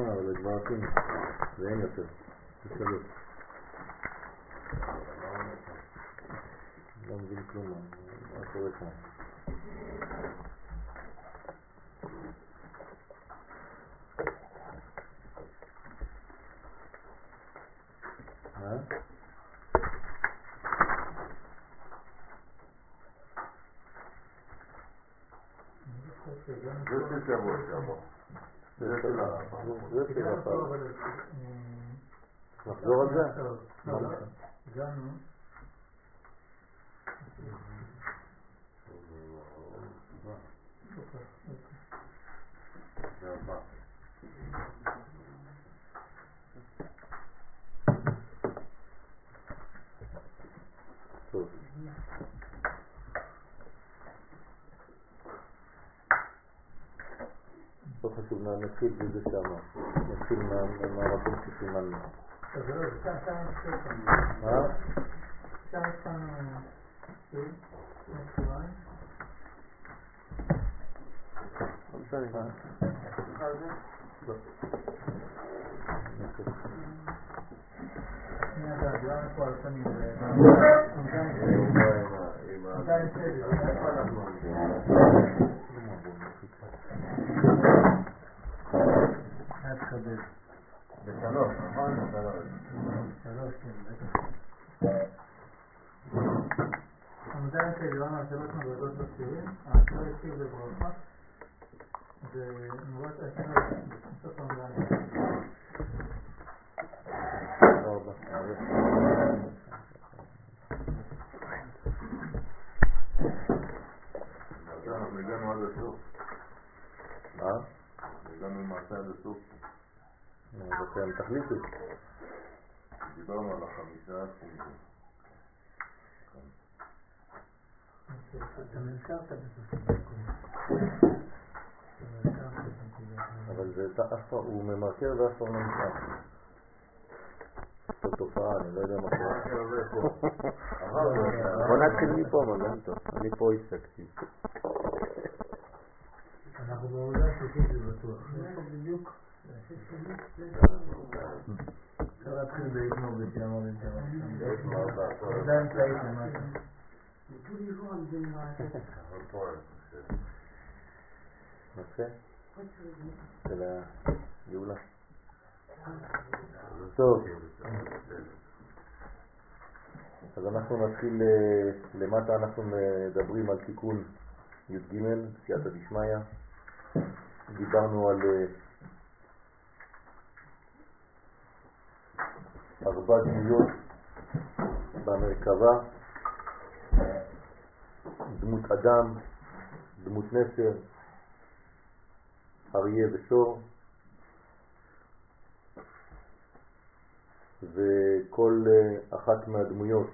זה נשמע, אבל זה כבר עשינו. ואין יותר. זה שלוש. לא מבין כלום מה קורה כאן. מה? זה של שבוע שעבר. זה של הרב. זה של הפעם. לחזור על זה? מה זה? זה הבא. טוב. לא חשוב, נ- נתחיל בזה שאמר. נתחיל מה- מהמקום שסימנו. מה? לא משנה. לא. עם ה- איפה אנחנו עומדים? בשלוש, נכון? בשלוש. עמודה העליון על שלוש מדרגות בצירים, האחר הציב לברכה, ונורת השם בסוף העמודה העליון. ארבע. עכשיו אנחנו הגענו עד הסוף. מה? הגענו למעשה עד הסוף. אז אתם תחליטו. דיברנו על החמישה פונקטים. אתה נזכרת בסוף. אבל זה אתה אף פעם, הוא ממרקר ואף פעם לא נשאר. זו תופעה, אני לא יודע מה קורה. בוא נתחיל מפה, מגן טוב. אני פה הפסקתי. אנחנו בעבודה שלישית זה בטוח. איפה בדיוק? אפשר להתחיל באיתנו בשיאמר בן שם. עדיין צעית למטה. יפה. של הגאולה. טוב, אז אנחנו נתחיל אה, למטה, אנחנו מדברים על תיקון י"ג, סייעתא דשמיא. דיברנו על אה, ארבע דמויות במרכבה, דמות אדם, דמות נסר, אריה ושור, וכל אה, אחת מהדמויות.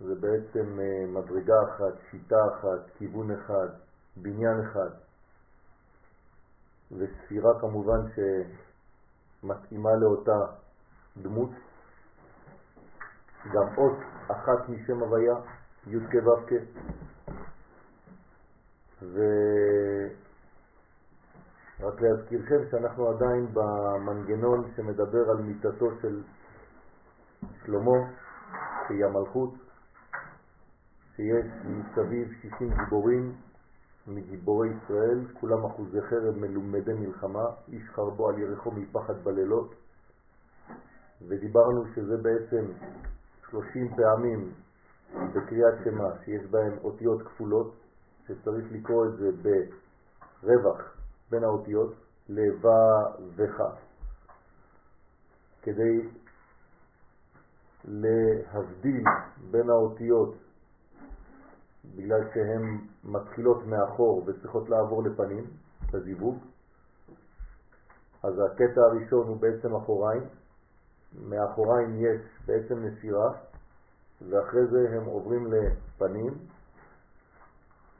זה בעצם אה, מדרגה אחת, שיטה אחת, כיוון אחד, בניין אחד, וספירה כמובן שמתאימה לאותה דמות, גם אות אחת משם הוויה, י' כ' ו' כ', ורק להזכירכם שאנחנו עדיין במנגנון שמדבר על מיטתו של שלמה, שהיא המלכות, שיש מסביב 60 גיבורים מגיבורי ישראל, כולם אחוזי חרב מלומדי מלחמה, איש חרבו על ירחו מפחד בלילות, ודיברנו שזה בעצם 30 פעמים בקריאת שמה שיש בהם אותיות כפולות, שצריך לקרוא את זה ברווח בין האותיות לבך, כדי להבדיל בין האותיות בגלל שהן מתחילות מאחור וצריכות לעבור לפנים, בזיווג, אז הקטע הראשון הוא בעצם אחוריים, מאחוריים יש בעצם נסירה, ואחרי זה הם עוברים לפנים,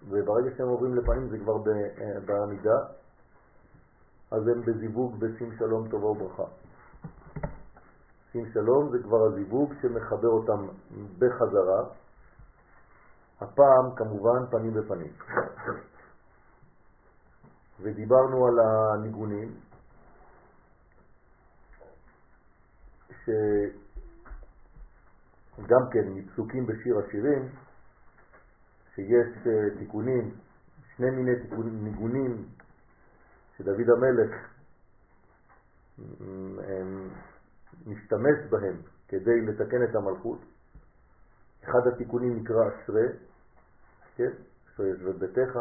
וברגע שהם עוברים לפנים זה כבר אה, בעמידה, אז הם בזיווג בשים שלום טובה וברכה. שים שלום זה כבר הזיווג שמחבר אותם בחזרה, הפעם כמובן פנים בפנים. ודיברנו על הניגונים, שגם כן מפסוקים בשיר השירים, שיש אה, תיקונים, שני מיני תיקונים, ניגונים שדוד המלך משתמש בהם כדי לתקן את המלכות. אחד התיקונים נקרא אשרה, כן? אשרה ישבת ביתך.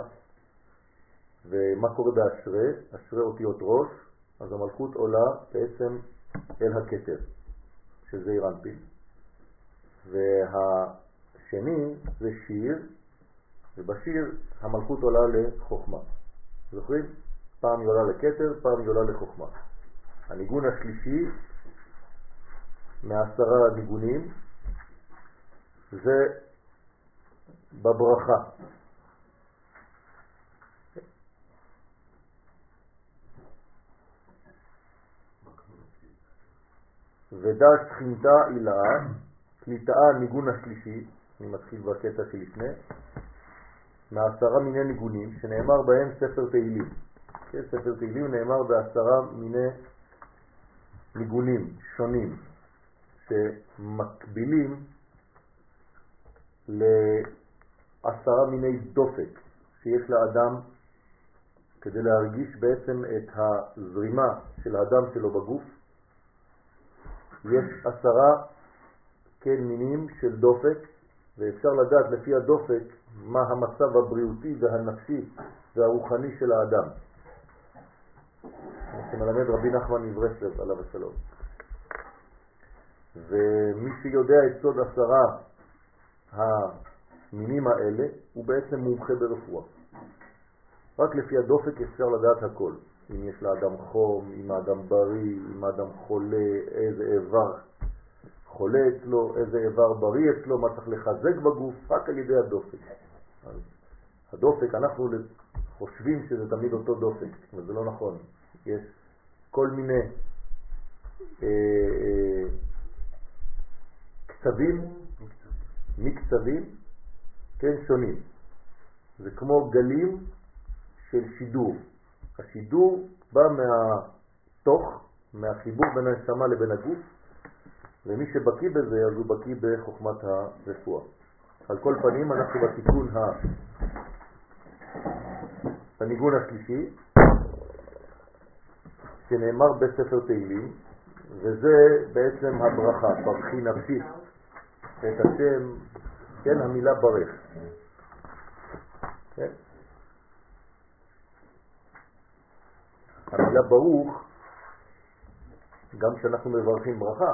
ומה קורה באשרה? אשרה אותיות ראש, אז המלכות עולה בעצם אל הכתר, שזה אירנפין. והשני זה שיר, ובשיר המלכות עולה לחוכמה. זוכרים? פעם היא עולה לכתר, פעם היא עולה לחוכמה. הניגון השלישי מעשרה ניגונים זה בברכה. ודש תחינתה אילאה, קליטאה ניגון השלישי, אני מתחיל בקטע שלפני, מעשרה מיני ניגונים שנאמר בהם ספר תהילים. כן, ספר תהילים נאמר בעשרה מיני ניגונים שונים שמקבילים לעשרה מיני דופק שיש לאדם כדי להרגיש בעצם את הזרימה של האדם שלו בגוף. יש עשרה כן מינים של דופק, ואפשר לדעת לפי הדופק מה המצב הבריאותי והנפשי והרוחני של האדם. שמלמד רבי נחמן מברסלב עליו השלום. ומי שיודע את סוד עשרה המינים האלה, הוא בעצם מומחה ברפואה. רק לפי הדופק אפשר לדעת הכל. אם יש לאדם חום, אם האדם בריא, אם האדם חולה, איזה איבר חולה אצלו, איזה איבר בריא אצלו, מה צריך לחזק בגוף, רק על ידי הדופק. הדופק, אנחנו חושבים שזה תמיד אותו דופק, אבל זה לא נכון. יש כל מיני אה, אה, קצבים, מקצבים, כן, שונים. זה כמו גלים של שידור. השידור בא מהתוך, מהחיבור בין הנשמה לבין הגוף, ומי שבקיא בזה, אז הוא בקיא בחוכמת הרפואה. על כל פנים, אנחנו בתיקון ה... הניגון השלישי, שנאמר בספר תהילים, וזה בעצם הברכה, ברכי נפשי את השם, כן, המילה ברך. כן? המילה ברוך, גם כשאנחנו מברכים ברכה,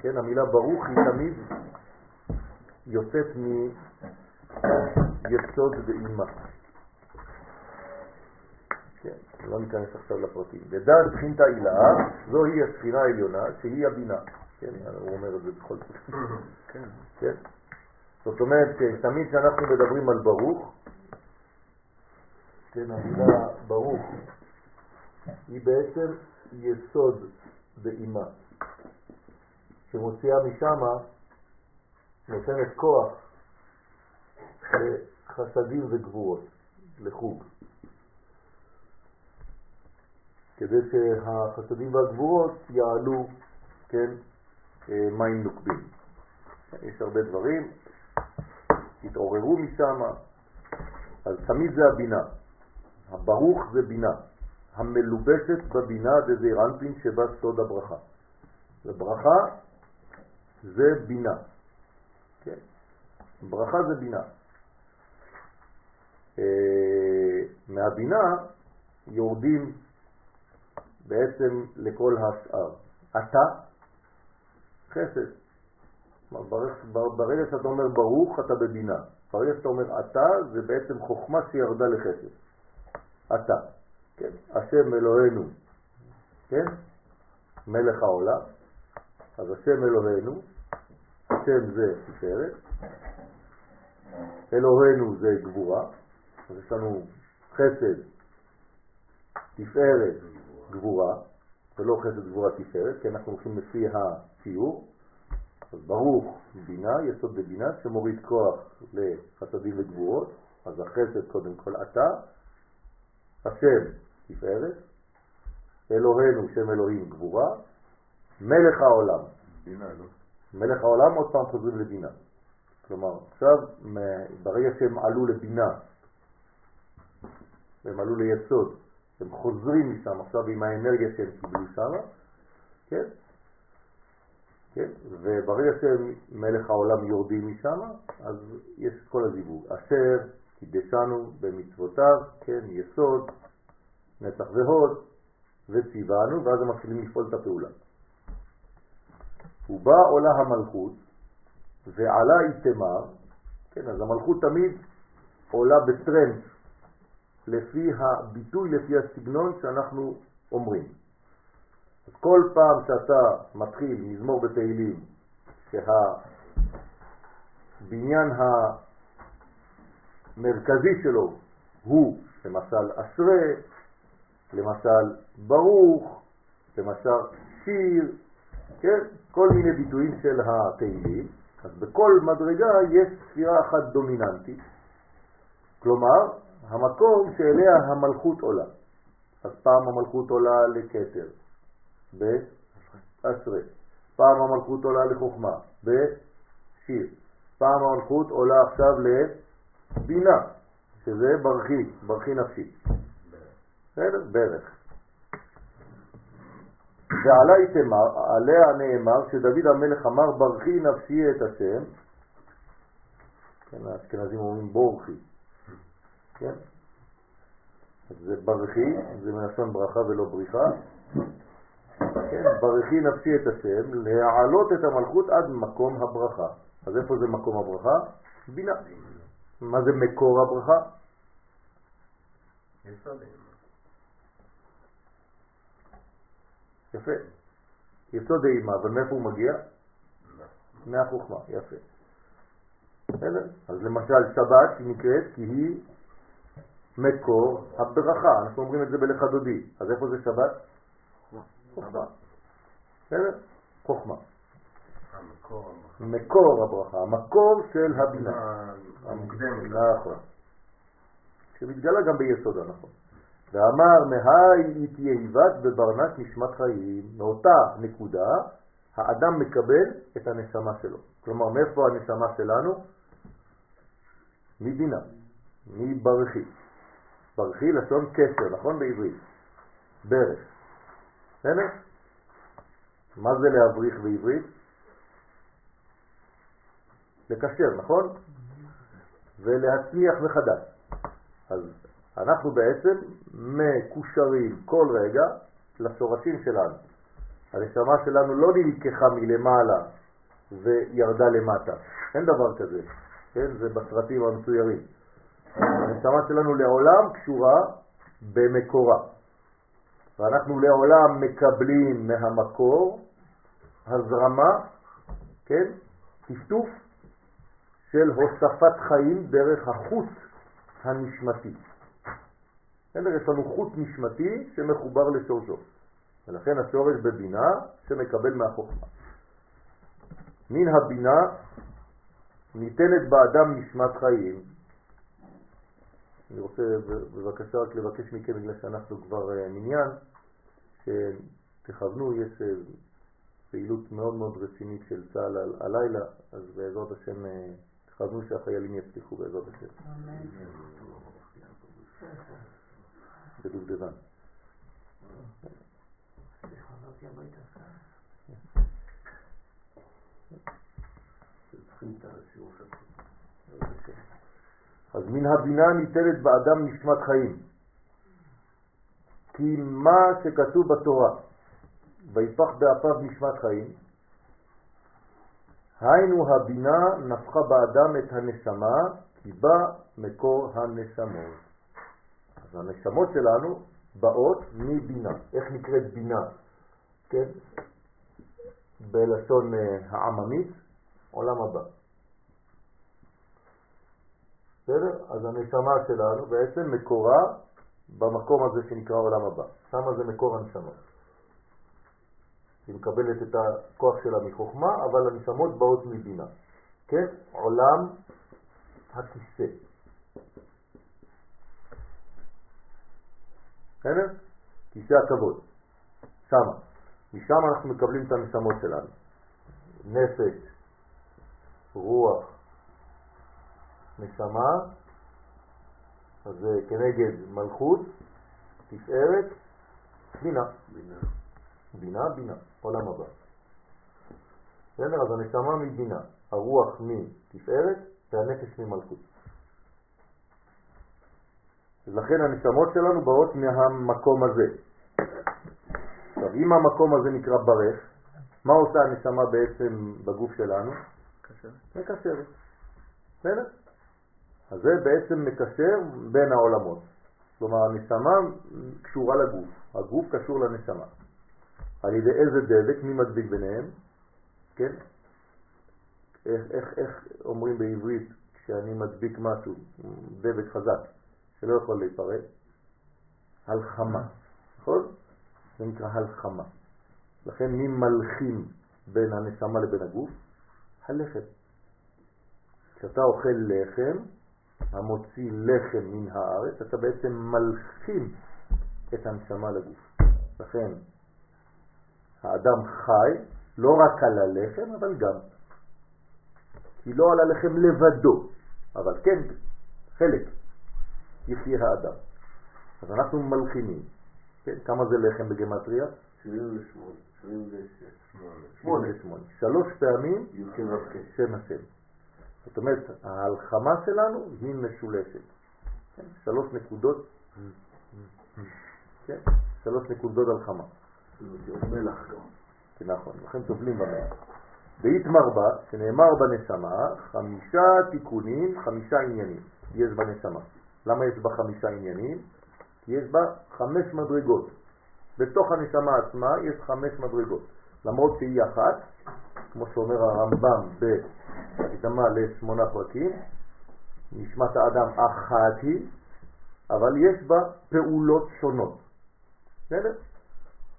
כן, המילה ברוך היא תמיד יוצאת מיסוד ואימה. לא ניכנס עכשיו לפרטים. ודעת תחינתא הילאה, זוהי הספינה העליונה, שהיא הבינה. כן, הוא אומר את זה בכל זאת. כן. כן. זאת אומרת, תמיד כשאנחנו מדברים על ברוך, כן, המילה ברוך היא בעצם יסוד באימה, שמוציאה משם, נותנת כוח לחסדים וגבורות, לחוג. כדי שהחסדים והגבורות יעלו, כן, אה, מים נוקבים. יש הרבה דברים, התעוררו משם, אז תמיד זה הבינה. הברוך זה בינה. המלובשת בבינה דזעיר אנפין שבה סוד הברכה. וברכה זה בינה. כן? ברכה זה בינה. אה, מהבינה יורדים בעצם לכל השאר. אתה, חסד. ברגע שאתה אומר ברוך, אתה בבינה. ברגע שאתה אומר אתה, זה בעצם חוכמה שירדה לחסד. אתה. כן, השם אלוהינו כן? מלך העולם. אז השם אלוהינו, השם זה תפארת, אלוהינו זה גבורה, אז יש לנו חסד, תפארת, גבורה, ולא חסד גבורה תפארת, כי אנחנו הולכים לפי הציור. אז ברוך בינה, יסוד בבינה, שמוריד כוח לחסדים וגבורות, אז החסד קודם כל אתה, השם תפארת, אלוהינו שם אלוהים גבורה, מלך העולם. בינה, לא? מלך העולם עוד פעם חוזרים לבינה. כלומר, עכשיו, ברגע שהם עלו לבינה, הם עלו ליסוד, הם חוזרים משם עכשיו עם האנרגיה שהם קיבלו שם, כן? כן? וברגע שמלך העולם יורדים משם, אז יש כל הזיווג. אשר קידשנו במצוותיו, כן, יסוד, נצח והוד, וציוונו, ואז הם מתחילים לפעול את הפעולה. ובא עולה המלכות, ועלה איתמר, כן, אז המלכות תמיד עולה בטרנד, לפי הביטוי, לפי הסגנון שאנחנו אומרים. אז כל פעם שאתה מתחיל מזמור בתהילים, שהבניין המרכזי שלו הוא למשל אשרה, למשל ברוך, למשל שיר, כן? כל מיני ביטויים של התהילים, אז בכל מדרגה יש ספירה אחת דומיננטית, כלומר המקום שאליה המלכות עולה. אז פעם המלכות עולה לכתר, בעשרה. פעם המלכות עולה לחוכמה, בשיר. פעם המלכות עולה עכשיו לבינה, שזה ברכי, ברכי נפשי. בסדר? ברך. ועלי תמר, עליה נאמר שדוד המלך אמר ברכי נפשי את השם, כן, האשכנזים אומרים בורכי, כן? זה ברכי, זה מלשון ברכה ולא בריחה. כן, ברכי נפשי את השם, להעלות את המלכות עד מקום הברכה. אז איפה זה מקום הברכה? בינה. מה זה מקור הברכה? יפה. יסוד האימה, אבל מאיפה הוא מגיע? מהחוכמה, יפה. בסדר? אז למשל שבת היא נקראת כי היא מקור הברכה, אנחנו אומרים את זה בלך דודי. אז איפה זה שבת? חוכמה. בסדר? חוכמה. מקור הברכה, המקור של הבינה. המוקדמת. נכון. שמתגלה גם ביסודה, נכון. ואמר מהי איתי היבת בברנש נשמת חיים, מאותה נקודה האדם מקבל את הנשמה שלו. כלומר, מאיפה הנשמה שלנו? מבינה, מברכי. ברכי לשון קשר, נכון בעברית? ברך. בסדר? מה זה להבריך בעברית? לקשר, נכון? ולהצמיח מחדש. אז אנחנו בעצם מקושרים כל רגע לשורשים שלנו. הנשמה שלנו לא נלקחה מלמעלה וירדה למטה. אין דבר כזה, כן? זה בסרטים המצוירים. הנשמה שלנו לעולם קשורה במקורה. ואנחנו לעולם מקבלים מהמקור הזרמה, כן? טפטוף של הוספת חיים דרך החוט הנשמתי. בסדר? יש לנו חוט נשמתי שמחובר לשורשו. ולכן השורש בבינה שמקבל מהחוכמה. מן הבינה ניתנת באדם נשמת חיים. אני רוצה בבקשה רק לבקש מכם, בגלל שאנחנו כבר אה, מניין, שתכוונו, יש אה, פעילות מאוד מאוד רצינית של צה"ל על הלילה, אז בעזרת השם אה, תכוונו שהחיילים יצליחו בעזרת השם. בדובדבן. אז מן הבינה ניתנת באדם נשמת חיים. כי מה שכתוב בתורה, ויפח באפיו נשמת חיים, היינו הבינה נפחה באדם את הנשמה, כי בה מקור הנשמות. אז הנשמות שלנו באות מבינה. איך נקראת בינה? כן? בלשון אה, העממית, עולם הבא. בסדר? אז הנשמה שלנו בעצם מקורה במקום הזה שנקרא עולם הבא. שמה זה מקור הנשמה. היא מקבלת את הכוח שלה מחוכמה, אבל הנשמות באות מבינה. כן? עולם הכיסא. בסדר? כיסא הכבוד. שמה. משם אנחנו מקבלים את הנשמות שלנו. נפש, רוח, נשמה, אז זה כנגד מלכות, תפארת, בינה. בינה. בינה, בינה, עולם הבא. בסדר? אז הנשמה מבינה, הרוח מתפארת והנפש ממלכות. לכן הנשמות שלנו באות מהמקום הזה. עכשיו, אם המקום הזה נקרא ברך, מה עושה הנשמה בעצם בגוף שלנו? מקשרת. בסדר? אז זה בעצם מקשר בין העולמות. כלומר, הנשמה קשורה לגוף, הגוף קשור לנשמה. על ידי איזה דבק, מי מדביק ביניהם? כן? איך, איך, איך אומרים בעברית כשאני מדביק משהו, דבק חזק, שלא יכול להיפרד? הלחמה, נכון? זה נקרא הלחמה. לכן מי מלחים בין הנשמה לבין הגוף? הלחם. כשאתה אוכל לחם, המוציא לחם מן הארץ, אתה בעצם מלחים את הנשמה לגוף. לכן האדם חי לא רק על הלחם, אבל גם. כי לא על הלחם לבדו, אבל כן, חלק יחיה האדם. אז אנחנו מלחימים. כן, כמה זה לחם בגמטריה? 78. 88. שלוש פעמים שם השם. זאת אומרת, ההלחמה שלנו היא משולשת. כן? שלוש נקודות, כן? שלוש נקודות הלחמה. מלח גם. כן, נכון, לכן טובלים במלח. באיתמר בה, שנאמר בנשמה, חמישה תיקונים, חמישה עניינים יש בנשמה. למה יש בה חמישה עניינים? כי יש בה חמש מדרגות. בתוך הנשמה עצמה יש חמש מדרגות. למרות שהיא אחת, כמו שאומר הרמב"ם בהקדמה לשמונה פרקים, נשמת האדם אחת היא, אבל יש בה פעולות שונות. בסדר?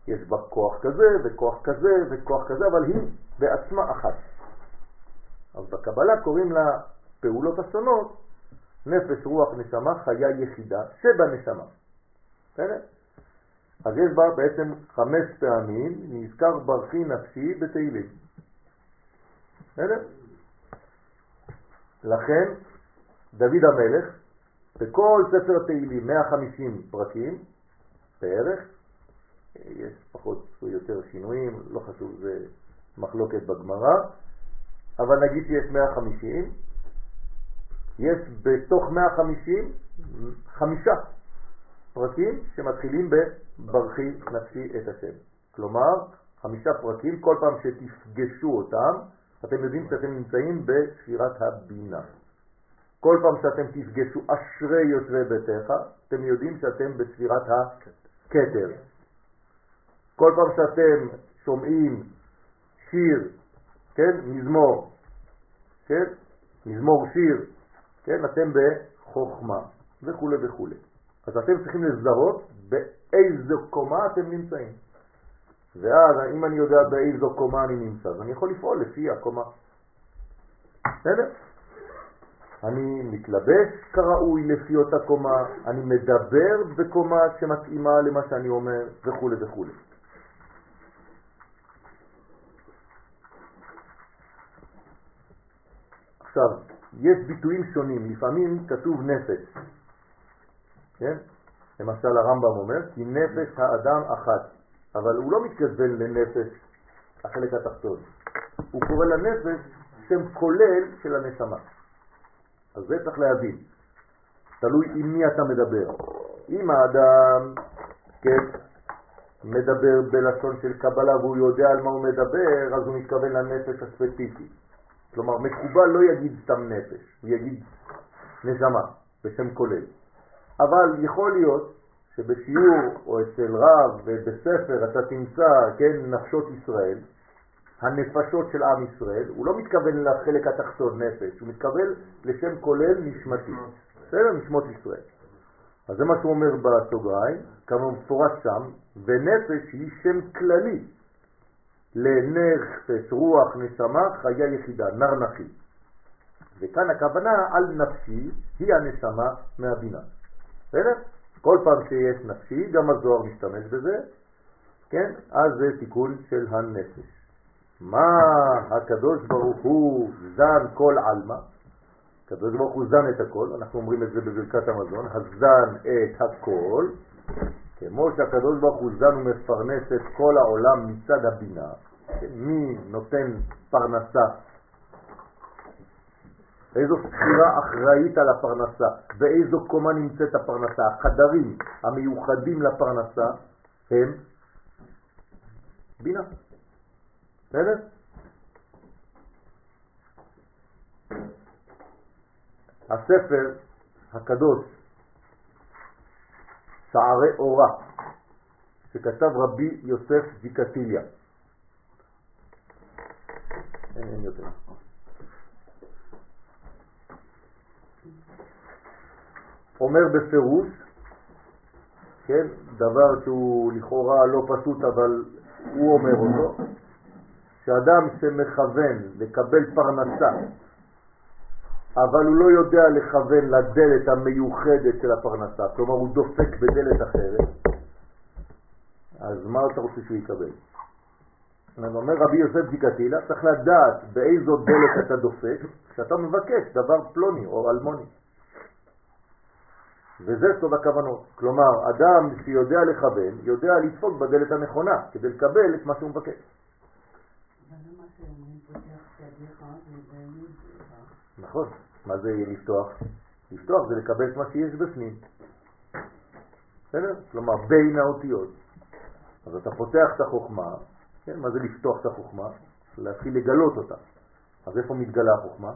יש בה כוח כזה וכוח כזה וכוח כזה, אבל היא בעצמה אחת. אז בקבלה קוראים לה פעולות השונות נפש, רוח, נשמה, חיה יחידה שבנשמה. בסדר? אז יש בה בעצם חמש פעמים נזכר ברכי נפשי בתהילים. בסדר? לכן דוד המלך בכל ספר תהילים 150 פרקים בערך יש פחות או יותר שינויים, לא חשוב, זה מחלוקת בגמרא, אבל נגיד שיש 150, יש בתוך 150 חמישה פרקים שמתחילים בברכי נפשי את השם. כלומר, חמישה פרקים, כל פעם שתפגשו אותם, אתם יודעים שאתם נמצאים בספירת הבינה. כל פעם שאתם תפגשו אשרי יושבי ביתך, אתם יודעים שאתם בספירת הכתר. כל פעם שאתם שומעים שיר, כן, מזמור, כן, מזמור שיר, כן, אתם בחוכמה וכו' וכו'. אז אתם צריכים לזהות באיזו קומה אתם נמצאים. ואז אם אני יודע באיזו קומה אני נמצא, אז אני יכול לפעול לפי הקומה. בסדר? אני מתלבש כראוי לפי אותה קומה, אני מדבר בקומה שמתאימה למה שאני אומר וכו' וכו'. עכשיו, יש ביטויים שונים, לפעמים כתוב נפש, כן? למשל הרמב"ם אומר, כי נפש האדם אחת, אבל הוא לא מתכוון לנפש החלק התחתון, הוא קורא לנפש שם כולל של הנשמה. אז זה צריך להבין, תלוי עם מי אתה מדבר. אם האדם, כן, מדבר בלשון של קבלה והוא יודע על מה הוא מדבר, אז הוא מתכוון לנפש הספציפי. כלומר, מקובל לא יגיד סתם נפש, הוא יגיד נשמה בשם כולל. אבל יכול להיות שבשיעור או אצל רב ובספר אתה תמצא, כן, נפשות ישראל, הנפשות של עם ישראל, הוא לא מתכוון לחלק התחתון נפש, הוא מתכוון לשם כולל נשמתי. בסדר? נשמות ישראל. אז זה מה שהוא אומר בסוגריים, כמה מפורש שם, ונפש היא שם כללי לנפש, רוח, נשמה, חיה יחידה, נר נחי. וכאן הכוונה על נפשי היא הנשמה מהבינה. בסדר? כל פעם שיש נפשי, גם הזוהר משתמש בזה, כן? אז זה תיקון של הנפש. מה הקדוש ברוך הוא זן כל עלמא? הקדוש ברוך הוא זן את הכל, אנחנו אומרים את זה בברכת המזון, הזן את הכל, כמו שהקדוש ברוך הוא זן ומפרנס את כל העולם מצד הבינה, מי נותן פרנסה? איזו ספירה אחראית על הפרנסה, באיזו קומה נמצאת הפרנסה. החדרים המיוחדים לפרנסה הם בינה. בסדר? הספר הקדוש, שערי אורה, שכתב רבי יוסף זיקטיליה. אין, אין יותר. אומר בפירוש, כן, דבר שהוא לכאורה לא פשוט אבל הוא אומר אותו, שאדם שמכוון לקבל פרנסה, אבל הוא לא יודע לכוון לדלת המיוחדת של הפרנסה, כלומר הוא דופק בדלת אחרת, אז מה אתה רוצה שהוא יקבל? אומר רבי יוסף זיקתילה, צריך לדעת באיזו דלת אתה דופק כשאתה מבקש דבר פלוני או אלמוני. וזה סוד הכוונות. כלומר, אדם שיודע לכוון, יודע לדפוק בדלת הנכונה כדי לקבל את מה שהוא מבקש. נכון. מה זה לפתוח? לפתוח זה לקבל את מה שיש בפנים. בסדר? כלומר, בין האותיות. אז אתה פותח את החוכמה, כן? מה זה לפתוח את החוכמה? להתחיל לגלות אותה. אז איפה מתגלה החוכמה?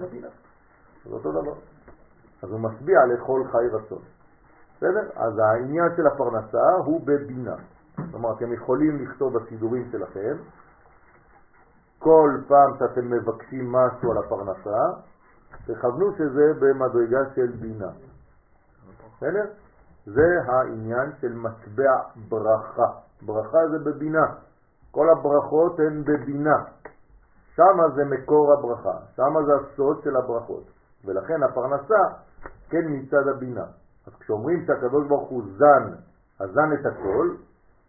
בבינה. זה אותו דבר. אז הוא משביע לכל חי רצון. בסדר? אז העניין של הפרנסה הוא בבינה. כלומר, אתם יכולים לכתוב בסידורים שלכם, כל פעם שאתם מבקשים משהו על הפרנסה, תכוונו שזה במדרגה של בינה. בסדר? זה העניין של מטבע ברכה. ברכה זה בבינה. כל הברכות הן בבינה. שם זה מקור הברכה, שם זה הסוד של הברכות. ולכן הפרנסה כן מצד הבינה. אז כשאומרים שהקדוש ברוך הוא זן, הזן את הכל,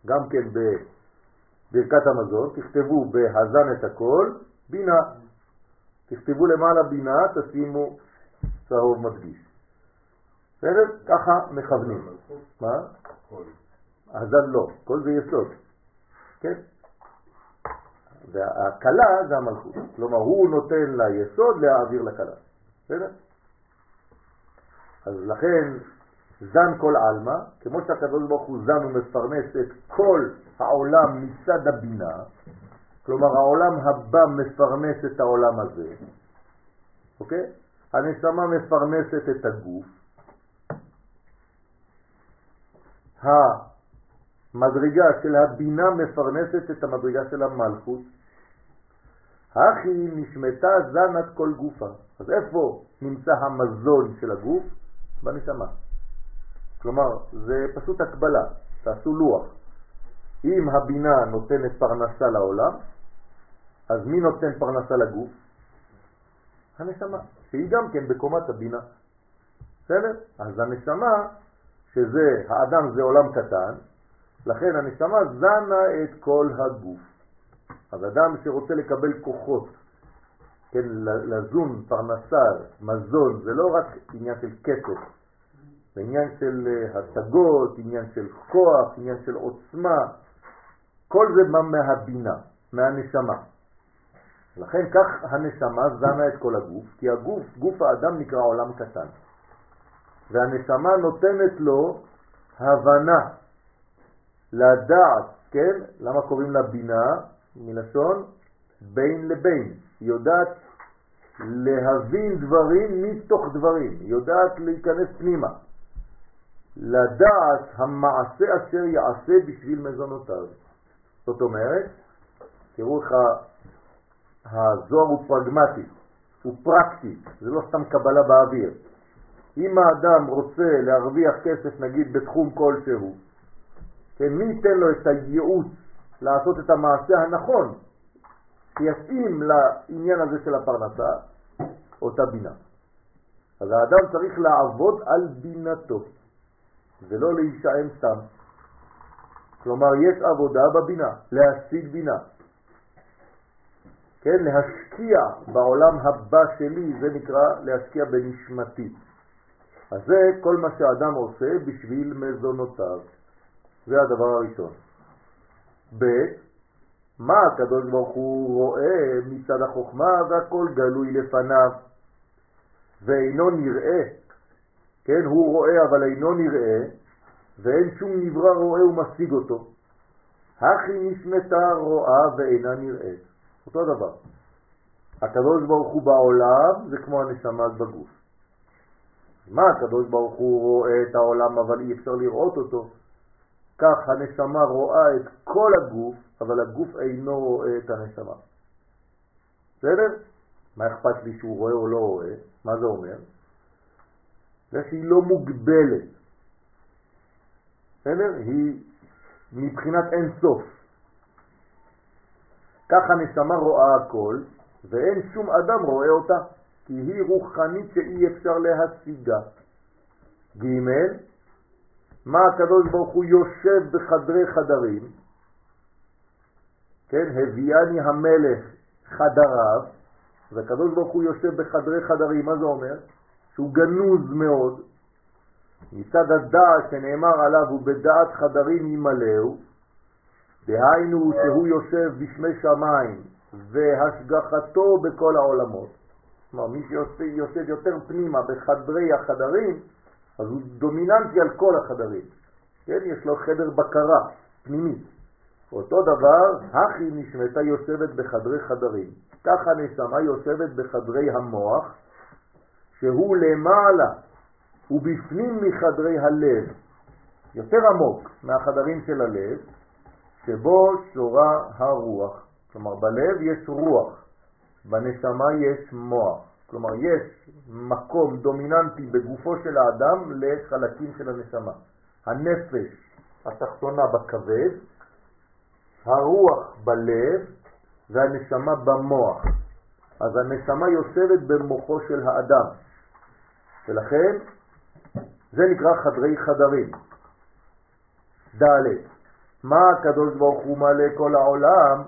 גם כן בברכת המזון, תכתבו בהזן את הכל, בינה. תכתבו למעלה בינה, תשימו צהוב מדגיש. בסדר? ככה מכוונים. מה? הזן לא, כל זה יסוד. כן? והקלה זה המלכות. כלומר, הוא נותן ליסוד להעביר לקלה. בסדר? אז לכן זן כל עלמא, כמו שהקדוש ברוך הוא זן ומפרנס את כל העולם מצד הבינה, כלומר העולם הבא מפרנס את העולם הזה, אוקיי? הנשמה מפרנסת את הגוף, המדרגה של הבינה מפרנסת את המדרגה של המלכות, הכי נשמתה זנת כל גופה. אז איפה נמצא המזון של הגוף? בנשמה. כלומר, זה פשוט הקבלה, תעשו לוח. אם הבינה נותנת פרנסה לעולם, אז מי נותן פרנסה לגוף? הנשמה, שהיא גם כן בקומת הבינה. בסדר? אז הנשמה, שזה, האדם זה עולם קטן, לכן הנשמה זנה את כל הגוף. אז אדם שרוצה לקבל כוחות, כן, לזון, פרנסה, מזון, זה לא רק עניין של כסף, זה עניין של אה, השגות, עניין של כוח, עניין של עוצמה, כל זה בא מהבינה, מהנשמה. לכן כך הנשמה זנה את כל הגוף, כי הגוף, גוף האדם נקרא עולם קטן. והנשמה נותנת לו הבנה, לדעת, כן? למה קוראים לה בינה? מלשון בין לבין. יודעת להבין דברים מתוך דברים, יודעת להיכנס פנימה. לדעת המעשה אשר יעשה בשביל מזונותיו. זאת אומרת, תראו איך הזוהר הוא פרגמטי, הוא פרקטי, זה לא סתם קבלה באוויר. אם האדם רוצה להרוויח כסף נגיד בתחום כלשהו, כן, מי ייתן לו את הייעוץ לעשות את המעשה הנכון, שיתאים לעניין הזה של הפרנסה, אותה בינה. אז האדם צריך לעבוד על בינתו, ולא להישען סתם. כלומר, יש עבודה בבינה, להשיג בינה. כן, להשקיע בעולם הבא שלי, זה נקרא להשקיע בנשמתי. אז זה כל מה שאדם עושה בשביל מזונותיו. זה הדבר הראשון. ב' מה הקדוש ברוך הוא רואה מצד החוכמה והכל גלוי לפניו ואינו נראה, כן, הוא רואה אבל אינו נראה ואין שום נברא רואה ומשיג אותו. הכי נשמתה רואה ואינה נראית. אותו דבר. הקדוש ברוך הוא בעולם זה כמו הנשמה בגוף. מה הקדוש ברוך הוא רואה את העולם אבל אי אפשר לראות אותו? כך הנשמה רואה את כל הגוף, אבל הגוף אינו רואה את הנשמה. בסדר? מה אכפת לי שהוא רואה או לא רואה? מה זה אומר? זה שהיא לא מוגבלת. בסדר? היא מבחינת אין סוף. כך הנשמה רואה הכל, ואין שום אדם רואה אותה, כי היא רוחנית שאי אפשר להשיגה. ג' מה הקדוש ברוך הוא יושב בחדרי חדרים, כן, הביאני המלך חדריו, והקדוש ברוך הוא יושב בחדרי חדרים, מה זה אומר? שהוא גנוז מאוד, מצד הדעת שנאמר עליו הוא בדעת חדרים ימלאו, דהיינו שהוא יושב בשמי שמיים והשגחתו בכל העולמות. כלומר, מי שיושב יותר פנימה בחדרי החדרים, אז הוא דומיננטי על כל החדרים. כן, יש לו חדר בקרה פנימית. אותו דבר, הכי נשמתה יושבת בחדרי חדרים. ככה נשמה יושבת בחדרי המוח, שהוא למעלה, ובפנים מחדרי הלב, יותר עמוק מהחדרים של הלב, שבו שורה הרוח. כלומר, בלב יש רוח, בנשמה יש מוח. כלומר, יש מקום דומיננטי בגופו של האדם לחלקים של הנשמה. הנפש התחתונה בכבד, הרוח בלב והנשמה במוח. אז הנשמה יושבת במוחו של האדם, ולכן זה נקרא חדרי חדרים. ד' מה הקדוש ברוך הוא מלא כל העולם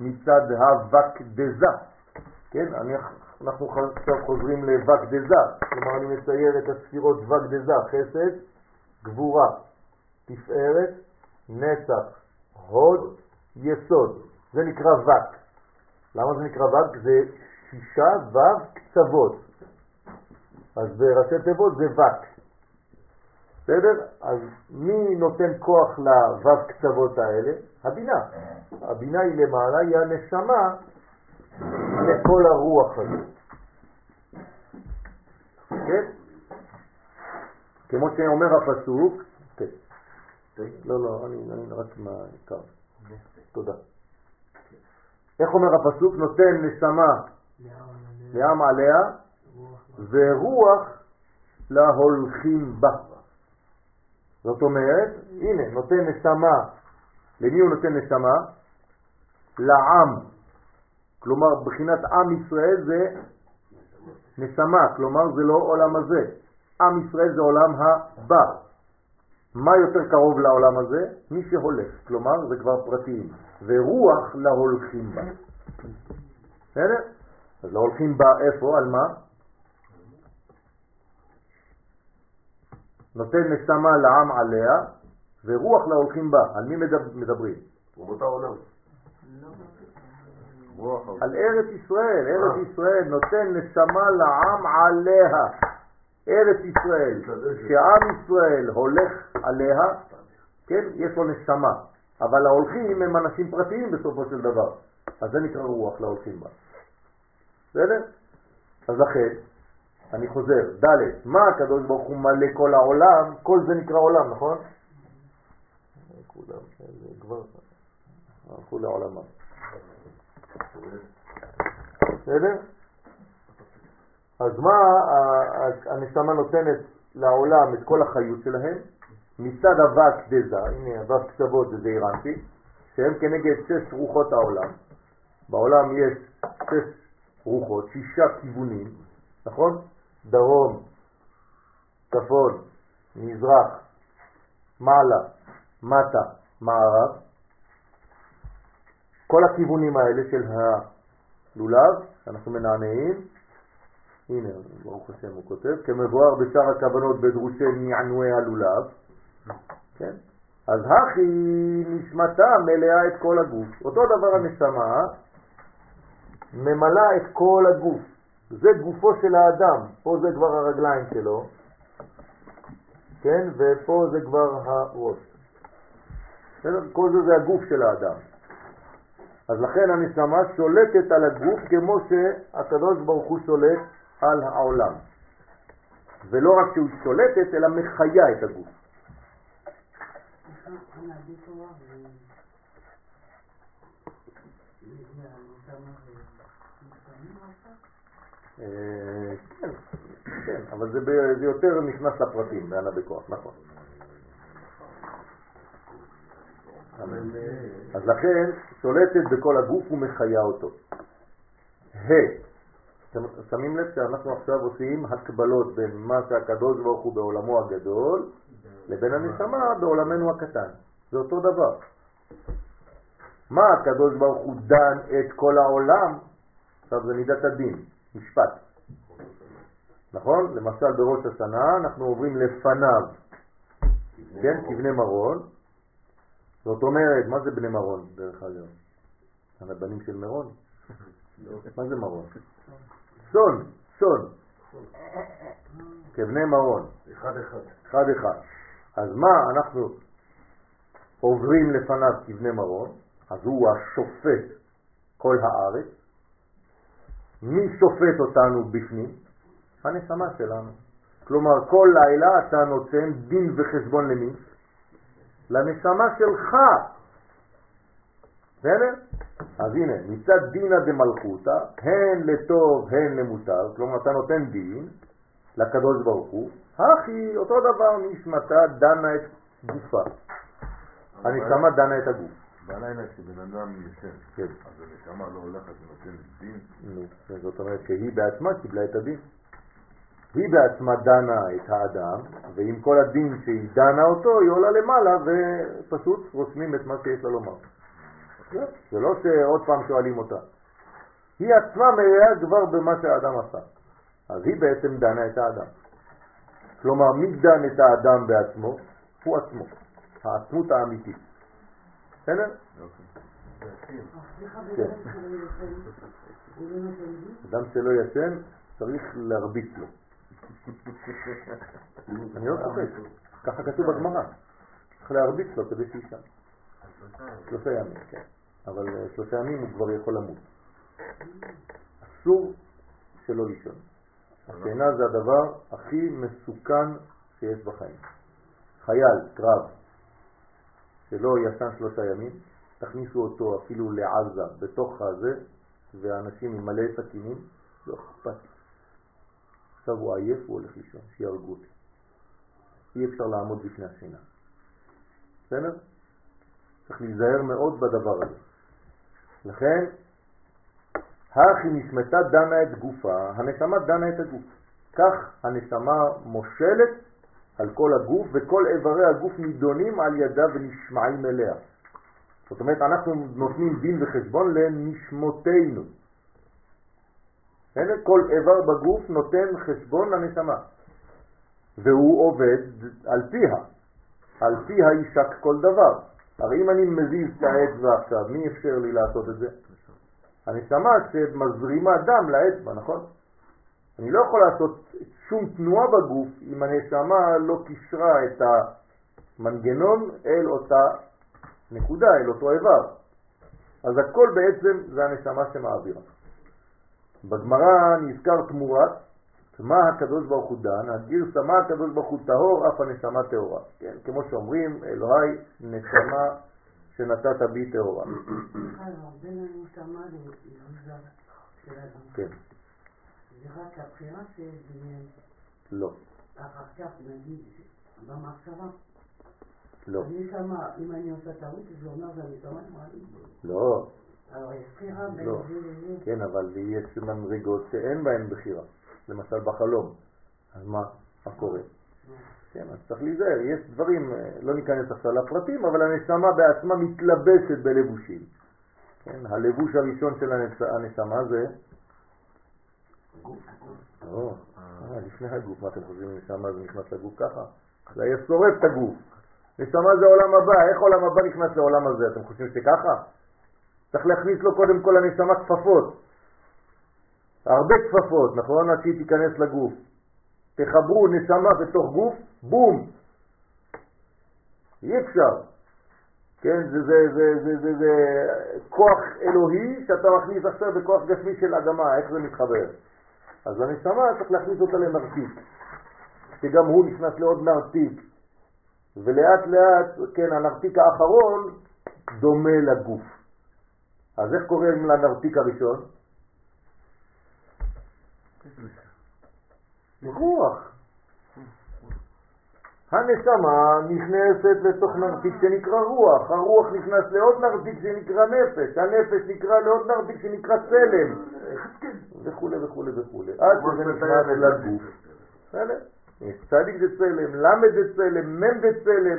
מצד הווקדזה, כן? אני אנחנו עכשיו חוזרים לווקדזה, כלומר אני מצייר את הספירות וקדזה, חסד, גבורה, תפארת, נצח, הוד, יסוד. זה נקרא וק. למה זה נקרא וק? זה שישה ו' קצוות. אז בראשי תיבות זה וק. בסדר? אז מי נותן כוח לו' קצוות האלה? הבינה. הבינה היא למעלה, היא הנשמה לכל הרוח הזאת. כן? כמו שאומר הפסוק, כן. לא, לא, אני, אני רק מהעיקר. תודה. איך אומר הפסוק? נותן נשמה לעם עליה ורוח להולכים בה. זאת אומרת, הנה, נותן נשמה, למי הוא נותן נשמה? לעם. כלומר, בחינת עם ישראל זה נשמה, כלומר זה לא עולם הזה. עם ישראל זה עולם הבא. מה יותר קרוב לעולם הזה? מי שהולך, כלומר זה כבר פרטיים. ורוח להולכים בה. בסדר? אז להולכים בה איפה? על מה? נותן נשמה לעם עליה, ורוח להולכים בה. על מי מדברים? אומות העולם. על ארץ ישראל, ארץ אה. ישראל נותן נשמה לעם עליה. ארץ ישראל, שעם ישראל הולך עליה, כן, יש לו נשמה, אבל ההולכים הם אנשים פרטיים בסופו של דבר, אז זה נקרא רוח להולכים בה. בסדר? אז לכן, אני חוזר, ד', מה הקדוש ברוך הוא מלא כל העולם? כל זה נקרא עולם, נכון? כולם, כבר הלכו לעולמם. בסדר? אז מה הנשמה נותנת לעולם את כל החיות שלהם? מצד אבק דזה, הנה אבק קצוות זה זעירנטי, שהם כנגד שש רוחות העולם. בעולם יש שש רוחות, שישה כיוונים, נכון? דרום, צפון, מזרח, מעלה, מטה, מערב. כל הכיוונים האלה של הלולב, אנחנו מנענעים, הנה, ברוך השם הוא כותב, כמבואר בשאר הכוונות בדרושי נענועי הלולב, כן? אז הכי נשמתה מלאה את כל הגוף. אותו דבר הנשמה ממלאה את כל הגוף. זה גופו של האדם, פה זה כבר הרגליים שלו, כן? ופה זה כבר הראש. כל זה זה הגוף של האדם. אז לכן הנשמה שולטת על הגוף כמו שהקדוש ברוך הוא שולט על העולם. ולא רק שהוא שולטת, אלא מחיה את הגוף. אה, כן, כן, אבל זה יותר נכנס לפרטים, בענה בכוח, נכון. אז לכן שולטת בכל הגוף ומחיה אותו. ה. אתם שמים לב שאנחנו עכשיו עושים הקבלות בין מה שהקדוש ברוך הוא בעולמו הגדול לבין הנשמה בעולמנו הקטן. זה אותו דבר. מה הקדוש ברוך הוא דן את כל העולם? עכשיו זה מידת הדין, משפט. נכון? למשל בראש השנה אנחנו עוברים לפניו, כן? כבני מרון. זאת אומרת, מה זה בני מרון דרך אגב? הבנים של מרון? מה זה מרון? סון, סון. כבני מרון. אחד אחד. אחד אחד. אז מה אנחנו עוברים לפניו כבני מרון? אז הוא השופט כל הארץ. מי שופט אותנו בפנים? הנשמה שלנו. כלומר, כל לילה אתה נותן דין וחשבון למי? לנשמה שלך. בסדר? אז הנה, מצד דינא דמלכותא, הן לטוב הן למוטב, כלומר אתה נותן דין לקדוש ברוך הוא, הכי אותו דבר נשמתה דנה את גופה. הנשמה דנה את הגוף. בלילה כשבן אדם ישן, כן. אז הנשמה לא הולכת ונותנת דין? נו, זאת אומרת שהיא בעצמה קיבלה את הדין. היא בעצמה דנה את האדם, ועם כל הדין שהיא דנה אותו, היא עולה למעלה ופשוט רושמים את מה שיש לה לומר. זה לא שעוד פעם שואלים אותה. היא עצמה מלאה כבר במה שהאדם עשה. אז היא בעצם דנה את האדם. כלומר, מי דן את האדם בעצמו? הוא עצמו, העצמות האמיתית. בסדר? כן. אדם שלא ישן צריך להרביץ לו. אני לא צוחק, ככה כתוב בגמרא. צריך להרביץ לו כדי שישן. שלושה ימים, כן. אבל אה, שלושה ימים הוא כבר יכול למות. אסור שלא לישון. השינה זה הדבר הכי מסוכן שיש בחיים. חייל, קרב, שלא ישן שלושה ימים, תכניסו אותו אפילו לעזה, בתוך הזה, ואנשים עם מלא סכינים, לא אכפת. עכשיו הוא עייף, הוא הולך לישון, שיהרגו אותי. אי אפשר לעמוד בפני השינה. בסדר? צריך להיזהר מאוד בדבר הזה. לכן, הכי נשמתה דנה את גופה, הנשמה דנה את הגוף. כך הנשמה מושלת על כל הגוף, וכל איברי הגוף נידונים על ידה ונשמעים אליה. זאת אומרת, אנחנו נותנים דין וחשבון לנשמותינו. כל איבר בגוף נותן חשבון לנשמה, והוא עובד על פיה. על פיה יישק כל דבר. הרי אם אני מזיז את האצבע עכשיו, מי אפשר לי לעשות את זה? הנשמה שמזרימה דם לאצבע, נכון? אני לא יכול לעשות שום תנועה בגוף אם הנשמה לא קישרה את המנגנון אל אותה נקודה, אל אותו איבר. אז הכל בעצם זה הנשמה שמעבירה. בגמרא נזכר תמורת מה הקדוש ברוך הוא דן, הגרסה מה הקדוש ברוך הוא טהור, אף הנשמה טהורה. כן, כמו שאומרים, אלוהי נשמה שנתת בי טהורה. כן, זה רק הבחירה של דמיין. לא, אחר כך נגיד במחשבה. לא, הנשמה, אם אני עושה טעות, זה אומר אמרה לי. לא, לא. כן, אבל יש מדרגות שאין בהן בחירה, למשל בחלום. אז מה, מה קורה? כן, אז צריך להיזהר, יש דברים, אה, לא ניכנס עכשיו לפרטים, אבל הנשמה בעצמה מתלבשת בלבושים. כן, הלבוש הראשון של הנש- הנשמה זה... לא, אה, לפני הגוף, מה אתם חושבים, נשמה זה נכנס לגוף ככה? זה היה שורף את הגוף. נשמה זה עולם הבא, איך עולם הבא נכנס לעולם הזה? אתם חושבים שככה? צריך להכניס לו קודם כל לנשמה כפפות. הרבה כפפות, נכון? עד שהיא תיכנס לגוף. תחברו נשמה בתוך גוף, בום. אי אפשר. כן, זה, זה, זה, זה, זה, זה כוח אלוהי שאתה מכניס עכשיו בכוח גשמי של אדמה, איך זה מתחבר? אז הנשמה צריך להכניס אותה לנרתיק, שגם הוא נכנס לעוד נרתיק, ולאט לאט, כן, הנרתיק האחרון דומה לגוף. אז איך קוראים לנרתיק הראשון? רוח. הנשמה נכנסת לתוך נרתיק שנקרא רוח, הרוח נכנס לעוד נרתיק שנקרא נפש, הנפש נקרא לעוד נרתיק שנקרא צלם, וכו' וכו' וכו', עד שזה נכנס לגוף. צדיק זה צלם, למד זה צלם, מם זה צלם,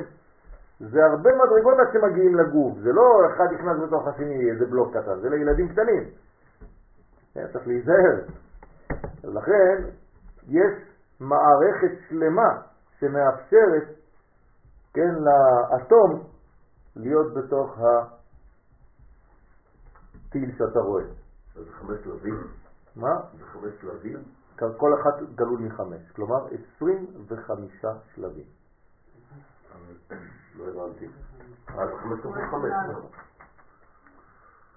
זה הרבה מדרגות עד שמגיעים לגוף, זה לא אחד נכנס בתוך השני, איזה בלוק קטן, זה לילדים קטנים. כן, צריך להיזהר. אז לכן, יש מערכת שלמה שמאפשרת, כן, לאטום להיות בתוך הטיל שאתה רואה. זה חמש שלבים? מה? זה חמש שלבים? כל אחת גלול מחמש, כלומר 25 שלבים. לא הבנתי. אז חמש כפול חמש.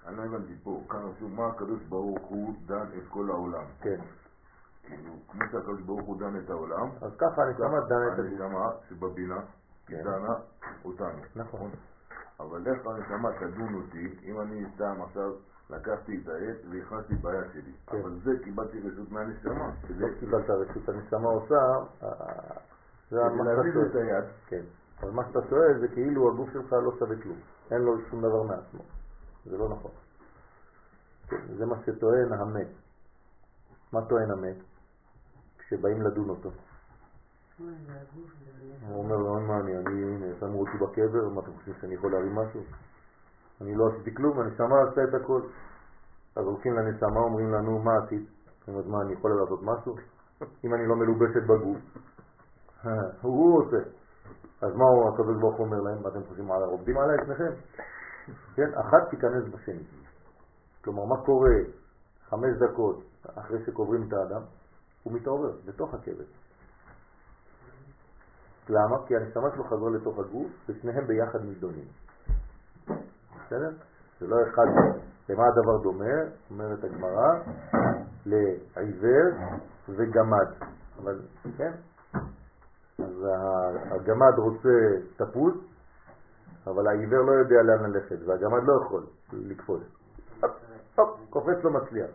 אני לא הבנתי פה, כאן רשום מה הקדוש ברוך הוא דן את כל העולם. כן. כאילו, כמו שהקדוש ברוך הוא דן את העולם, אז ככה הנשמה דנה את הגוף. הנשמה שבבינה כן. דנה אותנו. נכון. אבל איך הנשמה תדון אותי אם אני סתם עכשיו לקחתי את העט והכנסתי ביד שלי. כן. אבל זה קיבלתי רשות מהנשמה. לא קיבלת רשות, הנשמה עושה, אה, זה את שואל. היד. כן. אבל מה שאתה שואל זה כאילו הגוף שלך לא שווה כלום. אין לו שום דבר מעצמו. זה לא נכון. זה מה שטוען המת. מה טוען המת? כשבאים לדון אותו. הוא אומר לו, מה אני, אני, שמו אותי בקבר, מה אתם חושבים שאני יכול להרים משהו? אני לא עשיתי כלום, הנשמה עשתה את הכל. אז הולכים לנשמה, אומרים לנו, מה עשית? זאת אומרת, מה, אני יכול לעשות משהו? אם אני לא מלובשת בגוף. הוא עושה. אז מה הוא, הקדוש ברוך אומר להם? מה אתם חושבים, על- עובדים עליי שניכם? כן, אחת תיכנס בשני. כלומר, מה קורה חמש דקות אחרי שקוברים את האדם? הוא מתעורר בתוך הקבר. למה? כי הנשמה שלו חזרה לתוך הגוף ושניהם ביחד נידונים. בסדר? זה לא אחד. למה הדבר דומה? אומרת הגמרא, לעיוור וגמד. אבל, כן? אז הגמד רוצה תפוז, אבל העיוור לא יודע לאן ללכת, והגמד לא יכול לקפוץ. הופ, הופ, קופץ לא מצליח.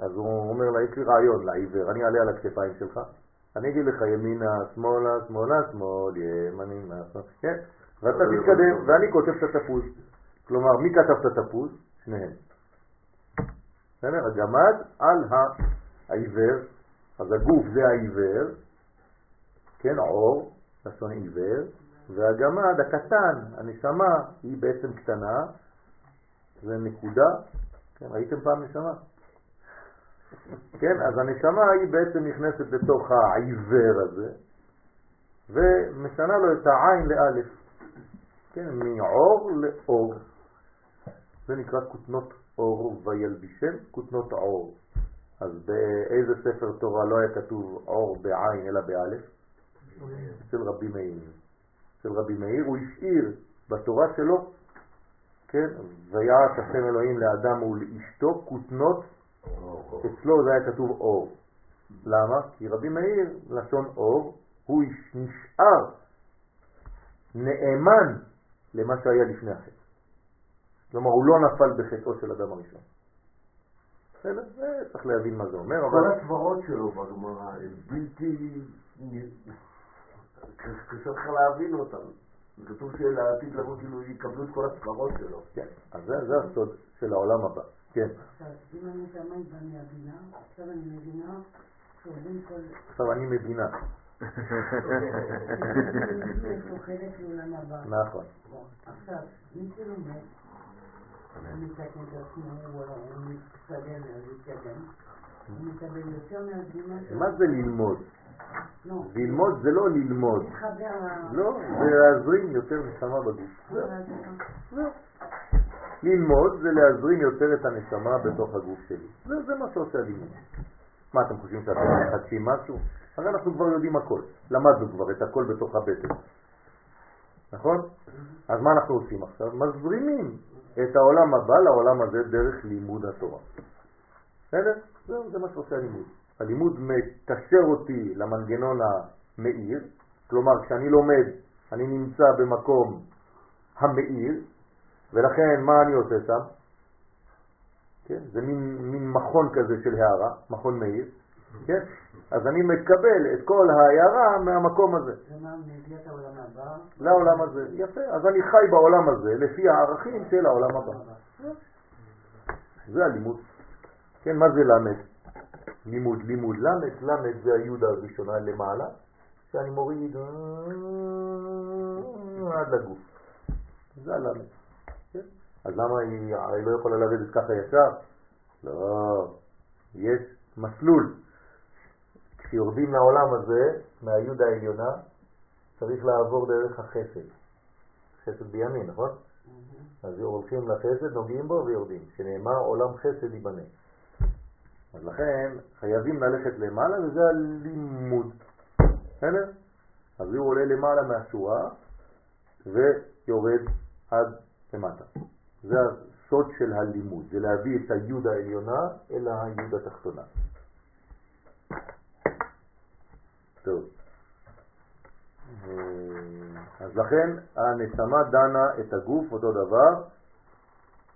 אז הוא אומר לה, יש לי רעיון לעיוור, אני אעלה על הכתפיים שלך, אני אגיד לך ימינה, שמאלה, שמאלה, שמאל, ימנינה, שמאל, כן? ואתה תתקדם, ואני כותב את התפוז. כלומר, מי כתב את התפוז? שניהם. בסדר? הגמד על העיוור, אז הגוף זה העיוור, כן, עור, לשון עיוור, והגמד הקטן, הנשמה, היא בעצם קטנה, זה נקודה, כן, ראיתם פעם נשמה? כן, אז הנשמה היא בעצם נכנסת לתוך העיוור הזה, ומשנה לו את העין לאלף, כן, מעור לאור. זה נקרא כותנות אור וילבישם כותנות עור. אז באיזה ספר תורה לא היה כתוב עור בעין אלא באלף? אצל רבי מאיר. אצל רבי מאיר הוא השאיר בתורה שלו, כן, ויעש השם אלוהים לאדם ולאשתו כותנות, אצלו זה היה כתוב אור. למה? כי רבי מאיר, לשון אור, הוא נשאר נאמן למה שהיה לפני החטא. כלומר, הוא לא נפל בחטאו של אדם הראשון. בסדר? צריך להבין מה זה אומר, כל. הסברות שלו בגמרא הם בלתי... קשה לך להבין אותם. כתוב שלעתיד לבוא כאילו יקבלו את כל הסברות שלו. כן, אז זה, זה הסוד של העולם הבא. כן, עכשיו, אם אני תמיד ואני מבינה, עכשיו אני מבינה שעובדים כל... עכשיו אני מבינה. יש לו חלק לעולם הבא. נכון. עכשיו, מי שלומד, הוא מתקן את עצמו, הוא להתקדם, הוא מקבל יותר מהזרימה שלו. מה זה ללמוד? לא, ללמוד זה לא ללמוד. לא, זה להזרים יותר נשמה בגוף. זהו. ללמוד זה להזרים יותר את הנשמה בתוך הגוף שלי. זה, זה מה שעושה הלימוד. מה, אתם חושבים שאתם מחדשים משהו? הרי אנחנו כבר יודעים הכל. למדנו כבר את הכל בתוך הבטן. נכון? אז מה אנחנו עושים עכשיו? מזרימים את העולם הבא לעולם הזה דרך לימוד התורה. בסדר? זה מה שעושה הלימוד. הלימוד מקשר אותי למנגנון המאיר, כלומר כשאני לומד אני נמצא במקום המאיר, ולכן מה אני עושה שם? כן? זה מין, מין מכון כזה של הערה, מכון מאיר, כן? אז אני מקבל את כל ההערה מהמקום הזה. לעולם הזה. יפה, אז אני חי בעולם הזה לפי הערכים של העולם הבא. זה הלימוד. כן, מה זה למד? לימוד, לימוד, למד, למד זה היוד הראשונה למעלה, שאני מוריד אה, עד לגוף. זה הלמד. כן? אז למה היא, היא לא יכולה לרדת ככה ישר? לא, יש מסלול. כשיורדים לעולם הזה, מהיוד העליונה, צריך לעבור דרך החסד. חסד בימין, נכון? אז הולכים לחסד, נוגעים בו ויורדים, שנאמר עולם חסד ייבנה. אז לכן חייבים ללכת למעלה וזה הלימוד. בסדר? אז הוא עולה למעלה מהשורה ויורד עד למטה. זה הסוד של הלימוד, זה להביא את היוד העליונה אל היוד התחתונה. טוב. אה, אז לכן הנשמה דנה את הגוף אותו דבר,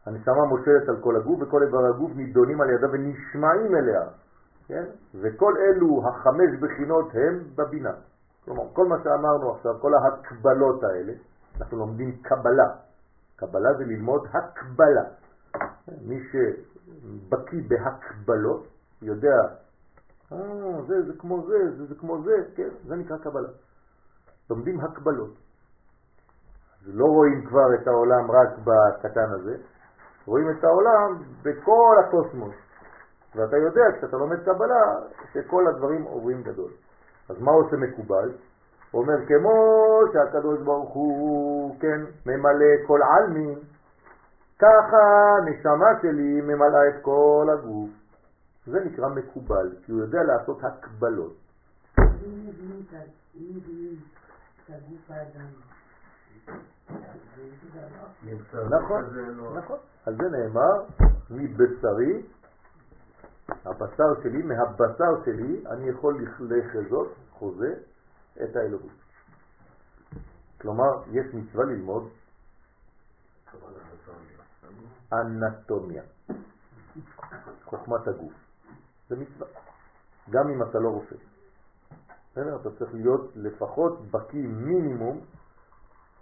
הנשמה מושלת על כל הגוף וכל איבר הגוף נידונים על ידה ונשמעים אליה, כן? וכל אלו החמש בחינות הם בבינה. כלומר, כל מה שאמרנו עכשיו, כל ההקבלות האלה, אנחנו לומדים קבלה. קבלה זה ללמוד הקבלה. מי שבקי בהקבלות יודע, אה, זה, זה כמו זה, זה, זה כמו זה, כן, זה נקרא קבלה. לומדים הקבלות. לא רואים כבר את העולם רק בקטן הזה, רואים את העולם בכל הקוסמוס. ואתה יודע, כשאתה לומד קבלה, שכל הדברים עוברים גדול. אז מה עושה מקובל? הוא אומר, כמו שהקדוש ברוך הוא, כן, ממלא כל עלמין, ככה נשמה שלי ממלאה את כל הגוף. זה נקרא מקובל, כי הוא יודע לעשות הקבלות. נכון, נכון. על זה נאמר, מבשרי, הבשר שלי, מהבשר שלי, אני יכול לחזות, חוזה, את האלוהות. כלומר, יש מצווה ללמוד אנטומיה, חוכמת הגוף. זה מצווה, גם אם אתה לא רופא. בסדר? אתה צריך להיות לפחות בקי מינימום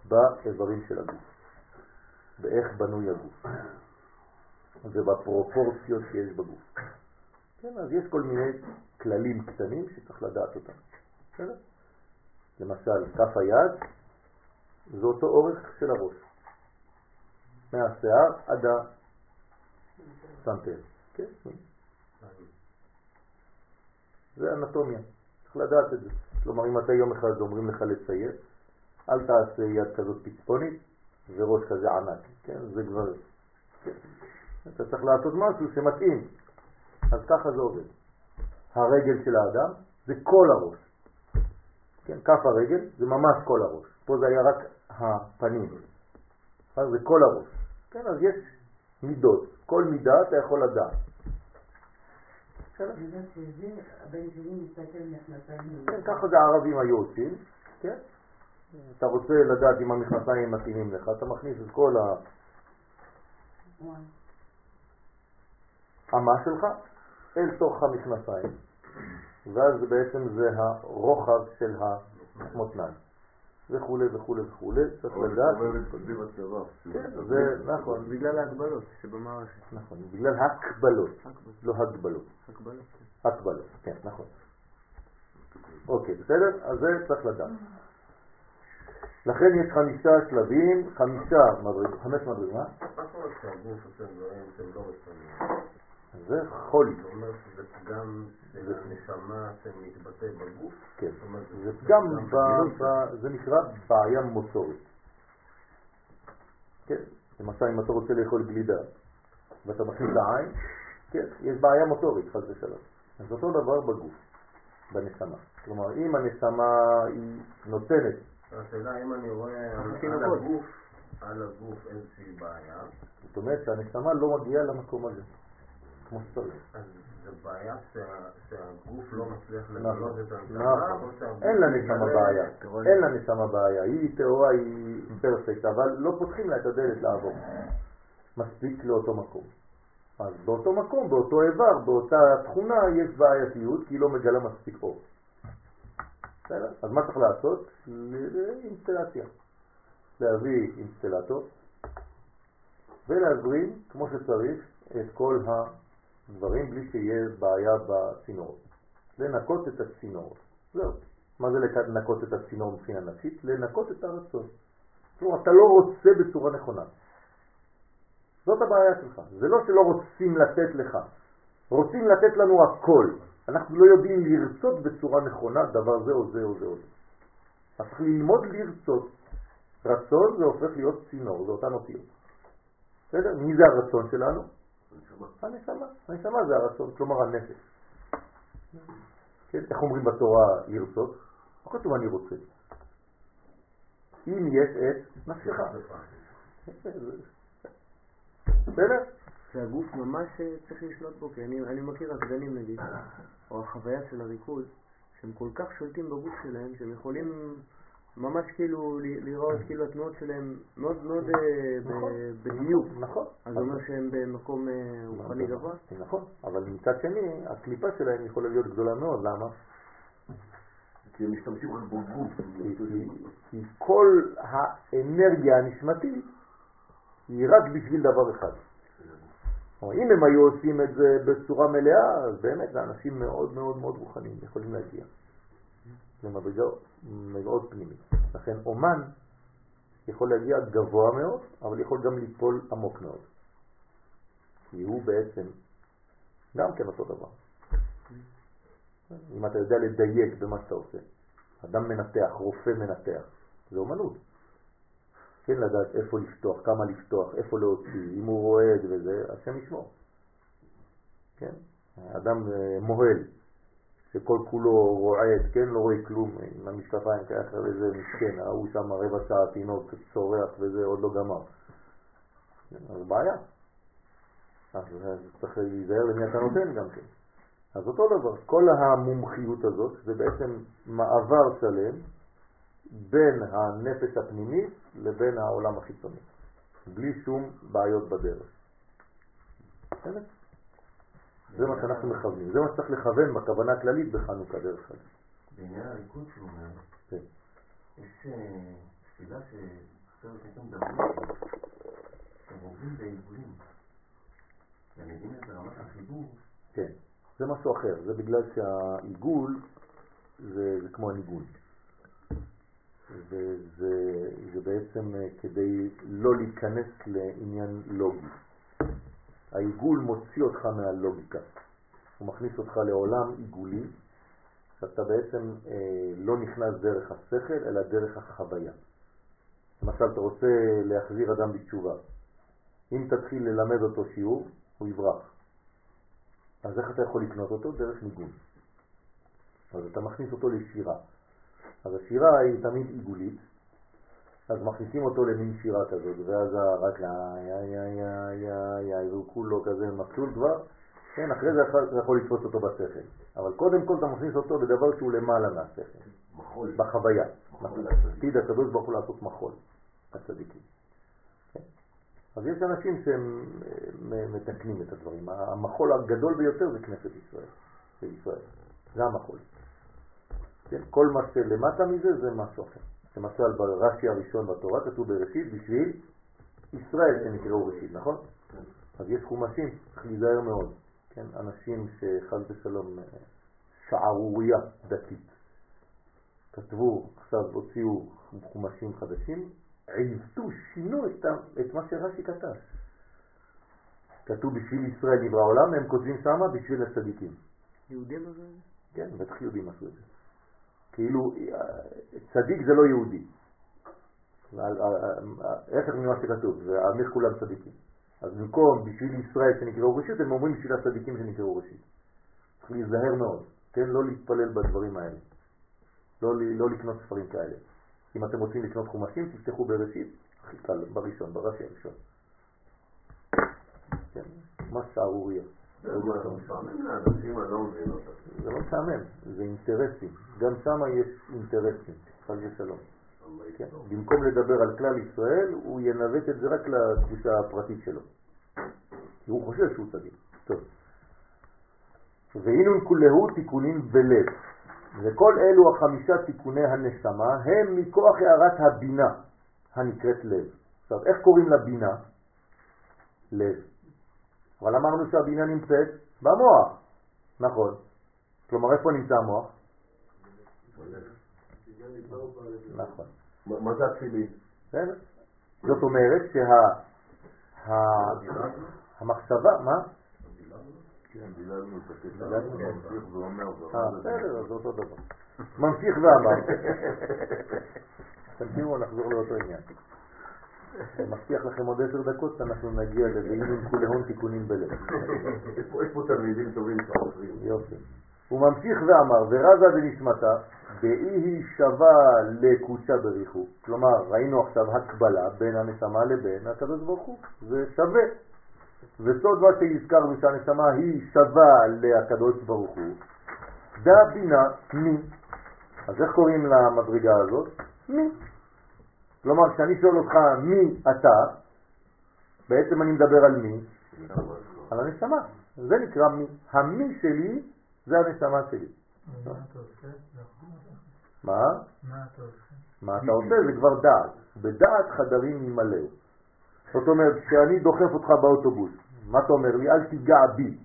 באיברים של הגוף, באיך בנוי הגוף ובפרופורציות שיש בגוף. כן, אז יש כל מיני כללים קטנים שצריך לדעת אותם. בסדר? למשל, כף היד זה אותו אורך של הראש, מהשיער עד הסנטר. כן? זה אנטומיה, צריך לדעת את זה. כלומר, אם אתה יום אחד אומרים לך לצייר, אל תעשה יד כזאת פצפונית וראש כזה ענק, כן? זה כבר... כן. אתה צריך לעשות משהו שמתאים. אז ככה זה עובד. הרגל של האדם זה כל הראש. כן, כף הרגל זה ממש כל הראש. פה זה היה רק הפנים. אז זה כל הראש. כן, אז יש מידות. כל מידה אתה יכול לדעת. כן, ככה זה הערבים היו עושים, כן? אתה רוצה לדעת אם המכנסיים מתאימים לך, אתה מכניס את כל וואי. האמה שלך אל תוך המכנסיים, ואז בעצם זה הרוחב של המותניים, וכולי וכולי וכולי, צריך לדעת. כן, זה נכון, בגלל ההגבלות שבמערכת. נכון, בגלל הקבלות. לא הגבלות, הגבלות. הקבלות, כן, נכון. אוקיי, בסדר? אז זה צריך לדעת. לכן יש חמישה שלבים, חמישה מדרגות, חמש מדרגות, מה? שהם לא? זה חולי, זה אומר שזה פגם של הנשמה שמתבטא בגוף? כן. זה פגם, זה נקרא בעיה מוטורית. כן, למשל אם אתה רוצה לאכול גלידה ואתה מכניס לעין, כן, יש בעיה מוטורית, חס ושלום. אז אותו דבר בגוף, בנשמה. כלומר, אם הנשמה היא נותנת, השאלה אם אני רואה על- על תינוקות. הגוף, על הגוף איזושהי בעיה, זאת אומרת שהנשמה לא מגיעה למקום הזה, כמו שצריך. אז זו בעיה שה- שהגוף לא מצליח נכון, לגלות את הנשמה, נכון. אין לנשמה בעיה. אין לנשמה בעיה, היא טהורה, היא פרפקט, אבל לא פותחים לה את הדלת לעבור. מספיק לאותו מקום. אז באותו מקום, באותו איבר, באותה תכונה, יש בעייתיות, כי היא לא מגלה מספיק אור. בסדר? אז מה צריך לעשות? אינסטלציה. להביא אינסטלטור ולהזרים כמו שצריך את כל הדברים בלי שיהיה בעיה בצינורות. לנקות את הצינורות. זהו. מה זה לנקות את הצינור מבחינה נפשית? לנקות את הרצון. כלומר, אתה לא רוצה בצורה נכונה. זאת הבעיה שלך. זה לא שלא רוצים לתת לך. רוצים לתת לנו הכל. אנחנו לא יודעים לרצות בצורה נכונה דבר זה או זה או זה או זה. אז צריך ללמוד לרצות. רצון זה הופך להיות צינור, זה אותן אותיות. בסדר? מי זה הרצון שלנו? הנשמה. הנשמה זה הרצון, כלומר הנפש. כן? איך אומרים בתורה לרצות? לא כתוב אני רוצה. אם יש את נפשך. בסדר? שהגוף ממש אה, צריך לשלוט בו, כי אני, אני מכיר רקדנים נגיד, או החוויה של הריכוז, שהם כל כך שולטים בגוף שלהם, שהם יכולים ממש כאילו לראות כאילו התנועות שלהם מאוד מאוד אה, נכון, בדיוק. נכון. אז זה אומר שהם במקום אה, רוחני גבוה? נכון, אבל מצד שני, הקליפה שלהם יכולה להיות גדולה מאוד, למה? כי הם משתמשים רק בגוף. כי כל האנרגיה הנשמתית היא רק בשביל דבר אחד. כלומר, אם הם היו עושים את זה בצורה מלאה, אז באמת זה אנשים מאוד מאוד מאוד רוחניים, יכולים להגיע למדרגה מאוד פנימית. לכן אומן יכול להגיע גבוה מאוד, אבל יכול גם ליפול עמוק מאוד. כי הוא בעצם גם כן אותו דבר. אם אתה יודע לדייק במה שאתה עושה. אדם מנתח, רופא מנתח, זה אומנות. כן, לדעת איפה לפתוח, כמה לפתוח, איפה להוציא, אם הוא רועד וזה, השם ישמור. כן? אדם אה, מוהל, שכל כולו רועד, כן, לא רואה כלום, עם המשקפיים ככה, וזה מסכן, ההוא שם רבע שעה תינוק צורח וזה עוד לא גמר. אז בעיה. אז צריך להיזהר למי אתה נותן גם כן. אז אותו דבר, כל המומחיות הזאת זה בעצם מעבר שלם בין הנפש הפנימית לבין העולם החיצוני, בלי שום בעיות בדרך. זה מה שאנחנו מכוונים, זה מה שצריך לכוון בכוונה הכללית בחנוכה דרך אגב. בעניין הליכוד שהוא אומר, כן. יש אה, תפילה שחסר כתוב דברים שהם עובדים בעיגולים. והם יודעים את רמת החיבור. כן, זה משהו אחר, זה בגלל שהעיגול זה, זה כמו הניגון. וזה זה בעצם אה, כדי לא להיכנס לעניין לוגי. העיגול מוציא אותך מהלוגיקה. הוא מכניס אותך לעולם עיגולי, שאתה בעצם אה, לא נכנס דרך השכל, אלא דרך החוויה. למשל, אתה רוצה להחזיר אדם בתשובה. אם תתחיל ללמד אותו שיעור, הוא יברח. אז איך אתה יכול לקנות אותו? דרך ניגון. אז אתה מכניס אותו לשירה. אז השירה היא תמיד עיגולית, אז מכניסים אותו למין שירה כזאת, ואז רק לה, יא יא יא יא יא, והוא כולו כזה מסלול כבר, כן, אחרי זה אתה יכול לתפוס אותו בשכל. אבל קודם כל אתה מכניס אותו בדבר שהוא למעלה מהשכל, מחול. בחוויה. מחול עתיד הקדוש ברוך הוא לעשות מחול, הצדיקים. כן? אז יש אנשים שהם אה, מתקנים את הדברים. המחול הגדול ביותר זה כנסת ישראל, זה ישראל. זה המחול. כן? כל מה שלמטה מזה זה משהו אחר. למשל ברש"י הראשון בתורה כתוב בראשית בשביל ישראל שנקראו ראשית, נכון? אז יש חומשים, צריך להיזהר מאוד. כן? אנשים שחל ושלום אה, שערוריה דתית. כתבו, עכשיו הוציאו חומשים חדשים, עיוותו, שינו את, את מה שרש"י כתב. כתוב בשביל ישראל נברא העולם, הם כותבים שמה בשביל הצדיקים. יהודים אבל? כן, בטח יהודים עשו את זה. כאילו, צדיק זה לא יהודי. ההפך ממה שכתוב, ועמך כולם צדיקים. אז במקום בשביל ישראל שנקראו ראשית, הם אומרים בשביל הצדיקים שנקראו ראשית. צריך להיזהר מאוד, כן? לא להתפלל בדברים האלה. לא, לא לקנות ספרים כאלה. אם אתם רוצים לקנות חומשים, תפתחו בראשית, הכי קל, בראשון, בראשי הראשון. כן, מה שערוריה. זה משעמם לאנשים, אני לא. זה לא משעמם, זה אינטרסים. גם שם יש אינטרסים, חס ושלום. כן. במקום לדבר על כלל ישראל, הוא ינווט את זה רק לתחושה הפרטית שלו. כי הוא חושב שהוא צדיק. טוב. ואינון כולהו תיקונים בלב. וכל אלו החמישה תיקוני הנשמה הם מכוח הערת הבינה הנקראת לב. עכשיו, איך קוראים לבינה? לב. אבל אמרנו שהבינה נמצאת במוח, נכון. כלומר, איפה נמצא המוח? נכון. מה זה התפילין? זאת אומרת שהמחשבה, מה? כן, אה, בסדר, זה אותו דבר. ממשיך ואמר. תמשיכו, נחזור לאותו עניין. אני מבטיח לכם עוד עשר דקות, אנחנו נגיע ל"ואינון כולהון תיקונים בלב". יש פה תלמידים טובים שעוזרים. יופי. הוא ממשיך ואמר, ורזה דנשמתה, באי היא שווה לקודשה בריחו. כלומר, ראינו עכשיו הקבלה בין הנשמה לבין הקדוש ברוך הוא. זה שווה. וסוד מה שהזכרנו שהנשמה היא שווה לקדוש ברוך הוא, דה בינה מי. אז איך קוראים למדרגה הזאת? מי. כלומר, כשאני שואל אותך מי אתה, בעצם אני מדבר על מי? על הנשמה. זה נקרא מי. המי שלי זה הנשמה שלי. מה? מה אתה עושה? זה כבר דעת. בדעת חדרים ימלאו. זאת אומרת, כשאני דוחף אותך באוטובוס, מה אתה אומר לי? אל תיגע בי.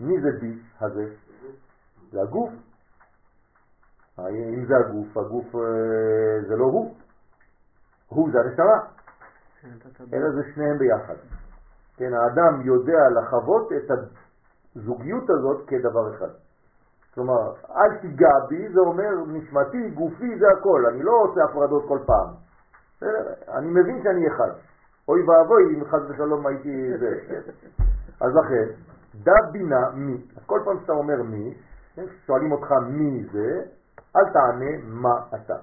מי זה בי הזה? זה הגוף. אם זה הגוף, הגוף אה, זה לא הוא. הוא זה הנשמה. אלא זה שניהם ביחד. כן, האדם יודע לחוות את הזוגיות הזאת כדבר אחד. כלומר, אל תיגע בי, זה אומר נשמתי, גופי, זה הכל. אני לא עושה הפרדות כל פעם. אני מבין שאני אחד. אוי ואבוי אם חס ושלום הייתי זה. אז לכן, דה בינה מי. אז כל פעם שאתה אומר מי, כן, שואלים אותך מי זה, אל תענה מה אתה.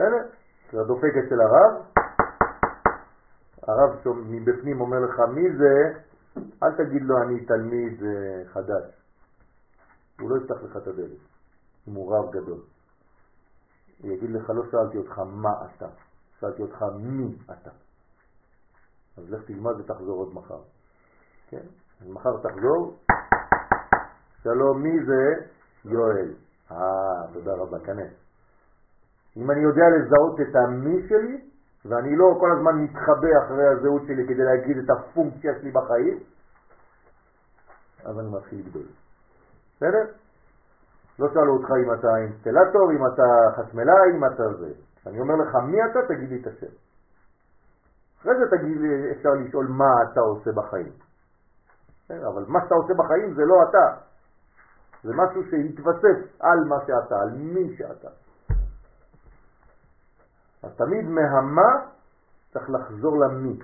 בסדר? זה הדופק אצל הרב, הרב מבפנים אומר לך מי זה, אל תגיד לו אני תלמיד אה, חדש. הוא לא יפתח לך את הדלת, אם הוא רב גדול. הוא יגיד לך, לא שאלתי אותך מה אתה, שאלתי אותך מי אתה. אז לך תלמד ותחזור עוד מחר. כן? אז מחר תחזור, שלום, מי זה? יואל. אה, תודה רבה, כנס. אם אני יודע לזהות את המי שלי, ואני לא כל הזמן מתחבא אחרי הזהות שלי כדי להגיד את הפונקציה שלי בחיים, אז אני מתחיל לגדול. בסדר? לא שאלו אותך אם אתה אינסטלטור, אם אתה חשמלאי, אם אתה זה. אני אומר לך מי אתה, תגיד לי את השם. אחרי זה תגיד לי, אפשר לשאול מה אתה עושה בחיים. אבל מה שאתה עושה בחיים זה לא אתה. זה משהו שהתווסף על מה שאתה, על מי שאתה. אז תמיד מהמה צריך לחזור למי.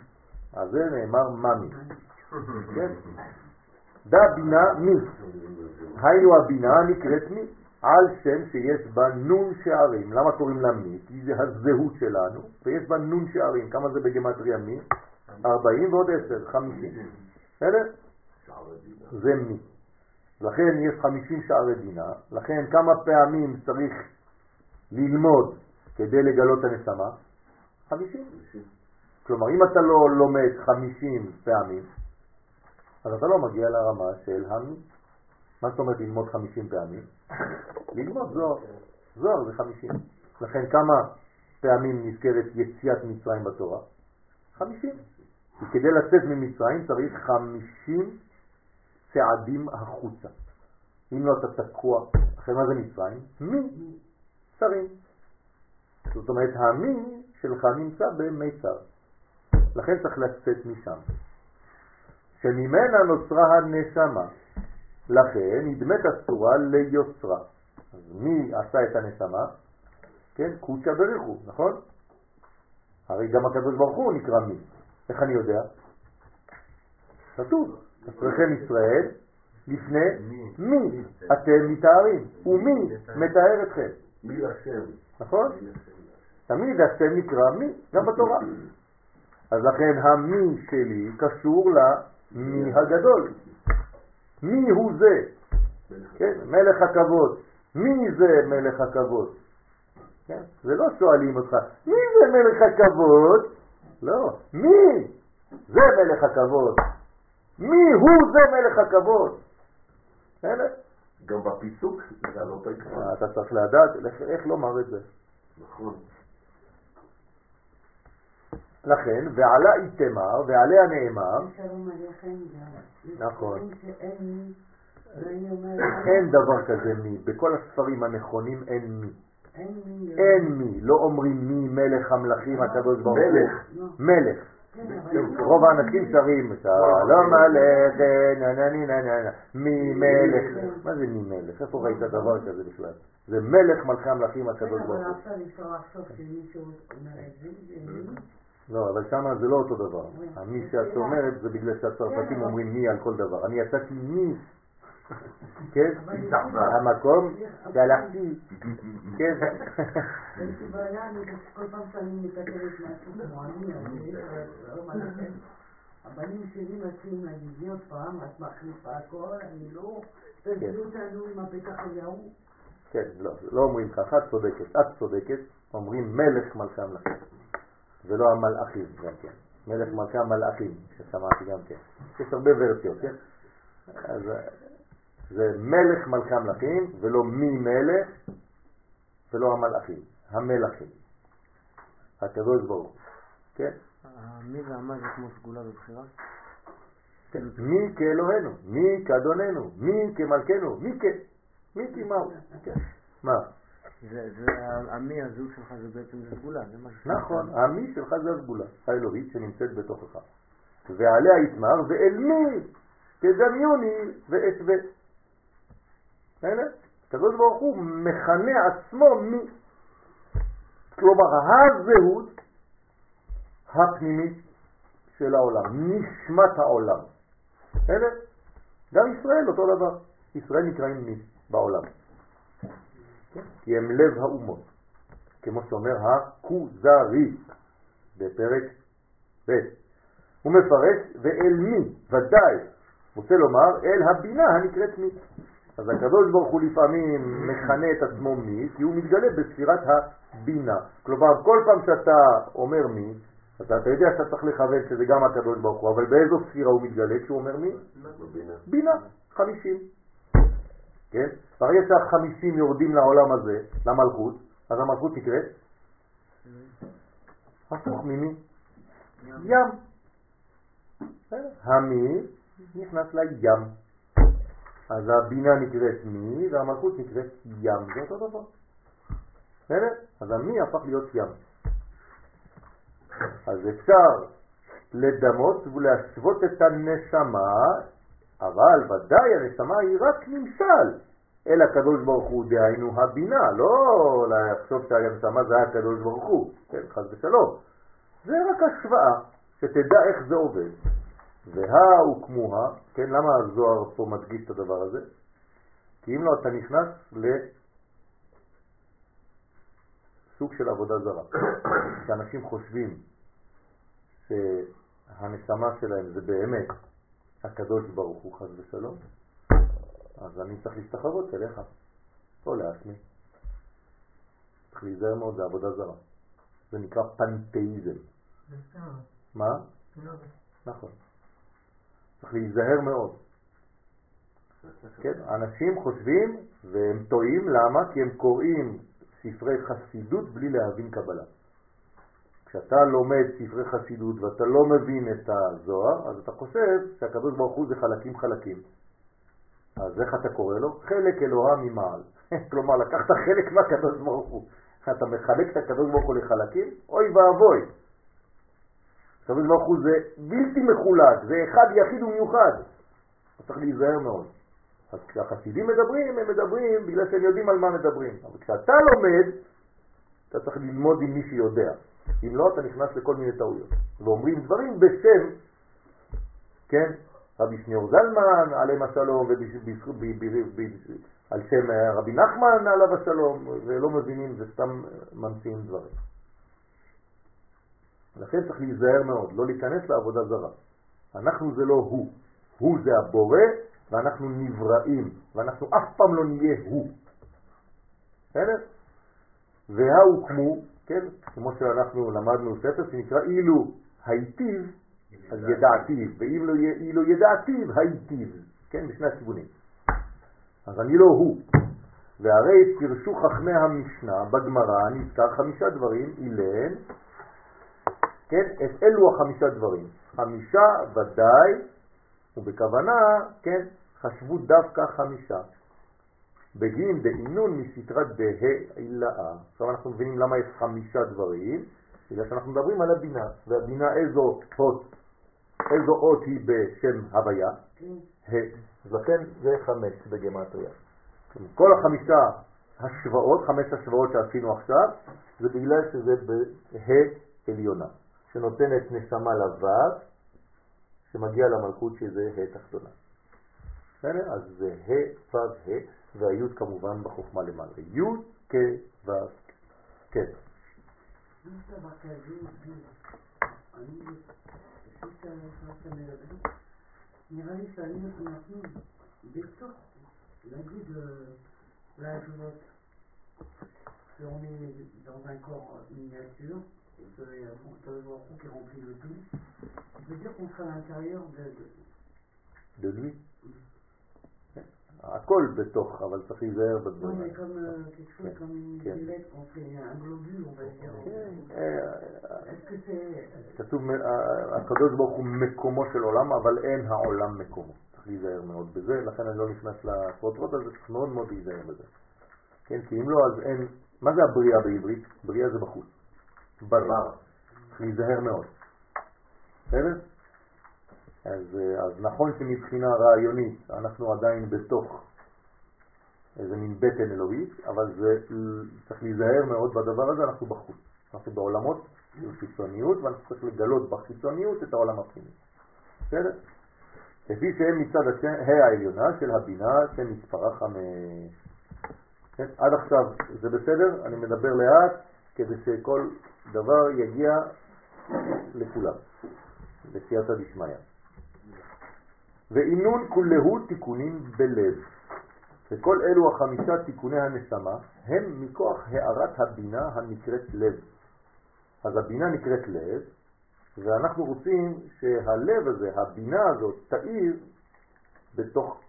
אז זה נאמר ממי. כן? דה בינה מי. היינו הבינה נקראת מי. על שם שיש בה נון שערים. למה קוראים לה מי? כי זה הזהות שלנו, ויש בה נון שערים. כמה זה בגמטריה מי? 40 ועוד 10, 50. בסדר? זה מי. לכן יש 50 שערי דינה, לכן כמה פעמים צריך ללמוד כדי לגלות הנשמה? 50. כלומר, אם אתה לא לומד 50 פעמים, אז אתה לא מגיע לרמה של המי. מה זאת אומרת ללמוד 50 פעמים? ללמוד זוהר. זוהר זה 50. לכן כמה פעמים נזכרת יציאת מצרים בתורה? 50. וכדי לצאת ממצרים צריך 50 צעדים החוצה. אם לא אתה תקוע, אחרי מה זה מצרים? מי? שרים. זאת אומרת, המי שלך נמצא במיצר. לכן צריך לצאת משם. שממנה נוצרה הנשמה. לכן נדמת הצורה ליוצרה. אז מי עשה את הנשמה? כן, קודשא בריחו, נכון? הרי גם הקדוש ברוך הוא נקרא מי. איך אני יודע? כתוב, אצלכם ישראל לפני מי אתם מתארים, ומי מתאר אתכם, מי השם? נכון? תמיד השם נקרא מי, גם בתורה. אז לכן המי שלי קשור למי הגדול. מי הוא זה? כן, מלך הכבוד. מי זה מלך הכבוד? כן? זה לא שואלים אותך, מי זה מלך הכבוד? לא, מי? זה מלך הכבוד. מי הוא זה מלך הכבוד? בסדר? גם בפיסוק זה לא תקווה. אתה צריך לדעת איך לומר את זה. נכון. לכן, ועלה איתמר, ועליה נאמר, נכון. אין דבר כזה מי. בכל הספרים הנכונים אין מי. אין מי. לא אומרים מי מלך המלכים הקדוש ברוך הוא. מלך. לא. מלך. כן, אבל רוב האנשים שרים, שלום עליך, נה נה נה נה נה נה, מי מלך. מה זה מי מלך? איפה ראית דבר כזה בכלל? זה מלך מלכי המלכים הקדוש כן, ברוך הוא. מי. לא, אבל שמה זה לא אותו דבר. המי שאת אומרת זה בגלל שהצרפתים אומרים מי על כל דבר. אני יצאתי מי, כן? המקום שהלכתי, כן? עליכם. הבנים שלי מציעים להגיד לי עוד פעם, את מחליפה הכל, אני לא... תביאו אותנו עם הפתח אליהו. כן, לא, לא אומרים ככה, את צודקת. את צודקת, אומרים מלך מלכי המלכים. ולא המלאכים גם כן. מלך מלכי המלאכים, ששמעתי גם כן. יש הרבה ורסיות, כן? אז אה, זה מלך מלכי המלכים, ולא מי מלך, ולא המלאכים, המלכים. הקדוש ברוך כן? מי והמה זה כמו סגולה בבחירה? כן. מי כאלוהינו, מי כאדוננו, מי כמלכנו, מי כ... מי כמהו, כן. מה? זה, הזוג שלך זה בעצם סגולה, זה מה ש... נכון, המי שלך זה הסגולה האלוהית שנמצאת בתוכך. ועליה יתמר, ואל מי תדמיוני ואשווה. הקדוש ברוך הוא מכנה עצמו מי. כלומר, הזהות הפנימית של העולם, נשמת העולם. בסדר? גם ישראל אותו דבר. ישראל נקראים מי בעולם. כן? כי הם לב האומות. כמו שאומר הכוזרי בפרק ב'. הוא מפרש ואל מי, ודאי, רוצה לומר אל הבינה הנקראת מי. אז הקדוש ברוך הוא לפעמים מכנה את עצמו מי, כי הוא מתגלה בספירת הבינה. כלומר, כל פעם שאתה אומר מי, אז אתה יודע שאתה צריך לכוון שזה גם הקדוש ברוך הוא, אבל באיזו ספירה הוא מתגלה כשהוא אומר מי? בבינה. בינה, חמישים. כן? ברגע שהחמישים יורדים לעולם הזה, למלכות, אז המלכות נקראת הפוך ממי? ים. המי נכנס לים. אז הבינה נקראת מי והמלכות נקראת ים, זה אותו דבר. בסדר? אז המי הפך להיות ים. אז אפשר לדמות ולהשוות את הנשמה, אבל ודאי הנשמה היא רק נמשל אל הקדוש ברוך הוא, דהיינו הבינה, לא לחשוב שהנשמה זה הקדוש ברוך הוא, כן, חס ושלום. זה רק השוואה, שתדע איך זה עובד. והא וכמוה, כן, למה הזוהר פה מדגיש את הדבר הזה? כי אם לא, אתה נכנס לסוג של עבודה זרה. שאנשים חושבים שהנשמה שלהם זה באמת הקדוש ברוך הוא חס ושלום, אז אני צריך להשתחוות אליך, או לעצמי. צריך להיזהר מאוד, זה עבודה זרה. זה נקרא פנתאיזם. מה? נכון. צריך להיזהר מאוד. כן, אנשים חושבים והם טועים, למה? כי הם קוראים ספרי חסידות בלי להבין קבלה. כשאתה לומד ספרי חסידות ואתה לא מבין את הזוהר, אז אתה חושב שהקדוש ברוך הוא זה חלקים חלקים. אז איך אתה קורא לו? חלק אלוהה ממעל. כלומר, לקחת חלק מהקדוש ברוך הוא. אתה מחלק את הקדוש ברוך הוא לחלקים? אוי ואבוי. הקדוש ברוך הוא זה בלתי מחולק, זה אחד יחיד ומיוחד. אז צריך להיזהר מאוד. אז כשהחסידים מדברים, הם מדברים בגלל שהם יודעים על מה מדברים. אבל כשאתה לומד, אתה צריך ללמוד עם מי שיודע. אם לא, אתה נכנס לכל מיני טעויות. ואומרים דברים בשם, כן, רבי שניאור זלמן, עליהם השלום, על שם רבי נחמן, עליו השלום, ולא מבינים, וסתם ממציאים דברים. לכן צריך להיזהר מאוד, לא להיכנס לעבודה זרה. אנחנו זה לא הוא, הוא זה הבורא, ואנחנו נבראים, ואנחנו אף פעם לא נהיה הוא. בסדר? וההוקמו, כן, כמו שאנחנו למדנו ספר שנקרא אילו הייטיב, אז ידעתיו, ואם לא אילו ידעתיו, הייטיב, כן, בשני הכיוונים. אז אני לא הוא. והרי פירשו חכמי המשנה בגמרא נזכר חמישה דברים, אילן, כן, את אלו החמישה דברים. חמישה ודאי, ובכוונה, כן, חשבו דווקא חמישה. בגין דאינון מסתרת בהילאה. עכשיו אנחנו מבינים למה יש חמישה דברים, בגלל שאנחנו מדברים על הבינה, והבינה איזו אות, איזו אות היא בשם הוויה? ה'. אז לכן זה חמש בגמטריה. כל החמישה השוואות, חמש השוואות שעשינו עכשיו, זה בגלל שזה בה' עליונה, שנותנת נשמה לו', שמגיע למלכות שזה ה' תחתונה. בסדר? אז זה ה', ו', ה', והי' כמובן בחוכמה למעלה. י' כ' ו' כ'. נראה לי שאנחנו בתוך, להגיד la joute, qu'on est dans un corps miniature, et que bon, le bordeaux qui remplit le tout, on peut dire qu'on sera à l'intérieur de, de lui. הכל בתוך, אבל צריך להיזהר בדברים. Va dire. Est-ce que c'est... כתוב, הקדוש ברוך הוא מקומו של עולם, אבל אין העולם מקומו. צריך להיזהר מאוד בזה, לכן אני לא נכנס לפרוטרוט הזה, צריך מאוד מאוד להיזהר בזה. כן, כי אם לא, אז אין... מה זה הבריאה בעברית? בריאה זה בחוץ. בר. צריך להיזהר מאוד. בסדר? אז, אז נכון שמבחינה רעיונית אנחנו עדיין בתוך איזה מין בטן אלוהית, אבל זה, צריך להיזהר מאוד בדבר הזה, אנחנו בחוץ. אנחנו בעולמות של חיצוניות, ואנחנו צריך לגלות בחיצוניות את העולם הפנימי. בסדר? לפי שהם מצד ה' העליונה של הבינה שמספרה חמש. כן? עד עכשיו זה בסדר? אני מדבר לאט כדי שכל דבר יגיע לכולם, בסייעתא דשמיא. ואינון כולהו תיקונים בלב. וכל אלו החמישה תיקוני הנשמה הם מכוח הערת הבינה הנקראת לב. אז הבינה נקראת לב, ואנחנו רוצים שהלב הזה, הבינה הזאת, תאיר בתוך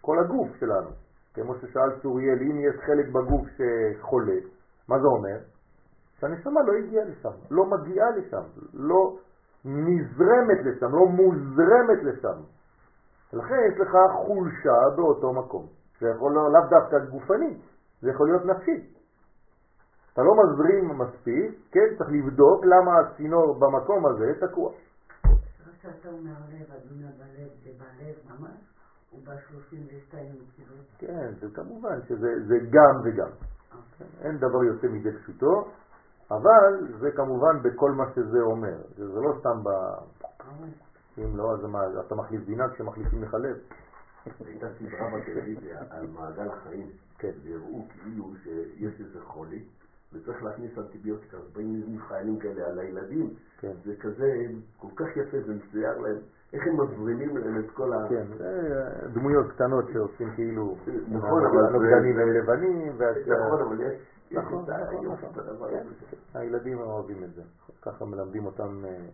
כל הגוף שלנו. כמו ששאל צוריאל, אם יש חלק בגוף שחולה, מה זה אומר? שהנשמה לא הגיעה לשם, לא מגיעה לשם, לא נזרמת לשם, לא מוזרמת לשם. ולכן יש לך חולשה באותו מקום. זה יכול להיות לאו דווקא גופני, זה יכול להיות נפשי. אתה לא מזרים מספיק, כן, צריך לבדוק למה הצינור במקום הזה תקוע. שאתה אומר לב, אדוני בלב, זה בלב ממש, הוא ב-32 נקודות. כן, זה כמובן שזה גם וגם. אוקיי. אין דבר יוצא מידי פשוטו, אבל זה כמובן בכל מה שזה אומר. זה לא סתם ב... אם לא, אז מה, אתה מחליף בינה כשמחליפים לך לב. הייתה סדרה בטלוויזיה על מעגל החיים, כן. והראו כאילו שיש איזה חולי, וצריך להכניס אנטיביוטיקה, אז באים חיילים כאלה על הילדים, כן. זה כזה כל כך יפה, זה מצויר להם, איך הם מזרימים להם את כל ה... כן, דמויות קטנות שעושים כאילו... נכון, אבל... הנוגדנים הם לבנים, נכון, אבל יש... נכון, נכון, נכון. כן, הילדים אוהבים את זה, ככה מלמדים אותם אה,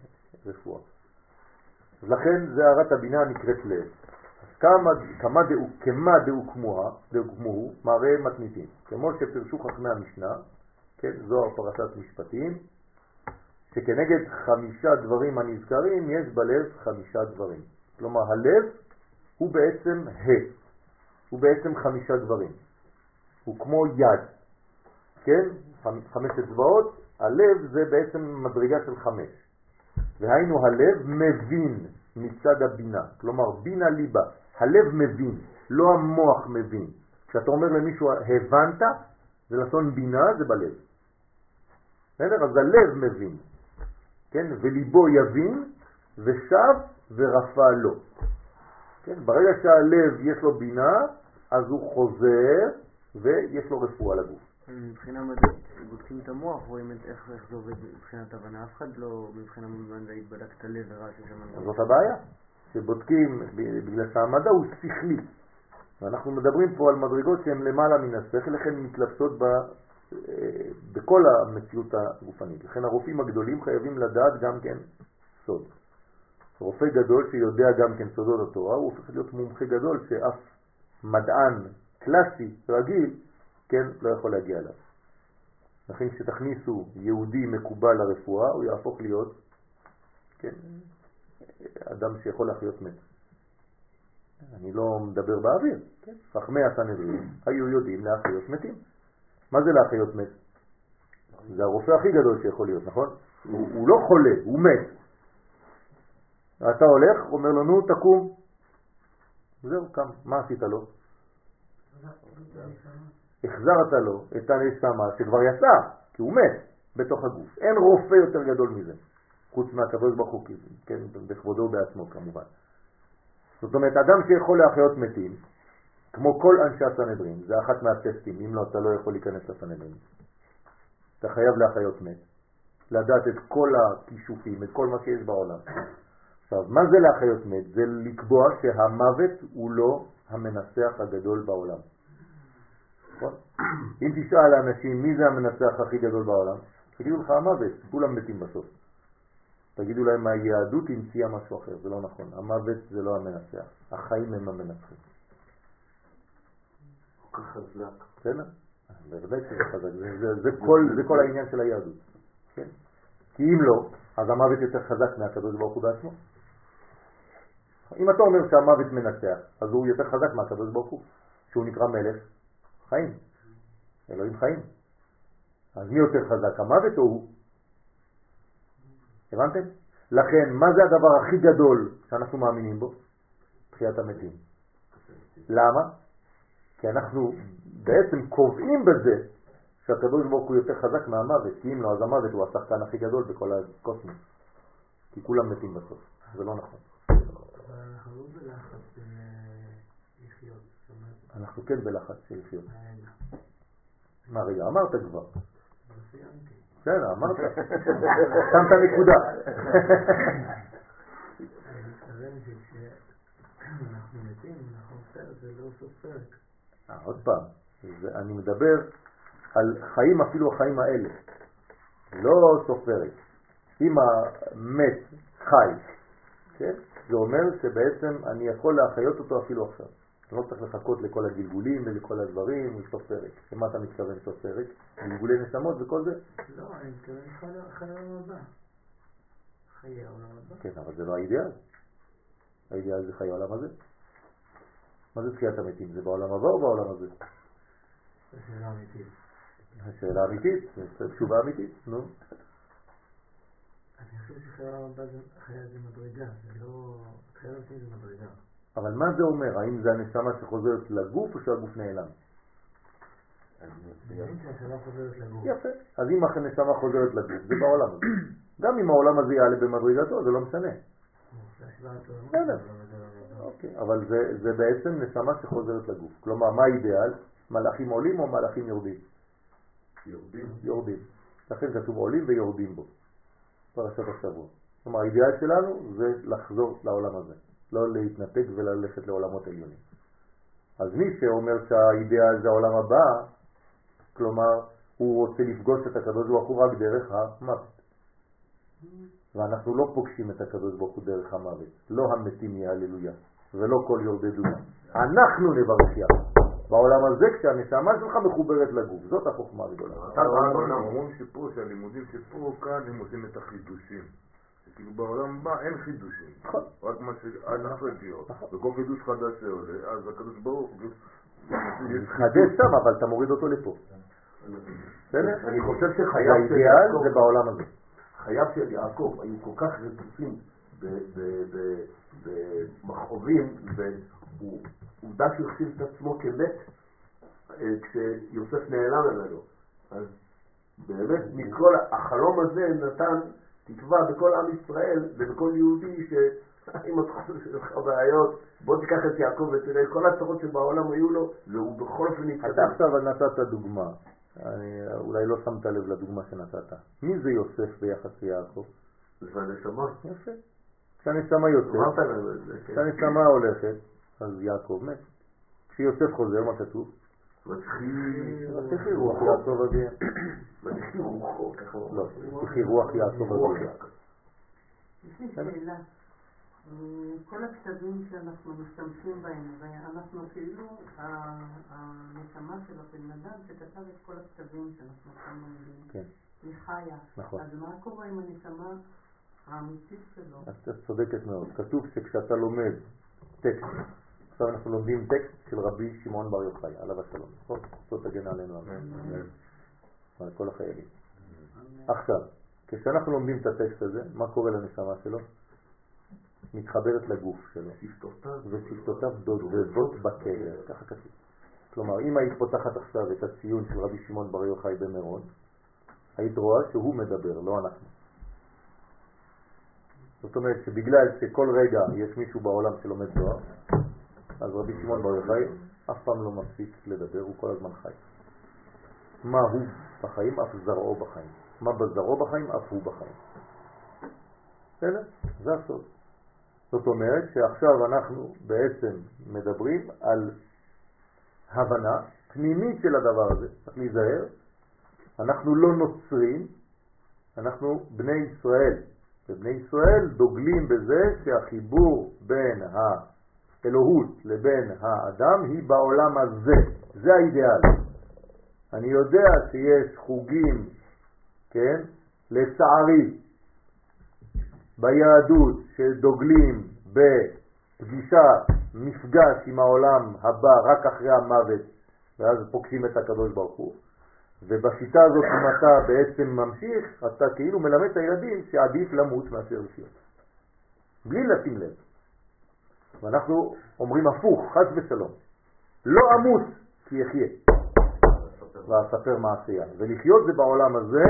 רפואה. אז לכן זה הערת הבינה נקראת לב. כמה דאוקמוהו מראה מתניתים. כמו שפרשו חכמי המשנה, כן, זוהר פרשת משפטים, שכנגד חמישה דברים הנזכרים יש בלב חמישה דברים. כלומר הלב הוא בעצם ה, הוא בעצם חמישה דברים. הוא כמו יד, כן? חמשת אצבעות, הלב זה בעצם מדרגה של חמש. והיינו הלב מבין מצד הבינה, כלומר בינה ליבה, הלב מבין, לא המוח מבין. כשאתה אומר למישהו הבנת, זה לשון בינה, זה בלב. בסדר? אז הלב מבין, כן? וליבו יבין ושב ורפא לו. כן? ברגע שהלב יש לו בינה, אז הוא חוזר ויש לו רפואה לגוף. מבחינה מדעית, בודקים את המוח, רואים איך, זה עובד מבחינת הבנה. אף אחד לא מבחינה מדעית בדק את הלב וראה שזה מנגנון. זאת הבעיה, שבודקים בגלל שהמדע הוא שכלי. ואנחנו מדברים פה על מדרגות שהן למעלה מן השכל, לכן מתלבשות ב, בכל המציאות הגופנית. לכן הרופאים הגדולים חייבים לדעת גם כן סוד. רופא גדול שיודע גם כן סודות התורה, הוא הופך להיות מומחה גדול שאף מדען קלאסי, רגיל, כן, לא יכול להגיע אליו. לכן כשתכניסו יהודי מקובל לרפואה, הוא יהפוך להיות, כן, אדם שיכול להחיות מת. אני לא מדבר באוויר, כן? חכמי הסנהדרין היו יודעים להחיות מתים. מה זה להחיות מת? זה הרופא הכי גדול שיכול להיות, נכון? הוא, הוא לא חולה, הוא מת. אתה הולך, אומר לנו, תקום. זהו, קם. מה עשית לו? החזרת לו את הנשמה שכבר יצא, כי הוא מת בתוך הגוף. אין רופא יותר גדול מזה, חוץ מהקדוש ברוך הוא, כן, בכבודו בעצמו כמובן. זאת אומרת, אדם שיכול להחיות מתים, כמו כל אנשי הסנהדרין, זה אחת מהטסטים, אם לא, אתה לא יכול להיכנס לסנהדרין. אתה חייב להחיות מת, לדעת את כל הכישופים, את כל מה שיש בעולם. עכשיו, מה זה להחיות מת? זה לקבוע שהמוות הוא לא המנצח הגדול בעולם. נכון? אם תשאל לאנשים מי זה המנצח הכי גדול בעולם, תגידו לך המוות, כולם מתים בסוף. תגידו להם היהדות המציאה משהו אחר, זה לא נכון. המוות זה לא המנצח, החיים הם המנצחים. כל כך חזק. בסדר? בוודאי שזה חזק, זה כל העניין של היהדות. כן? כי אם לא, אז המוות יותר חזק מהקדוש ברוך הוא בעצמו. אם אתה אומר שהמוות מנצח, אז הוא יותר חזק מהקדוש ברוך הוא, שהוא נקרא מלך חיים. אלוהים חיים. אז מי יותר חזק, המוות או הוא? הבנתם? לכן, מה זה הדבר הכי גדול שאנחנו מאמינים בו? תחיית המתים. למה? כי אנחנו בעצם קובעים בזה שהקדוש ברוך הוא יותר חזק מהמוות, כי אם לא, אז המוות הוא השחקן הכי גדול בכל הקוסמוס. כי כולם מתים בסוף, זה לא נכון. אבל אנחנו לא בלחץ אה, לחיות. אנחנו כן בלחץ של לחיות. מה רגע, אמרת כבר. בסדר, אמרת. שמת נקודה. לא. אה, עוד פעם, אני מדבר על חיים, אפילו החיים האלה. לא סוף פרק. אם המת חי, כן? זה אומר שבעצם אני יכול להחיות אותו אפילו עכשיו. אתה לא צריך לחכות לכל הגלגולים ולכל הדברים, לסוף פרק. למה אתה מתכוון לסוף פרק? גלגולי נשמות וכל זה? לא, אני מתכוון חיי העולם הבא. חיי העולם הבא. כן, אבל זה לא האידאל. האידאל זה חיי העולם הזה. מה זה תחיית המתים? זה בעולם הבא או בעולם הזה? זו שאלה אמיתית. השאלה אמיתית, תשובה אמיתית, נו. אני חושב שחיי העולם הבא זה מדרגה, זה לא... תחיית המתים זה מדרגה. אבל מה זה אומר? האם זה הנשמה שחוזרת לגוף או שהגוף נעלם? יפה. אז אם הנשמה חוזרת לגוף, זה בעולם הזה. גם אם העולם הזה יעלה במדרגתו, זה לא משנה. אוקיי, אבל זה בעצם נשמה שחוזרת לגוף. כלומר, מה האידאל? מלאכים עולים או מלאכים יורדים? יורדים. יורדים. לכן כתוב עולים ויורדים בו. פרשת השבוע. כלומר, האידאל שלנו זה לחזור לעולם הזה, לא להתנתק וללכת לעולמות עליונים. אז מי שאומר שהאידאל זה העולם הבא, כלומר, הוא רוצה לפגוש את הקדוש ברוך הוא רק דרך המוות. ואנחנו לא פוגשים את הקדוש ברוך הוא דרך המוות, לא המתים יהללויה, ולא כל יורדי דומה. אנחנו נברך יחד. בעולם הזה כשהנשמה שלך מחוברת לגוף, זאת החוכמה הגדולה. אומרים שפה, שהלימודים שפה, כאן הם עושים את החידושים. כאילו בעולם הבא אין חידושים, נכון. רק מה שאנחנו הגיעות, וכל חידוש חדש שעולה, אז הקדוש ברוך הוא מתחדש שם, אבל אתה מוריד אותו לפה. בסדר? אני חושב שחייו של יעקב, זה בעולם הזה. חייו של יעקב היו כל כך רצופים במכאובים, ועובדה שהוא החשיב את עצמו כמת אה, כשיוסף נעלם ממנו. אז באמת מכל החלום הזה נתן תקווה בכל עם ישראל ובכל יהודי שאם אתה חושב שיש לך בעיות, בוא תיקח את יעקב ותראה, כל הצרות שבעולם היו לו, והוא בכל אופן אתה התקדם. עכשיו נתת דוגמה, אני, אולי לא שמת לב לדוגמה שנתת. מי זה יוסף ביחס ליעקב? זה הנשמה. יפה. כשהנשמה יוצאת, כן. כשהנשמה הולכת, אז יעקב מת. כשיוסף חוזר, מה כתוב? מתחיל רוח יעקב אביה. מתחיל רוחו, ככה הוא. לא, תחי רוח רוח אביה. יש לי שאלה. אה, כל הכתבים שאנחנו משתמשים בהם, ואנחנו כאילו, הנשמה של הבן אדם שכתב את כל הכתבים שאנחנו עכשיו לומדים, כן, היא חיה. נכון. אז מה קורה עם הנשמה האמיתית שלו? את צודקת מאוד. כתוב שכשאתה לומד טקסט, עכשיו אנחנו לומדים טקסט של רבי שמעון בר יוחאי, עליו השלום, נכון? זאת תגן עלינו. על כל החיילים. עכשיו, כשאנחנו לומדים את הטקסט הזה, מה קורה לנשמה שלו? מתחברת לגוף שלו, שפתותיו. ושפתותיו דודבות בקבר, ככה כתוב. כלומר, אם היית פותחת עכשיו את הציון של רבי שמעון בר יוחאי במירון, היית רואה שהוא מדבר, לא אנחנו. זאת אומרת שבגלל שכל רגע יש מישהו בעולם שלומד תואר, אז רבי שמעון בר יוחאי אף פעם לא מפסיק לדבר, הוא כל הזמן חי. מה הוא בחיים, אף זרעו בחיים. מה בזרעו בחיים, אף הוא בחיים. בסדר? זה הסוד. זאת אומרת שעכשיו אנחנו בעצם מדברים על הבנה פנימית של הדבר הזה, צריך להיזהר, אנחנו לא נוצרים, אנחנו בני ישראל, ובני ישראל דוגלים בזה שהחיבור בין האלוהות לבין האדם היא בעולם הזה, זה האידאל. אני יודע שיש חוגים, כן, לצערי, ביהדות שדוגלים בפגישה, מפגש עם העולם הבא רק אחרי המוות, ואז פוגשים את הקדוש ברוך הוא. ובשיטה הזאת, אם אתה בעצם ממשיך, אתה כאילו מלמד את הילדים שעדיף למות מאשר לחיות. בלי לשים לב. ואנחנו אומרים הפוך, חס ושלום. לא אמות כי אחיה, ואספר מעשייה. ולחיות זה בעולם הזה,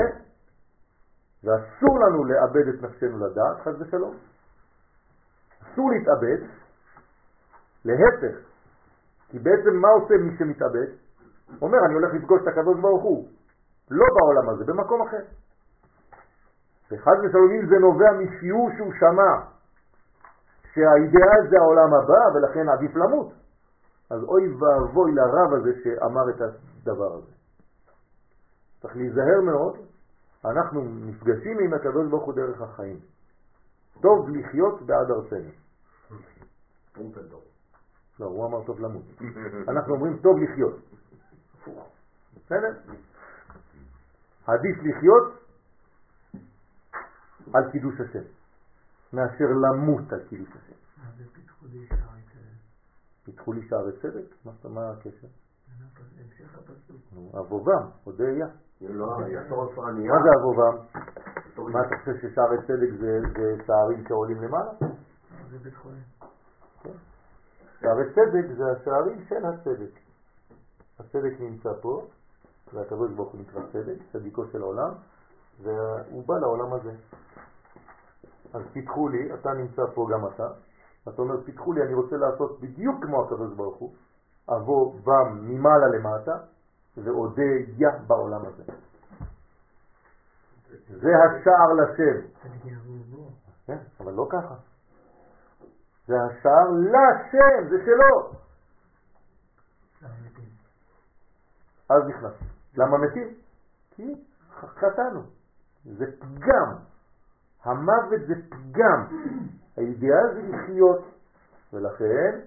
ואסור לנו לאבד את נפשנו לדעת, חס ושלום. אסור להתאבד, להפך. כי בעצם מה עושה מי שמתאבד? אומר, אני הולך לפגוש את הקדוש ברוך הוא. לא בעולם הזה, במקום אחר. וחד ושלום אם זה נובע משיעור שהוא שמע שהאידאל זה העולם הבא ולכן עדיף למות, אז אוי ואבוי לרב הזה שאמר את הדבר הזה. צריך להיזהר מאוד, אנחנו נפגשים עם הקדוש ברוך הוא דרך החיים. טוב לחיות בעד ארצנו. לא, הוא אמר טוב למות. אנחנו אומרים טוב לחיות. בסדר? עדיף לחיות על קידוש השם, מאשר למות על קידוש השם. מה זה פיתחו לי שערי צדק? פיתחו לי שערי צדק? מה זאת- מה הקשר? המשך הפסוק. אבובם, הודיה. לא. מה זה אבובם? מה אתה חושב ששערי צדק זה זה שערים שעולים למעלה? זה בית חולים. שערי צדק זה השערים של הצדק. הצדק נמצא פה, והקדוש ברוך הוא נקרא צדק, צדיקו של העולם, והוא בא לעולם הזה. אז פיתחו לי, אתה נמצא פה גם אתה, אתה אומר פיתחו לי, אני רוצה לעשות בדיוק כמו הקדוש ברוך הוא, אבוא בם ממעלה למטה, ועודיה בעולם הזה. זה השער לשם. כן, אבל לא ככה. זה השער לשם, זה שלו. אז נכנס. למה מתים? כי חטאנו. זה פגם. המוות זה פגם. האידיאל זה לחיות. ולכן,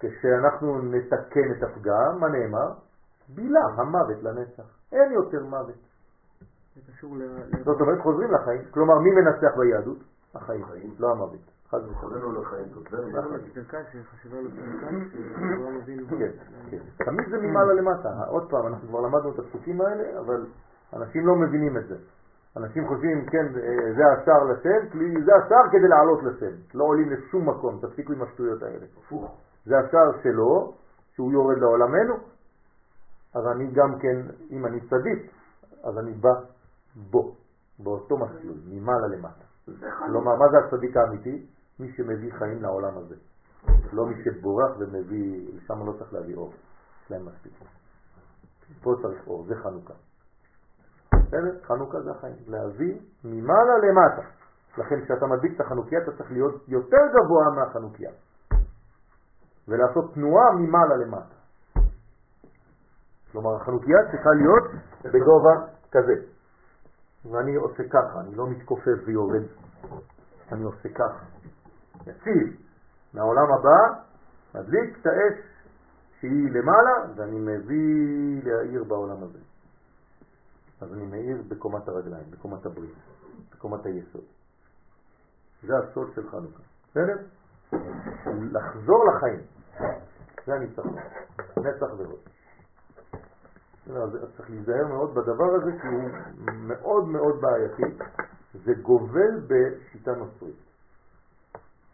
כשאנחנו נתקן את הפגם, מה נאמר? בילה, המוות לנצח. אין יותר מוות. זאת אומרת, חוזרים לחיים. כלומר, מי מנצח ביהדות? החיים, לא המוות. חד אבינו... כן, כן. תמיד זה ממעלה למטה. עוד פעם, אנחנו כבר למדנו את הפסוקים האלה, אבל אנשים לא מבינים את זה. אנשים חושבים, כן, זה השער לשם, זה השער כדי לעלות לשם. לא עולים לשום מקום, תפסיקו עם השטויות האלה. זה השער שלו, שהוא יורד לעולמנו, אז אני גם כן, אם אני צדיק, אז אני בא בו, באותו מסלול, ממעלה למטה. כלומר, מה זה הצדיק האמיתי? מי שמביא חיים לעולם הזה. לא מי שבורח ומביא, שם לא צריך להביא אור, יש להם מספיק. פה צריך אור, זה חנוכה. בסדר? חנוכה זה החיים, להביא ממעלה למטה. לכן כשאתה מדביק את החנוכיה אתה צריך להיות יותר גבוה מהחנוכיה. ולעשות תנועה ממעלה למטה. כלומר החנוכיה צריכה להיות בגובה כזה. ואני עושה ככה, אני לא מתכופף ויורד, אני עושה ככה. יציב. מהעולם הבא, מדליק את האש שהיא למעלה, ואני מביא להאיר בעולם הזה. אז אני מאיר בקומת הרגליים, בקומת הברית, בקומת היסוד. זה הסוד של חנוכה. בסדר? לחזור לחיים. זה הניצחון. נצח ועוד. אז צריך להיזהר מאוד בדבר הזה כי הוא מאוד מאוד בעייתי. זה גובל בשיטה נוצרית.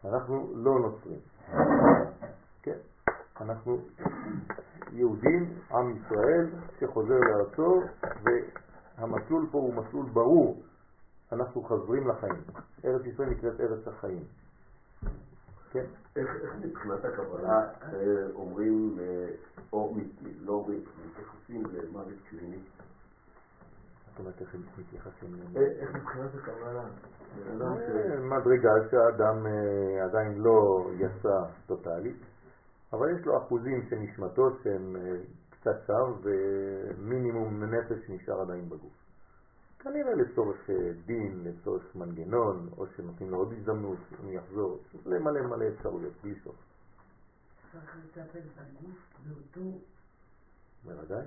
אנחנו לא נוצרים. כן, אנחנו יהודים, עם ישראל, שחוזר לארצו, והמסלול פה הוא מסלול ברור. אנחנו חוזרים לחיים. ארץ ישראל נקראת ארץ החיים. כן? איך איך מבחינת הקבלה אה, אומרים אה, אור מיתמי, לא מתייחסים למוות קליני? זאת אומרת, איך מתייחסים אה, איך מבחינת הקבלה? אה, מדרגה שהאדם אה, עדיין לא יצא טוטאלית, אבל יש לו אחוזים של נשמתו שהם אה, שם ומינימום נפש נשאר עדיין בגוף. כנראה לצורך אה, דין, לצורך מנגנון, או שנותנים לו עוד הזדמנות, הוא יחזור, למלא מלא אפשרויות, בלי סוף. צריך לטפל בגוף באותו... בוודאי?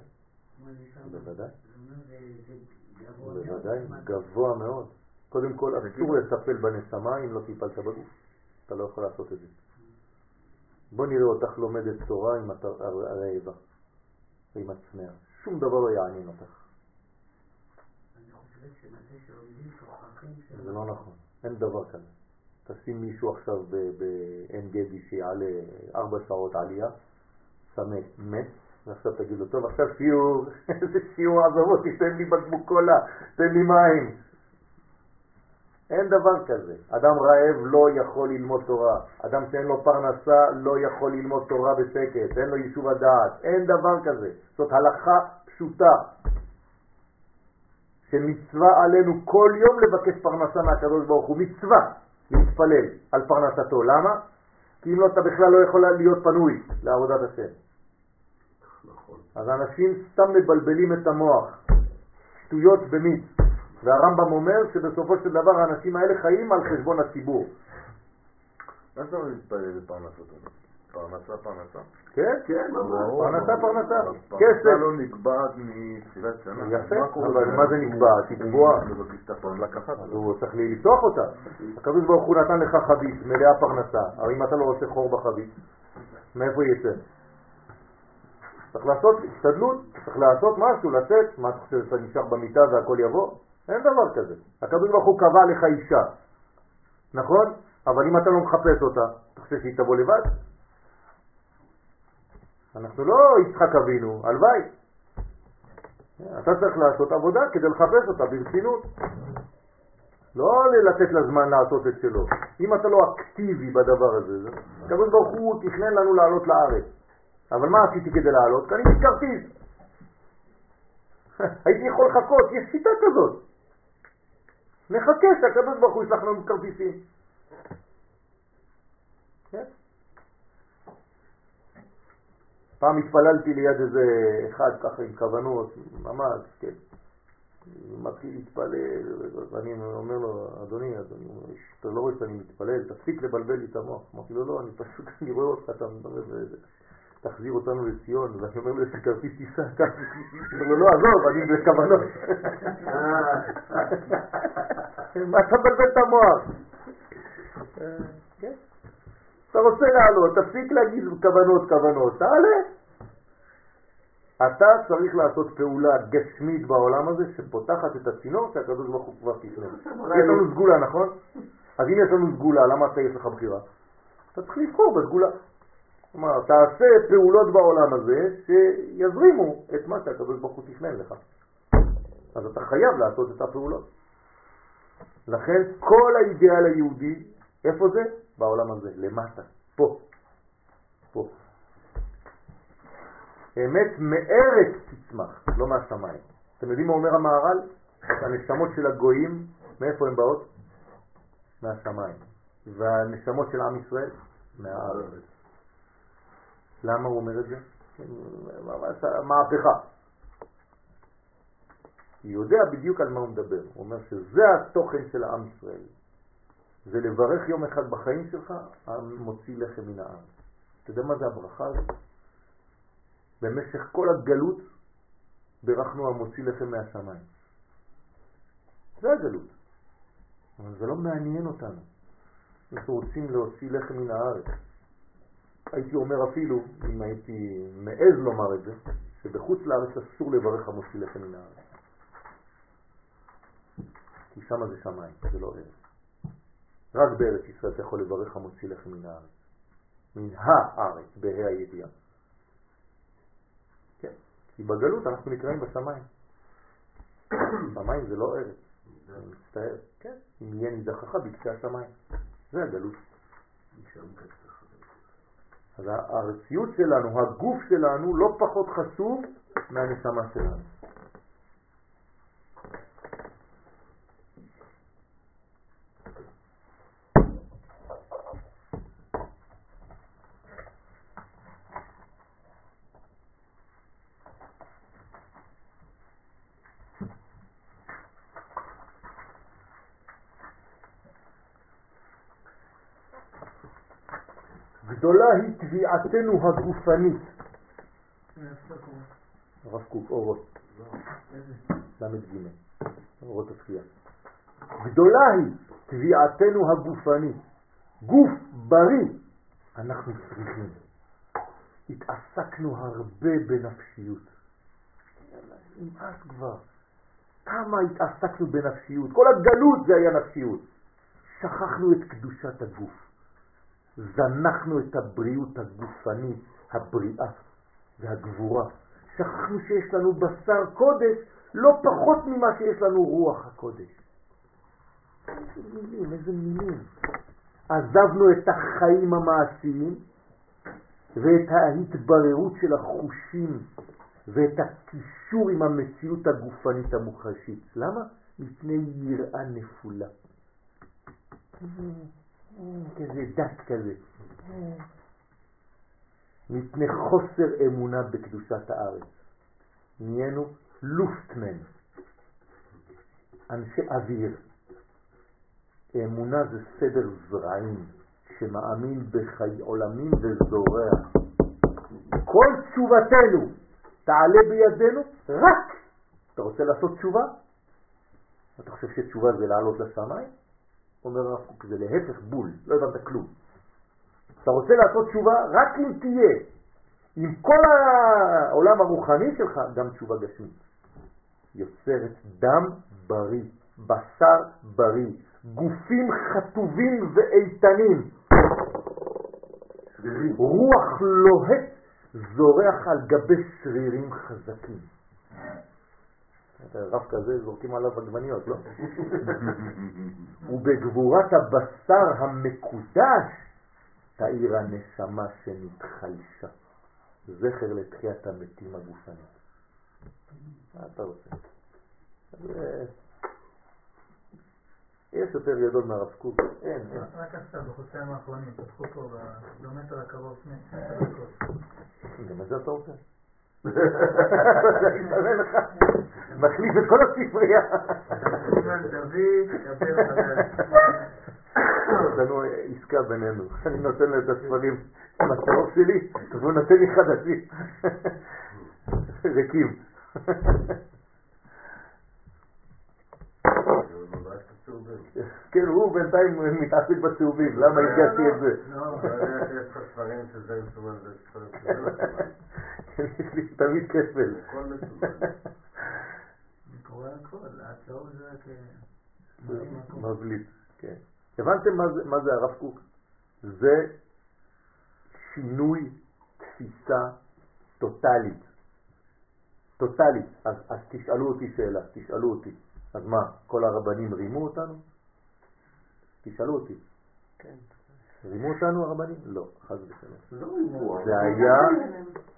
בוודאי, מאוד. בוודאי, גבוה מאוד. קודם כל, אסור לטפל בנשמה אם לא טיפלת בגוף. אתה לא יכול לעשות את זה. בוא נראה אותך לומדת תורה אם את את צמאה. שום דבר לא יעניין אותך. זה לא נכון, אין דבר כזה. תשים מישהו עכשיו בעין גדי שיעלה ארבע שעות עלייה, צמא, מת, ועכשיו תגיד לו, טוב, עכשיו שיעור, איזה שיעור עזוב אותי, תן לי בקבוק קולה, תן לי מים. אין דבר כזה. אדם רעב לא יכול ללמוד תורה. אדם שאין לו פרנסה לא יכול ללמוד תורה בשקט, אין לו יישוב הדעת. אין דבר כזה. זאת הלכה פשוטה. שמצווה עלינו כל יום לבקש פרנסה מהקדוש ברוך הוא. מצווה להתפלל על פרנסתו. למה? כי אם לא, אתה בכלל לא יכול להיות פנוי לעבודת השם. נכון. אז אנשים סתם מבלבלים את המוח. שטויות במיץ. והרמב"ם אומר שבסופו של דבר האנשים האלה חיים על חשבון הציבור. מה זאת אומרת להתפלל לפרנסתו? פרנסה, פרנסה. כן? כן. פרנסה, פרנסה. כסף. פרנסה לא נקבעת מתחילת שנה. יפה, אבל מה זה נקבע? תקבוע. הוא צריך לפתוח אותה. הקדוש ברוך הוא נתן לך חבית מלאה פרנסה, אבל אם אתה לא רוצה חור בחבית, מאיפה יצא? צריך לעשות השתדלות, צריך לעשות משהו, לצאת, מה אתה חושב שאתה נשאר במיטה והכל יבוא? אין דבר כזה. הקדוש ברוך הוא קבע לך אישה, נכון? אבל אם אתה לא מחפש אותה, אתה חושב שהיא תבוא לבד? אנחנו לא יצחק אבינו, הלוואי. אתה צריך לעשות עבודה כדי לחפש אותה ברצינות. לא לתת לה זמן לעשות את שלו. אם אתה לא אקטיבי בדבר הזה, זה- הקדוש ברוך הוא תכנן לנו לעלות לארץ. אבל מה עשיתי כדי לעלות? קניתי כרטיס. הייתי יכול לחכות, יש שיטה כזאת. נחכה שהקדוש ברוך הוא ישלח לנו כרטיסים. כן? פעם התפללתי ליד איזה אחד ככה עם כוונות, ממש, כן. מתחיל להתפלל, ואני אומר לו, אדוני, אדוני, אתה לא רואה שאני מתפלל, תפסיק לבלבל לי את המוח. אמרתי לו, לא, אני פשוט, אני רואה אותך, אתה מדבר וזה. תחזיר אותנו לציון, ואני אומר לו, יש לי כרטיס טיסה אומר לו, לא, עזוב, אני בכוונות. מה אתה מבלבל את המוח? כן. אתה רוצה לעלות, תפסיק להגיד כוונות, כוונות, תעלה. אתה צריך לעשות פעולה גשמית בעולם הזה שפותחת את הצינור שהקדוש ברוך הוא כבר תכנן. יש לנו סגולה, נכון? אז אם יש לנו סגולה, למה אתה יש לך בחירה? אתה צריך לבחור בסגולה. כלומר, תעשה פעולות בעולם הזה שיזרימו את מה שהקדוש ברוך הוא תכנן לך. אז אתה חייב לעשות את הפעולות. לכן כל האידאל היהודי, איפה זה? בעולם הזה, למטה, פה. פה. אמת מארץ תצמח, לא מהשמיים. אתם יודעים מה אומר המהר"ל? הנשמות של הגויים, מאיפה הן באות? מהשמיים. והנשמות של עם ישראל? מהארץ. למה הוא אומר את זה? מהפכה. הוא יודע בדיוק על מה הוא מדבר. הוא אומר שזה התוכן של העם ישראל. זה לברך יום אחד בחיים שלך, המוציא לחם מן העם. אתה יודע מה זה הברכה הזאת? במשך כל הגלות ברכנו המוציא לחם מהשמיים. זה הגלות. אבל זה לא מעניין אותנו. אנחנו רוצים להוציא לחם מן הארץ. הייתי אומר אפילו, אם הייתי מעז לומר את זה, שבחוץ לארץ אסור לברך המוציא לחם מן הארץ. כי שם זה שמיים, זה לא ארץ. רק בארץ ישראל אתה יכול לברך המוציא לחם מן הארץ. מן הארץ, בה"א הידיעה. כן, כי בגלות אנחנו נקראים בשמיים. שמיים זה לא ארץ. אני מצטער, כן, אם יהיה נידחך בקצה השמיים. זה הגלות. אז הארציות שלנו, הגוף שלנו, לא פחות חשוב מהנשמה שלנו. גדולה היא תביעתנו הגופנית. הרב קוק, אורות. ל"ג, אורות התחייה. גדולה היא תביעתנו הגופנית. גוף בריא אנחנו צריכים. התעסקנו הרבה בנפשיות. נמאס כבר. כמה התעסקנו בנפשיות. כל הגלות זה היה נפשיות. שכחנו את קדושת הגוף. זנחנו את הבריאות הגופנית, הבריאה והגבורה. שכחנו שיש לנו בשר קודש לא פחות ממה שיש לנו רוח הקודש. איזה מילים, איזה מילים. עזבנו את החיים המעשיים ואת ההתבררות של החושים ואת הקישור עם המציאות הגופנית המוחשית. למה? מפני יראה נפולה. כזה דת כזה. מפני חוסר אמונה בקדושת הארץ. נהיינו לופטמן, אנשי אוויר. אמונה זה סדר זרעים שמאמין בחיי עולמים וזורע. כל תשובתנו תעלה בידינו רק. אתה רוצה לעשות תשובה? אתה חושב שתשובה זה לעלות לשמיים? אומר הרב קוק, זה להפך בול, לא הבנת כלום. אתה רוצה לעשות תשובה רק אם תהיה עם כל העולם הרוחני שלך גם תשובה גשמית. יוצרת דם בריא, בשר בריא, גופים חטובים ואיתנים, רוח לוהט זורח על גבי שרירים חזקים. רב כזה זורקים עליו עגבניות, לא? ובגבורת הבשר המקודש תאיר הנשמה שנתחלשה. זכר לתחיית המתים הגופנית. מה אתה רוצה? יש יותר גדול מהרב קוק? אין, אין. רק עכשיו, בחודשיים האחרונים, פתחו פה בקילומטר הקרוב שני דקות. גם את זה אתה רוצה? מחליף את כל הספרייה. יש לנו עסקה בינינו, אני נותן לו את הספרים הצהוב שלי, והוא נותן לי חדשים. ריקים. כן, הוא בינתיים מתעסק בצהובים, למה הגעתי את זה? לא, יש לך ספרים שזה מסומן וספרים שזה לא מסומן. כן, יש לי תמיד כפל. הכל מסומן. אני קורא הכל, הצהוב זה כ... מבליט, כן. הבנתם מה זה, הרב קוק? זה שינוי תפיסה. טוטלית. אז, אז תשאלו אותי שאלה, תשאלו אותי. אז מה, כל הרבנים רימו אותנו? תשאלו אותי. כן. רימו אותנו הרבנים? לא, חס ושלום. לא רימו, זה היה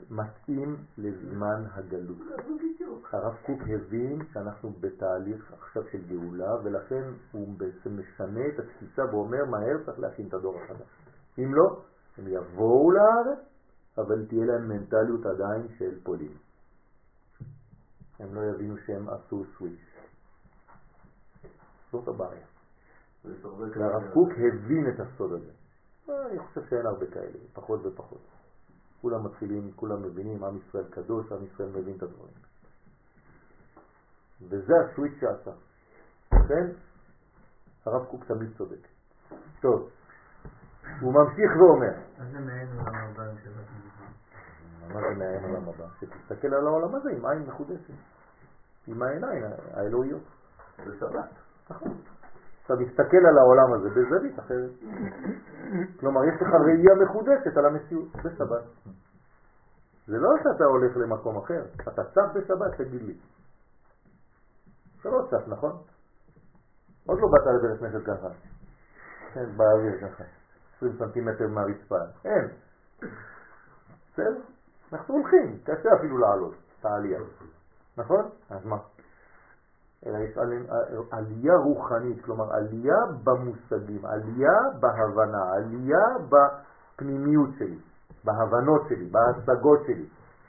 מתאים לזמן הגלות. הרב קוק הבין שאנחנו בתהליך עכשיו של גאולה, ולכן הוא בעצם משנה את התפיסה ואומר מהר צריך להכין את הדור החדש. אם לא, הם יבואו לארץ, אבל תהיה להם מנטליות עדיין של פולין. הם לא יבינו שהם עשו סוויץ'. זאת הבעיה. והרב קוק הבין את הסוד הזה. אה, אני חושב שאין הרבה כאלה, פחות ופחות. כולם מתחילים, כולם מבינים, עם ישראל קדוש, עם ישראל מבין את הדברים. וזה הסוויץ' שעשה. לכן, הרב קוק תמיד צודק. טוב, הוא ממשיך ואומר, אז זה מעין עולם הבא שבת. מה זה מעין עולם הבא? שתסתכל על העולם הזה עם עין מחודשת, עם העיניים האלוהיות. בשבת. נכון. אתה מסתכל על העולם הזה בזווית אחרת. כלומר, יש לך ראייה מחודשת על המציאות בשבת. זה לא שאתה הולך למקום אחר, אתה צף בשבת, תגיד לי. אתה לא צף, נכון? עוד לא באת לבית כנסת ככה. כן, באוויר ככה. 20 סנטימטר מהרצפה. אין. בסדר? אנחנו הולכים, קשה אפילו לעלות את. נכון? אז מה? אלא יש עלי- עלייה רוחנית, כלומר עלייה במושגים, עלייה בהבנה, עלייה בפנימיות שלי, בהבנות שלי, בהשגות שלי.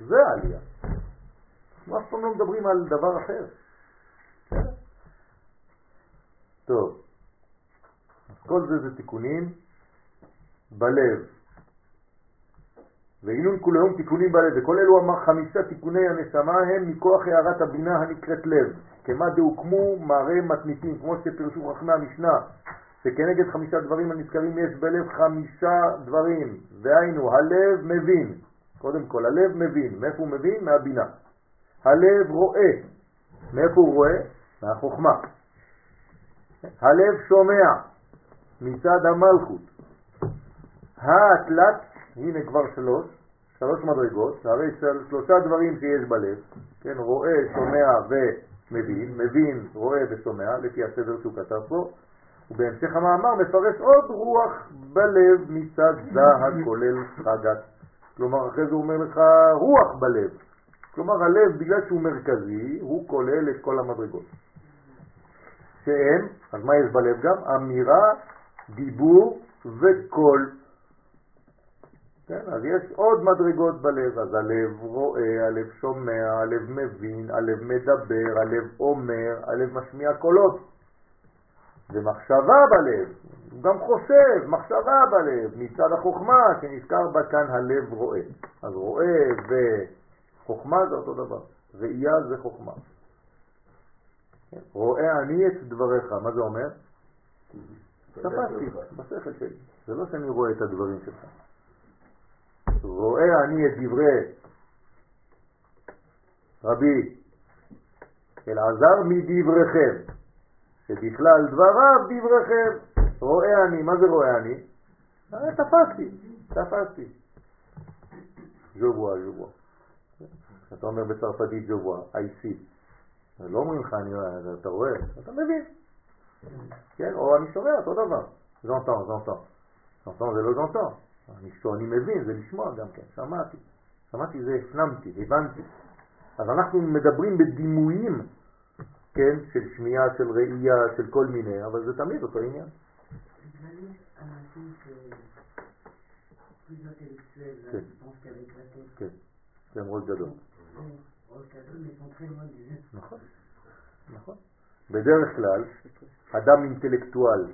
זה העלייה. אנחנו אף פעם לא מדברים על דבר אחר. בסדר? טוב, אז כל זה זה תיקונים בלב. והינון כולהם תיקונים בלב, וכל אלו אמר חמישה תיקוני הנשמה הם מכוח הערת הבינה הנקראת לב, כמה דהוקמו מראה מתניתים, כמו שפרשו חכמי המשנה, שכנגד חמישה דברים הנזכרים יש בלב חמישה דברים, והיינו, הלב מבין, קודם כל הלב מבין, מאיפה הוא מבין? מהבינה. הלב רואה, מאיפה הוא רואה? מהחוכמה. הלב שומע, מצד המלכות. התלת, הנה כבר שלוש, שלוש מדרגות, הרי של שלושה דברים שיש בלב, כן, רואה, שומע ומבין, מבין, רואה ושומע, לפי הסדר שהוא כתב פה, ובהמשך המאמר מפרש עוד רוח בלב מצד זה הכולל חגת. כלומר, אחרי זה הוא אומר לך רוח בלב. כלומר, הלב, בגלל שהוא מרכזי, הוא כולל את כל המדרגות. שהם, אז מה יש בלב גם? אמירה, דיבור וקול. כן, אז יש עוד מדרגות בלב, אז הלב רואה, הלב שומע, הלב מבין, הלב מדבר, הלב אומר, הלב משמיע קולות. ומחשבה בלב, הוא גם חושב, מחשבה בלב, מצד החוכמה שנזכר בה כאן הלב רואה. אז רואה וחוכמה זה אותו דבר, ראייה זה חוכמה. כן? רואה אני את דבריך, מה זה אומר? תפסתי, בשכל שלי. זה לא שאני רואה את הדברים שלך. רואה אני את דברי רבי אלעזר מדבריכם, שבכלל דבריו דבריכם. רואה אני, מה זה רואה אני? אה, תפסתי, תפסתי. ז'ובואה, ז'ובואה. אתה אומר בצרפתית ז'ובואה, I see. לא אומרים לך, אתה רואה, אתה מבין. כן, או אני שומע, אותו דבר. ז'נטון, ז'נטון. ז'נטון זה לא ז'נטון. אני, אני מבין, זה לשמוע גם כן, שמעתי. שמעתי זה הפנמתי, הבנתי. אז אנחנו מדברים בדימויים כן, של שמיעה, של ראייה, של כל מיני, אבל זה תמיד אותו עניין. כן, זה ראש גדול. נכון, נכון. בדרך כלל, אדם אינטלקטואל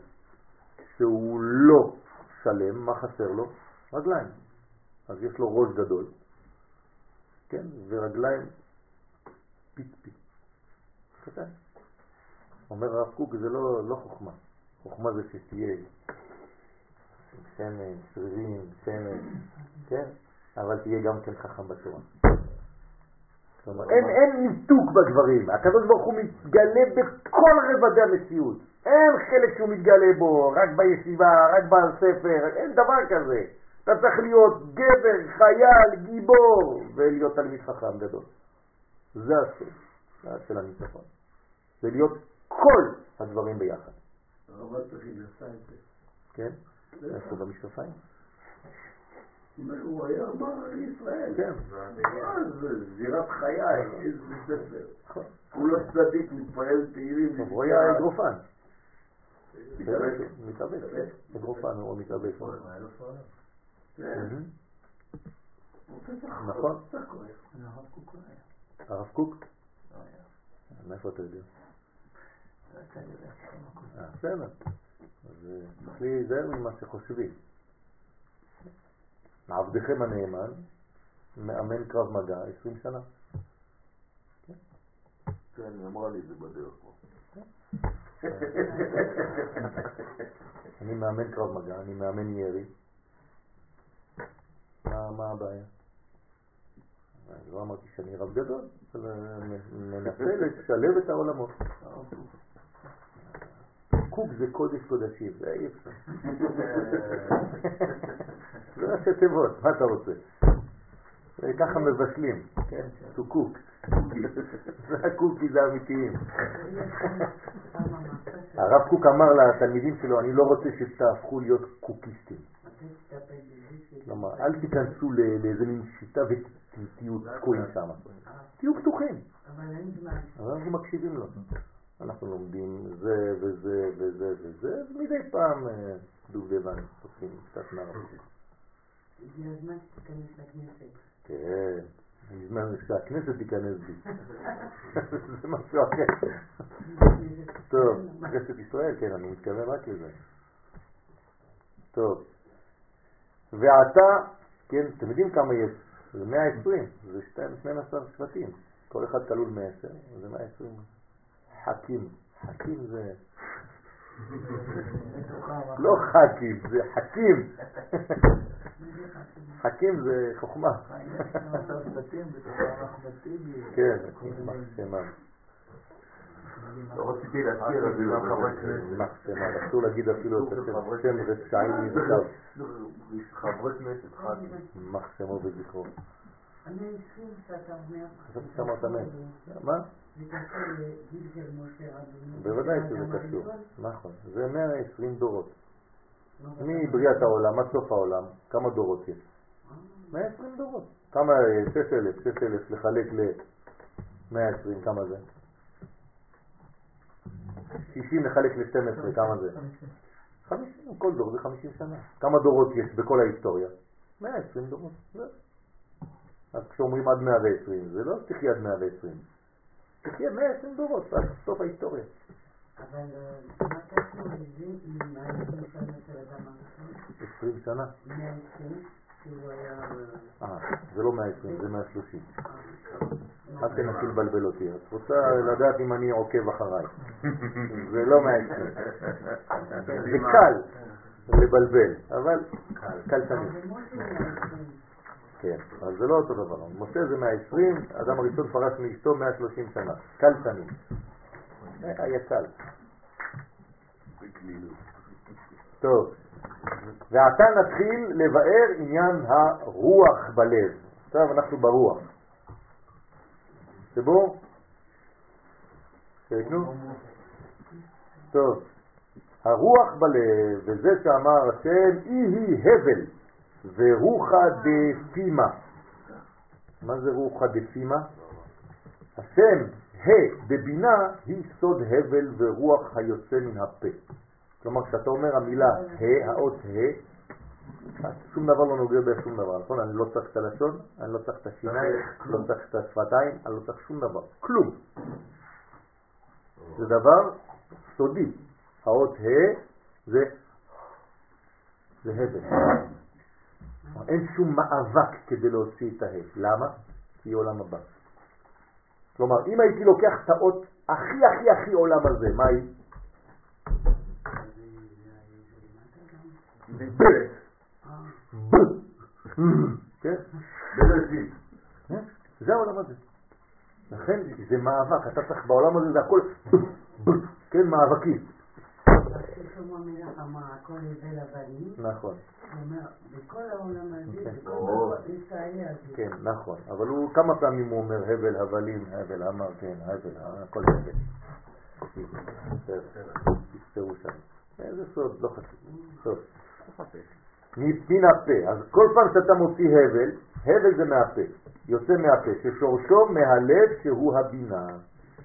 שהוא לא שלם, מה חסר לו? רגליים. אז יש לו ראש גדול, כן, ורגליים petit-petit. קטן. אומר הרב קוק, זה לא, לא חוכמה. חוכמה זה שתהיה שמן, שרירים, שמן, כן? אבל תהיה גם כן חכם בתורה. אין, אין ניתוק בדברים, הקדוש ברוך הוא מתגלה בכל רבדי המציאות, אין חלק שהוא מתגלה בו, רק בישיבה, רק בספר, אין דבר כזה. אתה צריך להיות גבר, חייל, גיבור, ולהיות תלמיד חכם גדול. זה הסוד של הניצחון. זה להיות כל הדברים ביחד, הרב צריכים עשה את זה. כן? איפה במשקפיים? הוא היה אמר ישראל. כן. זה זירת חיי, איזה ספר. נכון. הוא לא צדיק, מתפעל תהילים. הוא היה אגרופן. מתאבק. מתאבק, כן. אגרופן הוא מתאבק. כן. פתח- נכון. הרב קוק? לא היה. מאיפה אתה יודע? אה, בסדר. אז אה, צריך להיזהר ממה שחושבים. עבדכם הנאמן מאמן קרב מגע 20 שנה. כן, היא אמרה לי את זה בדרך פה. אני מאמן קרב מגע, אני מאמן ירי. מה, הבעיה? אני לא אמרתי שאני רב גדול, מנסה לשלב את העולמות. קוק זה קודש קודשים, זה אי אפשר. זה ראשי תיבות, מה אתה רוצה? ככה מבשלים, כן? זה הקוקי, זה האמיתיים. אמרת הרב קוק אמר לתלמידים שלו, אני לא רוצה שתהפכו להיות קוקיסטים. כלומר, אל תיכנסו ל- לאיזה מין שיטה ותהיו תקועים שם. תהיו פתוחים. אבל אנחנו מקשיבים לו. אנחנו לומדים זה וזה וזה וזה, ומדי פעם אה, דובדבן, עושים קצת מהרב קוק. הגיע הזמן שתיכנס לכנסת. כן, הזמן שהכנסת תיכנס בי. זה משהו אחר. טוב, כנסת ישראל, כן, אני מתכוון רק לזה. טוב. ועתה, כן, אתם יודעים כמה יש? זה 120, זה 12 שבטים. כל אחד כלול מ-10, זה 120. חכים. חכים זה... לא חכים, זה חכים. חכים זה חוכמה. כן, מחשמה. לא רציתי להזכיר, אז גם חברי כנסת. מחשמה, אסור להגיד אפילו את השם, שם רשעים נבדל. חברי כנסת, ח"כים. מחשמו וזכרו. המאה עשרים שאתה אומר, חשבתי שאמרת מאה. מה? זה קשור לגיל של משה רבנו. בוודאי שזה קשור. נכון. זה 120 דורות. לא מבריאת העולם עד סוף העולם, כמה דורות יש? 120 דורות. כמה? 6,000, 6,000 לחלק ל-120, כמה זה? 60 לחלק ל-12, כמה זה? 50, כל דור זה 50 שנה. כמה דורות יש בכל ההיסטוריה? 120 דורות. זהו. אז כשאומרים עד 120, זה לא תחיה עד 120. תחיה 120 דורות, עד סוף ההיסטוריה. אבל אה, מה קשור לזה עם העשרים שנה של אדם הראשון? 20 שנה. מאה עשרים, שהוא היה... אה, אה, זה לא 120, זה 130. אה, אל תנסי לבלבל אותי. את רוצה לדעת אם אני עוקב אחריי. זה לא 120. זה קל לבלבל, אבל קל תמיד. מאה עשרים. כן, אז זה לא אותו דבר. משה זה 120, האדם הראשון פרש מאשתו 130 שנה. קל תמיד. קל. טוב, ועתה נתחיל לבאר עניין הרוח בלב. עכשיו אנחנו ברוח. שבו? שייתנו? טוב, הרוח בלב, וזה שאמר השם, אי היא הבל, ורוחא דפימה. מה זה רוחא דפימה? השם ה' בבינה היא סוד הבל ורוח היוצא מן הפה. כלומר, כשאתה אומר המילה ה', האות ה', שום דבר לא נוגע בשום דבר, נכון? אני לא צריך את הלשון, אני לא צריך את השיניים, לא צריך את השפתיים, אני לא צריך שום דבר, כלום. זה דבר סודי. האות ה' זה, זה הבל. אין שום מאבק כדי להוציא את ה'. למה? כי עולם הבא. כלומר, אם הייתי לוקח את האות הכי הכי הכי עולם הזה, מה היא? כן? זה העולם הזה. לכן זה מאבק, אתה צריך בעולם הזה, זה הכל, כן, מאבקים. שלמה המלך אמר, הכל הבל הבנים, נכון, הוא אומר, בכל העולם הזה, כן. בכל ישראל הזה. כן, נכון. אבל הוא, כמה פעמים הוא אומר הבל הבלים, הבל אמר, כן, הבל, הכל הבל. תפתרו שם. איזה סוד, לא חשוב. סוד. מן הפה. אז כל פעם שאתה מוציא הבל, הבל זה מהפה. יוצא מהפה, ששורשו מהלב שהוא הבינה.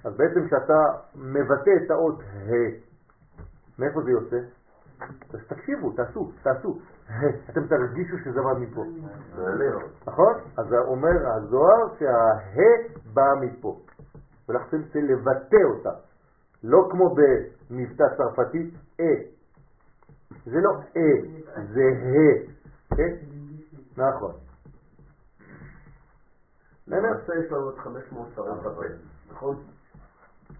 אז בעצם כשאתה מבטא את האות ה', מאיפה זה יוצא? אז תקשיבו, תעשו, תעשו. אתם תרגישו שזה בא מפה. נכון? אז אומר הזוהר שה-ה בא מפה. ולכן צריך לבטא אותה. לא כמו במבטא צרפתי, אה. זה לא אה, זה ה. כן? נכון. למעשה יש לנו את 500 שרות בפה, נכון?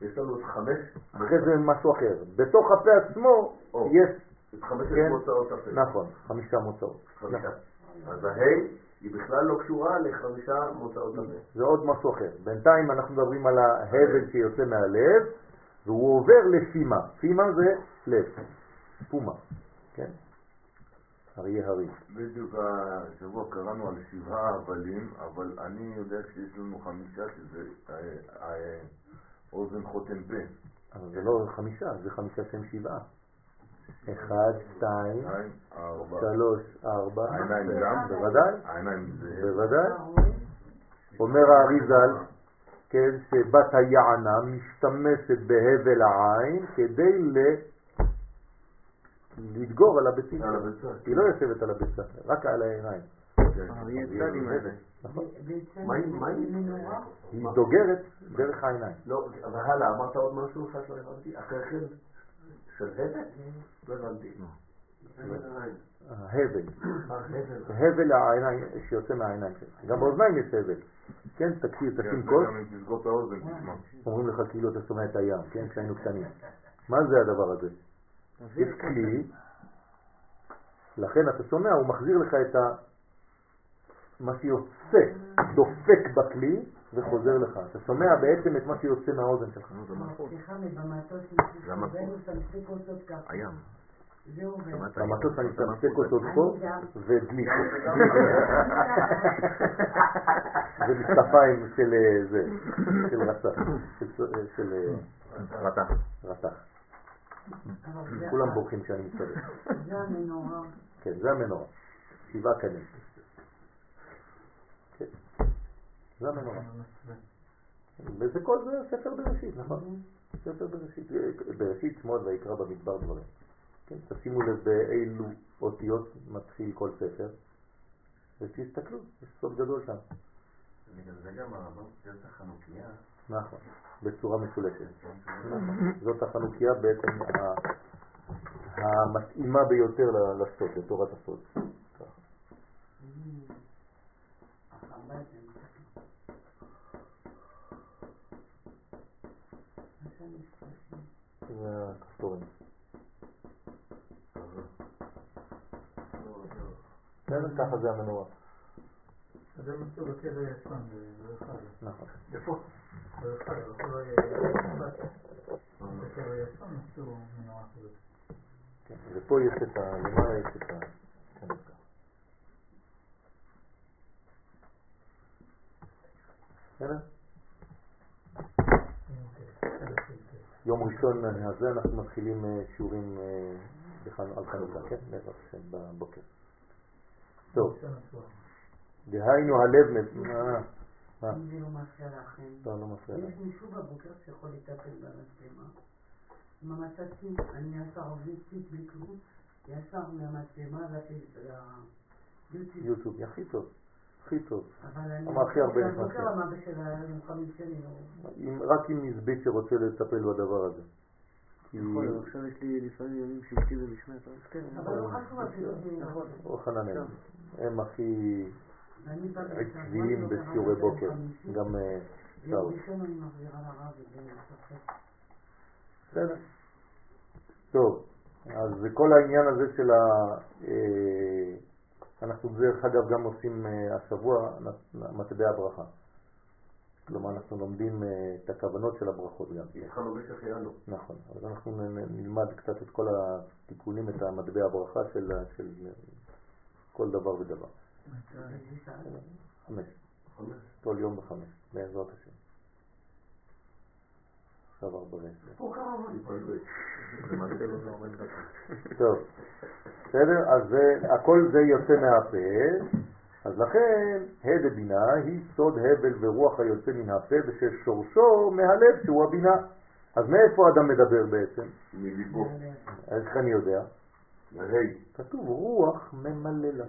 יש לנו את חמש, אחרי זה משהו אחר. בתוך הפה עצמו. יש, את חמשת כן. מוצאות הפה. נכון, חמישה מוצאות. חמישה. נכון. אז ההי היא בכלל לא קשורה לחמישה מוצאות הפה. זה עוד משהו אחר. בינתיים אנחנו מדברים על ההבל שיוצא מהלב, והוא עובר לפימה. פימה זה לב, פומה, כן? אריה הרי. בדיוק השבוע קראנו על שבעה הבלים, אבל אני יודע שיש לנו חמישה שזה אה, אה, אוזן חותם פה. אבל זה לא חמישה, זה חמישה שהם שבעה. אחד, שתיים. שלוש, ארבע. העיניים גם? בוודאי, העיניים זה... בוודאי. אומר האריזל, כן, שבת היענה משתמשת בהבל העין כדי ל... לדגור על הביצים. על הביצה. היא לא יושבת על הביצה, רק על העיניים. האלה. נכון. היא- דוגרת דרך העיניים. לא, אבל הלאה, אמרת עוד משהו אחד שלא הבנתי? אחרי כן? של הבל? לא הבנתי. ההבל, אה, הבל. הבל העיניים שיוצא מהעיניים שלך. גם באוזניים יש הבל. כן, תקשיב, כן, תשים קול. אומרים לך כאילו אתה שומע את הים, כן, כשהיינו קטנים. מה זה הדבר הזה? יש כלי, לכן אתה שומע, הוא מחזיר לך את ה... מה שיוצא, דופק בכלי וחוזר לך. אתה שומע בעצם את מה שיוצא מהאוזן שלך. סליחה, במטוס למה מסתובב ושמסק אותו ככה. הים. זה עובר. במטוס אני מתמסק אותו פה ודלי. ומשקפיים של אה, זה, של רצח, של אה, של אה, רתח. זה- כולם בורחים כשאני מסתובב. זה המנורה. כן, זה המנורה. שבעה קנים. כן. זה המנורה. וזה כל זה ספר בראשית, נכון? ספר בראשית. בראשית שמות ויקרא במדבר דברים. כן, תשימו לב באילו אותיות מתחיל כל ספר, ותסתכלו, יש סוד גדול שם. בגלל זה גם הרמב"ם את החנוכיה, נכון, בצורה משולשת. נכון. זאת החנוכיה בעצם ה- המתאימה ביותר ל- לסוד, לתורת הסוד. ככה. החב"ד זה מסתכל. עכשיו מסתכל. זה הכפתורים. בסדר, ככה זה המנורה. זה מצאו בקבר יצון, באחד. נכון. איפה? באחד, אבל לא יהיה... בקבר יצון מצאו מנורה כזאת. כן, ופה יש את ה... למעלה יש את ה... כן, ככה. בסדר? יום ראשון הזה אנחנו מתחילים אה, שיעורים אה, על חנוכה, כן? בעזרת השם בבוקר. טוב, דהיינו הלב, מ- אה, מה? אם זה לא מפריע לכם. לא, לא מפריע יש. מישהו בבוקר שיכול לטפל במצלמה. עם המצצים, אני ישר עובדתי בלי כלום, ישר מהמצלמה ליוטיוב. יוטיוב, הכי טוב. הכי טוב. אבל הכי הרבה נכנס. אם- רק עם נזבית שרוצה לטפל בדבר הזה. להיות, עכשיו יש לי לפעמים ימים שבטי ומשמעת, אז כן. אבל לא חשוב אפילו זה... או חננאל. הם הכי עקביים לשבוע, בשיעורי לא בוקר. גם אה, שאול. בסדר. טוב, אז כל העניין הזה של ה... אה, אנחנו דרך אגב גם עושים אה, השבוע מטבע הברכה. כלומר אנחנו לומדים אה, את הכוונות של הברכות גם. התחלנו בשחיינו. נכון, אז אנחנו נלמד קצת את כל התיקונים, את המטבע הברכה של, של כל דבר ודבר. חמש, כל יום בחמש, בעזרת השם. עכשיו ארבע ועשר. טוב, בסדר? אז הכל זה יוצא מהפה, אז לכן ה' דבינה היא סוד הבל ורוח היוצא מן הפה וששורשו מהלב שהוא הבינה. אז מאיפה אדם מדבר בעצם? מליבו. איך אני יודע? והי. כתוב רוח ממלא לנו.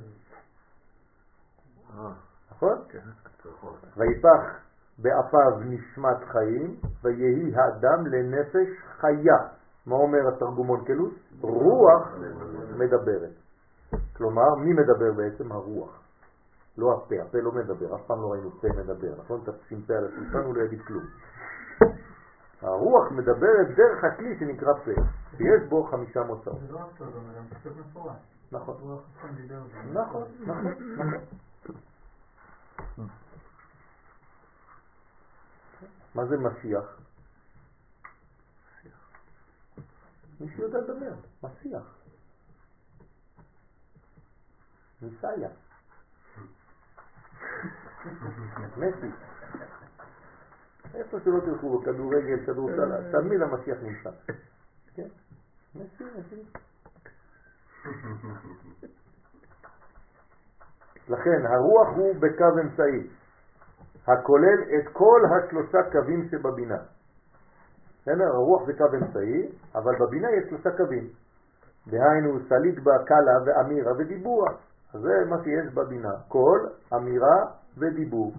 אה, נכון? כן, נכון. ויפח באפיו נשמת חיים, ויהי האדם לנפש חיה. מה אומר התרגום אונקלוס? רוח מדברת. כלומר, מי מדבר בעצם? הרוח. לא הפה, הפה לא מדבר, אף פעם לא ראינו פה מדבר, נכון? תשים פה על השולחן הוא לא יגיד כלום. הרוח מדברת דרך הכלי שנקרא פה, שיש בו חמישה מוצאות. זה לא רק טוב, אבל גם כתוב מפורש. נכון. נכון, נכון, נכון. מה זה משיח? מי שיודע לדבר, משיח. מסייע. מסי. איפה שלא תלכו, כדורגל, כדורסל, תמיד המשיח נמצא. כן? merci, merci. לכן הרוח הוא בקו אמצעי, הכולל את כל השלושה קווים שבבינה. בסדר? הרוח זה קו אמצעי, אבל בבינה יש שלושה קווים. דהיינו סליק בה קלא ואמירה ודיבור. אז זה מה שיש בבינה, קול, אמירה ודיבור.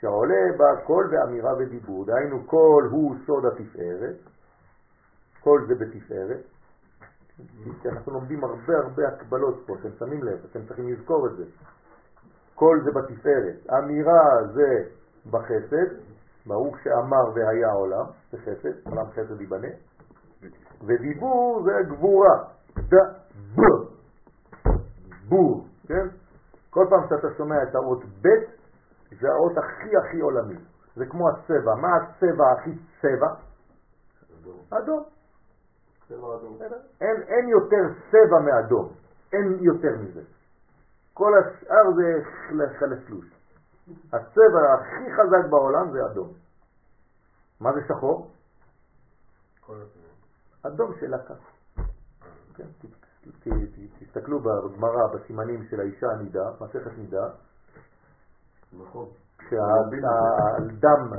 שעולה בה קול ואמירה ודיבור. דהיינו קול הוא סוד התפארת, קול זה בתפארת. אנחנו לומדים הרבה הרבה הקבלות פה, אתם שמים לב, אתם צריכים לזכור את זה. קול זה בתפארת, אמירה זה בחסד, ברוך שאמר והיה עולם, זה חסד, עולם חסד ייבנה, ודיבור זה גבורה, ד, ב, בור, כן? כל פעם שאתה שומע את האות ב' זה האות הכי הכי עולמי, זה כמו הצבע, מה הצבע הכי צבע? אדום. צבע אדום. אין, אין יותר צבע מאדום, אין יותר מזה. כל השאר זה חל- חלפלוש. הצבע הכי חזק בעולם זה אדום. מה זה שחור? אדום של לקה. כן, תסתכלו בגמרא, בסימנים של האישה הנידה, מסכת נידה, נכון. כשהדם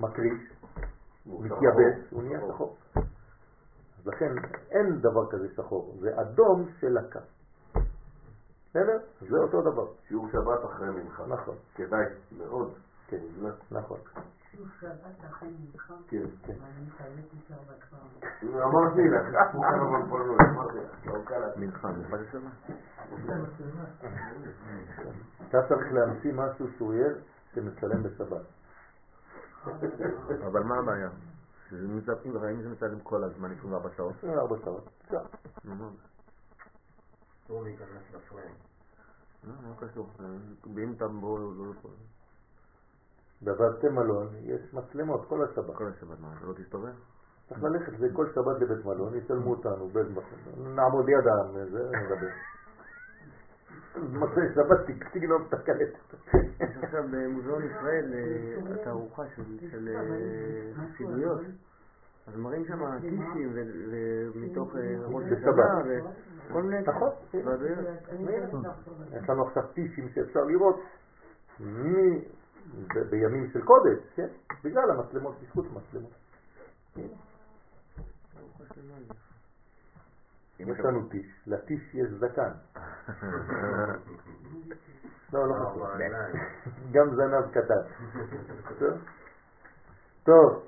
מקריש, מתייבש. הוא נהיה שחור. אז לכן אין דבר כזה שחור, זה אדום של לקה. בסדר? זה אותו דבר. שיעור שבת אחרי מנחה. נכון, כדאי מאוד. כן, נכון. שיעור שבת אחרי מנחה, כן. אבל אני חייבת להישאר בכפר. אמרתי לך, אף מוכר אבל פה לא, אמרתי לך, לא. מנחה, מנחה זה שמה? אתה צריך להמציא משהו שהוא יהיה שמצלם בשבת. אבל מה הבעיה? שזה מצלמים, אם זה מצלם כל הזמן 24 שעות. 24 שעות. אפשר. אסור להיכנס לפריים. לא, מה קשור? ואם אתה בו, לא יכול. בבתי מלון יש מצלמות כל השבת. כל השבת, מה, אתה לא תסתובב? צריך ללכת זה כל שבת לבית מלון, יצלמו אותנו באיזה מקום. נעמוד ליד העם, זה נדבר. מוצאי שבת תגנוב את הקלטת. יש עכשיו במוזיאון ישראל אה, התערוכה של- אה, חסידויות. אז מראים שם טישים ומתוך אה, ראש. השנה וכל מיני... נכון. יש לנו עכשיו טישים שאפשר לראות מי בימים של קודש, כן? בגלל המצלמות, בזכות המצלמות. עליך. יש לנו טיש, לטיש יש זקן. לא, לא חשוב. גם זנב קטן. טוב?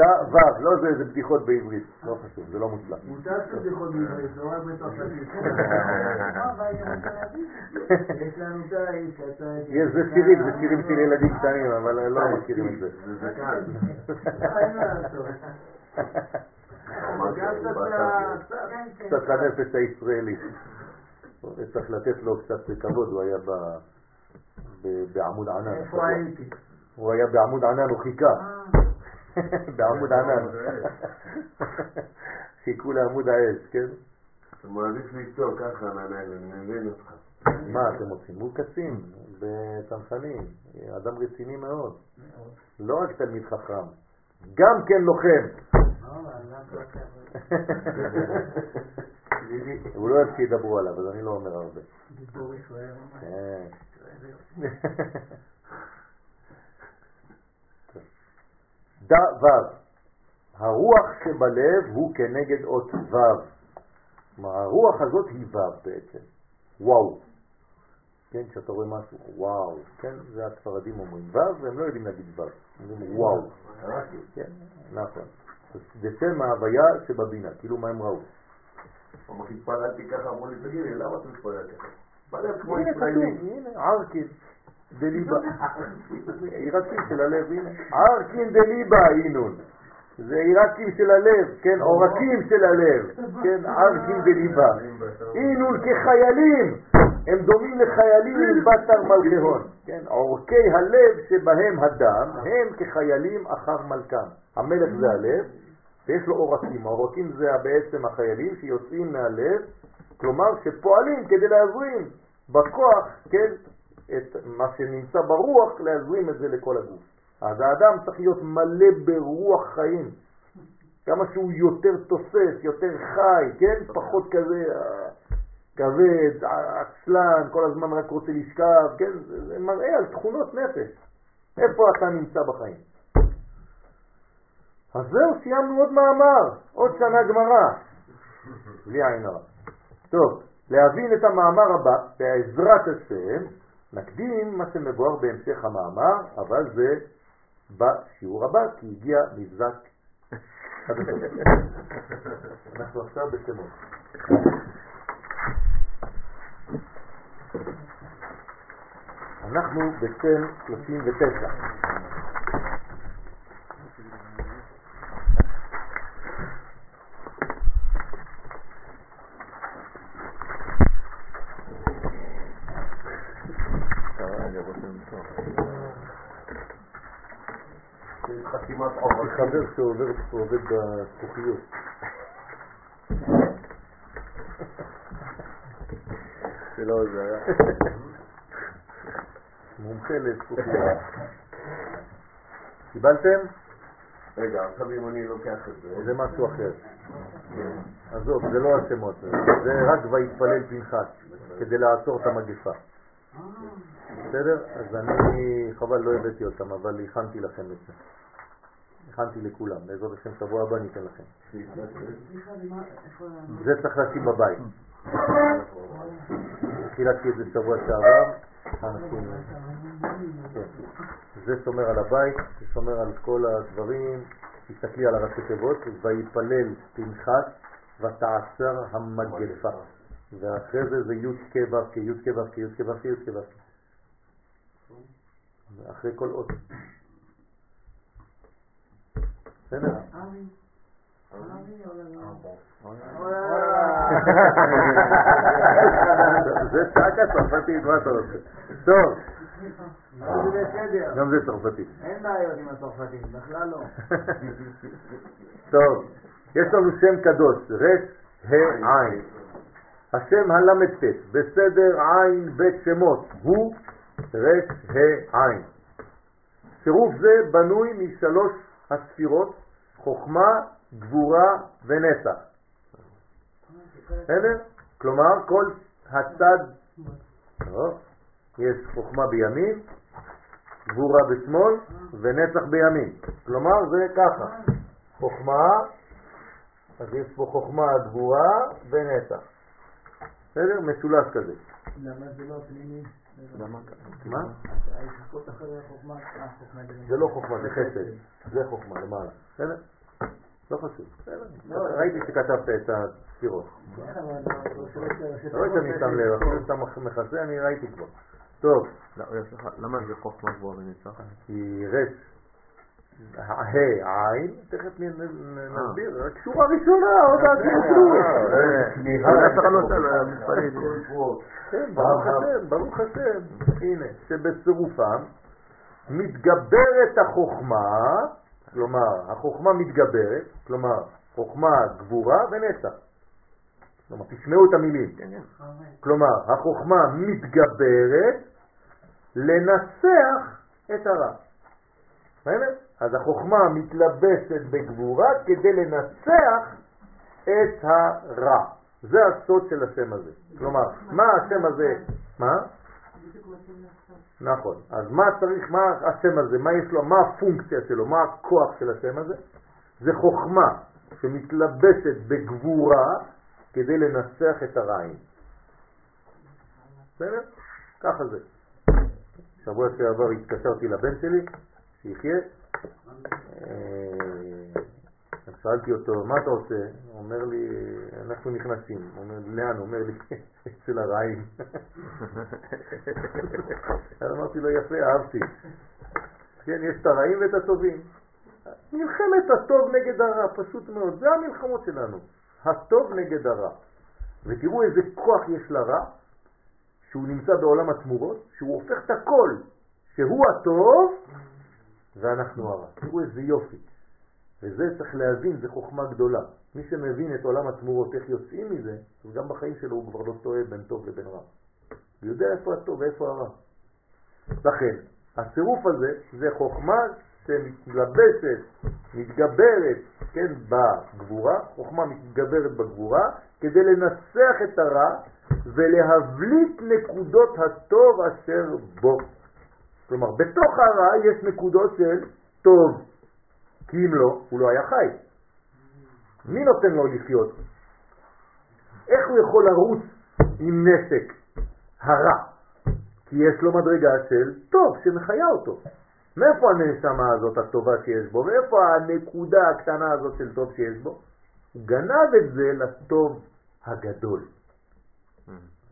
טוב. דע ו', לא זה, זה בדיחות בעברית, לא חשוב, זה לא מוצלח. מותר שבדיחות בעברית, לא רק בצרפתית. יש לנו אתה... יש, זה שירים, זה שירים של ילדים קטנים, אבל לא מכירים את זה. זה זקן. לעשות. קצת כן, כן. לנפש הישראלית. צריך לתת לו קצת כבוד, הוא היה בעמוד ענן. איפה הייתי? הוא היה בעמוד ענן, הוא חיכה. בעמוד ענן. חיכו לעמוד האש, כן? אתה מעדיף לצעוק ככה אני מבין אותך. מה אתם עושים? הוא קצין בצנחנים, אדם רציני מאוד. לא רק תלמיד חכם, גם כן לוחם. הוא לא אוהב שידברו עליו, אז אני לא אומר הרבה. דיבור ישראל. כן. דע ו' הרוח שבלב הוא כנגד אות ו'. כלומר, הרוח הזאת היא ו' בעצם. וואו. כן, כשאתה רואה משהו, וואו. כן, זה הספרדים אומרים ו', והם לא יודעים להגיד ו'. אומרים וואו. כן, נכון. זה שם ההוויה שבבינה, כאילו מה הם ראו. אחי התפללתי ככה, אמרו לי, תגיד לי, למה אתה מתפלל ככה? מתפלל כמו ישראלי. הנה, ערקין דליבה. עירקים של הלב, הנה. ערקין דליבה, אינון. זה עירקים של הלב, כן, עורקים של הלב, כן, ערקין דליבה. אינון כחיילים, הם דומים לחיילים בתר מלכהון, כן, עורקי הלב שבהם הדם, הם כחיילים אחר מלכם. המלך זה הלב, ויש לו עורקים, העורקים זה בעצם החיילים שיוצאים מהלב, כלומר שפועלים כדי להזרים בכוח, כן, את מה שנמצא ברוח, להזרים את זה לכל הגוף. אז האדם צריך להיות מלא ברוח חיים. כמה שהוא יותר תוסס, יותר חי, כן? פחות כזה כבד, עצלן, כל הזמן רק רוצה לשכב, כן? זה מראה על תכונות נפש. איפה אתה נמצא בחיים? אז זהו, סיימנו עוד מאמר, עוד שנה גמרא. בלי עין הרע. טוב, להבין את המאמר הבא, בעזרת השם, נקדים מה שמבואר בהמשך המאמר, אבל זה בשיעור הבא, כי הגיע מבזק. אנחנו עכשיו בשמות. אנחנו בשם 39. זה חתימת יש. חבר שעובד בזכוכיות. זה לא זה היה. מומחה לזכוכיות. קיבלתם? רגע, עכשיו אם אני לוקח את זה, זה משהו אחר. עזוב, זה לא השמות, זה רק ויתפלל פנחס, כדי לעצור את המגפה. בסדר? אז אני, חבל לא הבאתי אותם, אבל הכנתי לכם את זה. הכנתי לכולם, בעזרת השם שבוע הבא ניתן לכם. זה צריך לשים בבית. חילקתי את זה שבוע שעבר, אנשים... כן. זה שומר על הבית, זה שומר על כל הדברים, תסתכלי על הראשי תיבות, ויפלל פנחס ותעצר המגפה. ואחרי זה זה י' כ' ו' כ' י' כ' ו' כ' י' כ' ו' כ' י' כ' ו' כ'. אחרי כל אות. בסדר? או לא? זה צעקה צרפתית, מה אתה רוצה? טוב. גם זה צרפתית. אין בעיות עם הצרפתים, בכלל לא. טוב, יש לנו שם קדוש, רש ה' עין. השם הל"ט, בסדר עין בית שמות, הוא רש ה' עין. צירוף זה בנוי משלוש הספירות, חוכמה, גבורה ונצח. בסדר? כלומר, כל הצד, לא, יש חוכמה בימין, גבורה בשמאל ונצח בימין. כלומר זה ככה, חוכמה, אז יש פה חוכמה, גבורה ונצח. בסדר? משולש כזה. למה זה לא פנימי? מה? אה, זה לא חוכמה, זה חסד. זה חוכמה, למעלה. בסדר? לא חשוב. בסדר. ראיתי שכתבת את הספירות. כן, לא לא ראיתי שאני שם לב, אחרי שאתה מכסה אני ראיתי כבר. טוב, לא, למה זה חוכמה גבוהה ונצח? כי רש, ה' עין, תכף נסביר, רק שורה ראשונה, עוד אה, הקיצור. אף אחד לא עושה לה מספרית. כן, ברוך השם, ברוך השם. הנה, שבצירופם מתגברת החוכמה, כלומר, החוכמה מתגברת, כלומר, חוכמה, גבורה ונצח. כלומר, תשמעו את המילים. כלומר, החוכמה מתגברת לנסח את הרע. בסדר? אז החוכמה מתלבשת בגבורה כדי לנסח את הרע. זה הסוד של השם הזה. כלומר, מה השם הזה? מה? נכון. אז מה צריך, מה השם הזה? מה יש לו? מה הפונקציה שלו? מה הכוח של השם הזה? זה חוכמה שמתלבשת בגבורה כדי לנסח את הרעים. בסדר? ככה זה. שבוע שעבר התקשרתי לבן שלי, שיחיה. שאלתי אותו, מה אתה עושה? הוא אומר לי, אנחנו נכנסים. הוא אומר לאן? הוא אומר לי, אצל הרעים. אז אמרתי לו, יפה, אהבתי. כן, יש את הרעים ואת הטובים. מלחמת הטוב נגד הרע, פשוט מאוד. זה המלחמות שלנו. הטוב נגד הרע. ותראו איזה כוח יש לרע, שהוא נמצא בעולם התמורות, שהוא הופך את הכל, שהוא הטוב ואנחנו הרע. תראו איזה יופי. וזה צריך להבין, זה חוכמה גדולה. מי שמבין את עולם התמורות, איך יוצאים מזה, אז גם בחיים שלו הוא כבר לא טועה בין טוב לבין רע. הוא יודע איפה הטוב ואיפה הרע. לכן, הצירוף הזה זה חוכמה שמתלבשת, מתגברת, כן, בגבורה, חוכמה מתגברת בגבורה, כדי לנסח את הרע ולהבליט נקודות הטוב אשר בו. כלומר, בתוך הרע יש נקודות של טוב, כי אם לא, הוא לא היה חי. מי נותן לו לחיות? איך הוא יכול לרוץ עם נשק הרע? כי יש לו מדרגה של טוב שמחיה אותו. מאיפה הנשמה הזאת הטובה שיש בו? מאיפה הנקודה הקטנה הזאת של טוב שיש בו? הוא גנב את זה לטוב הגדול.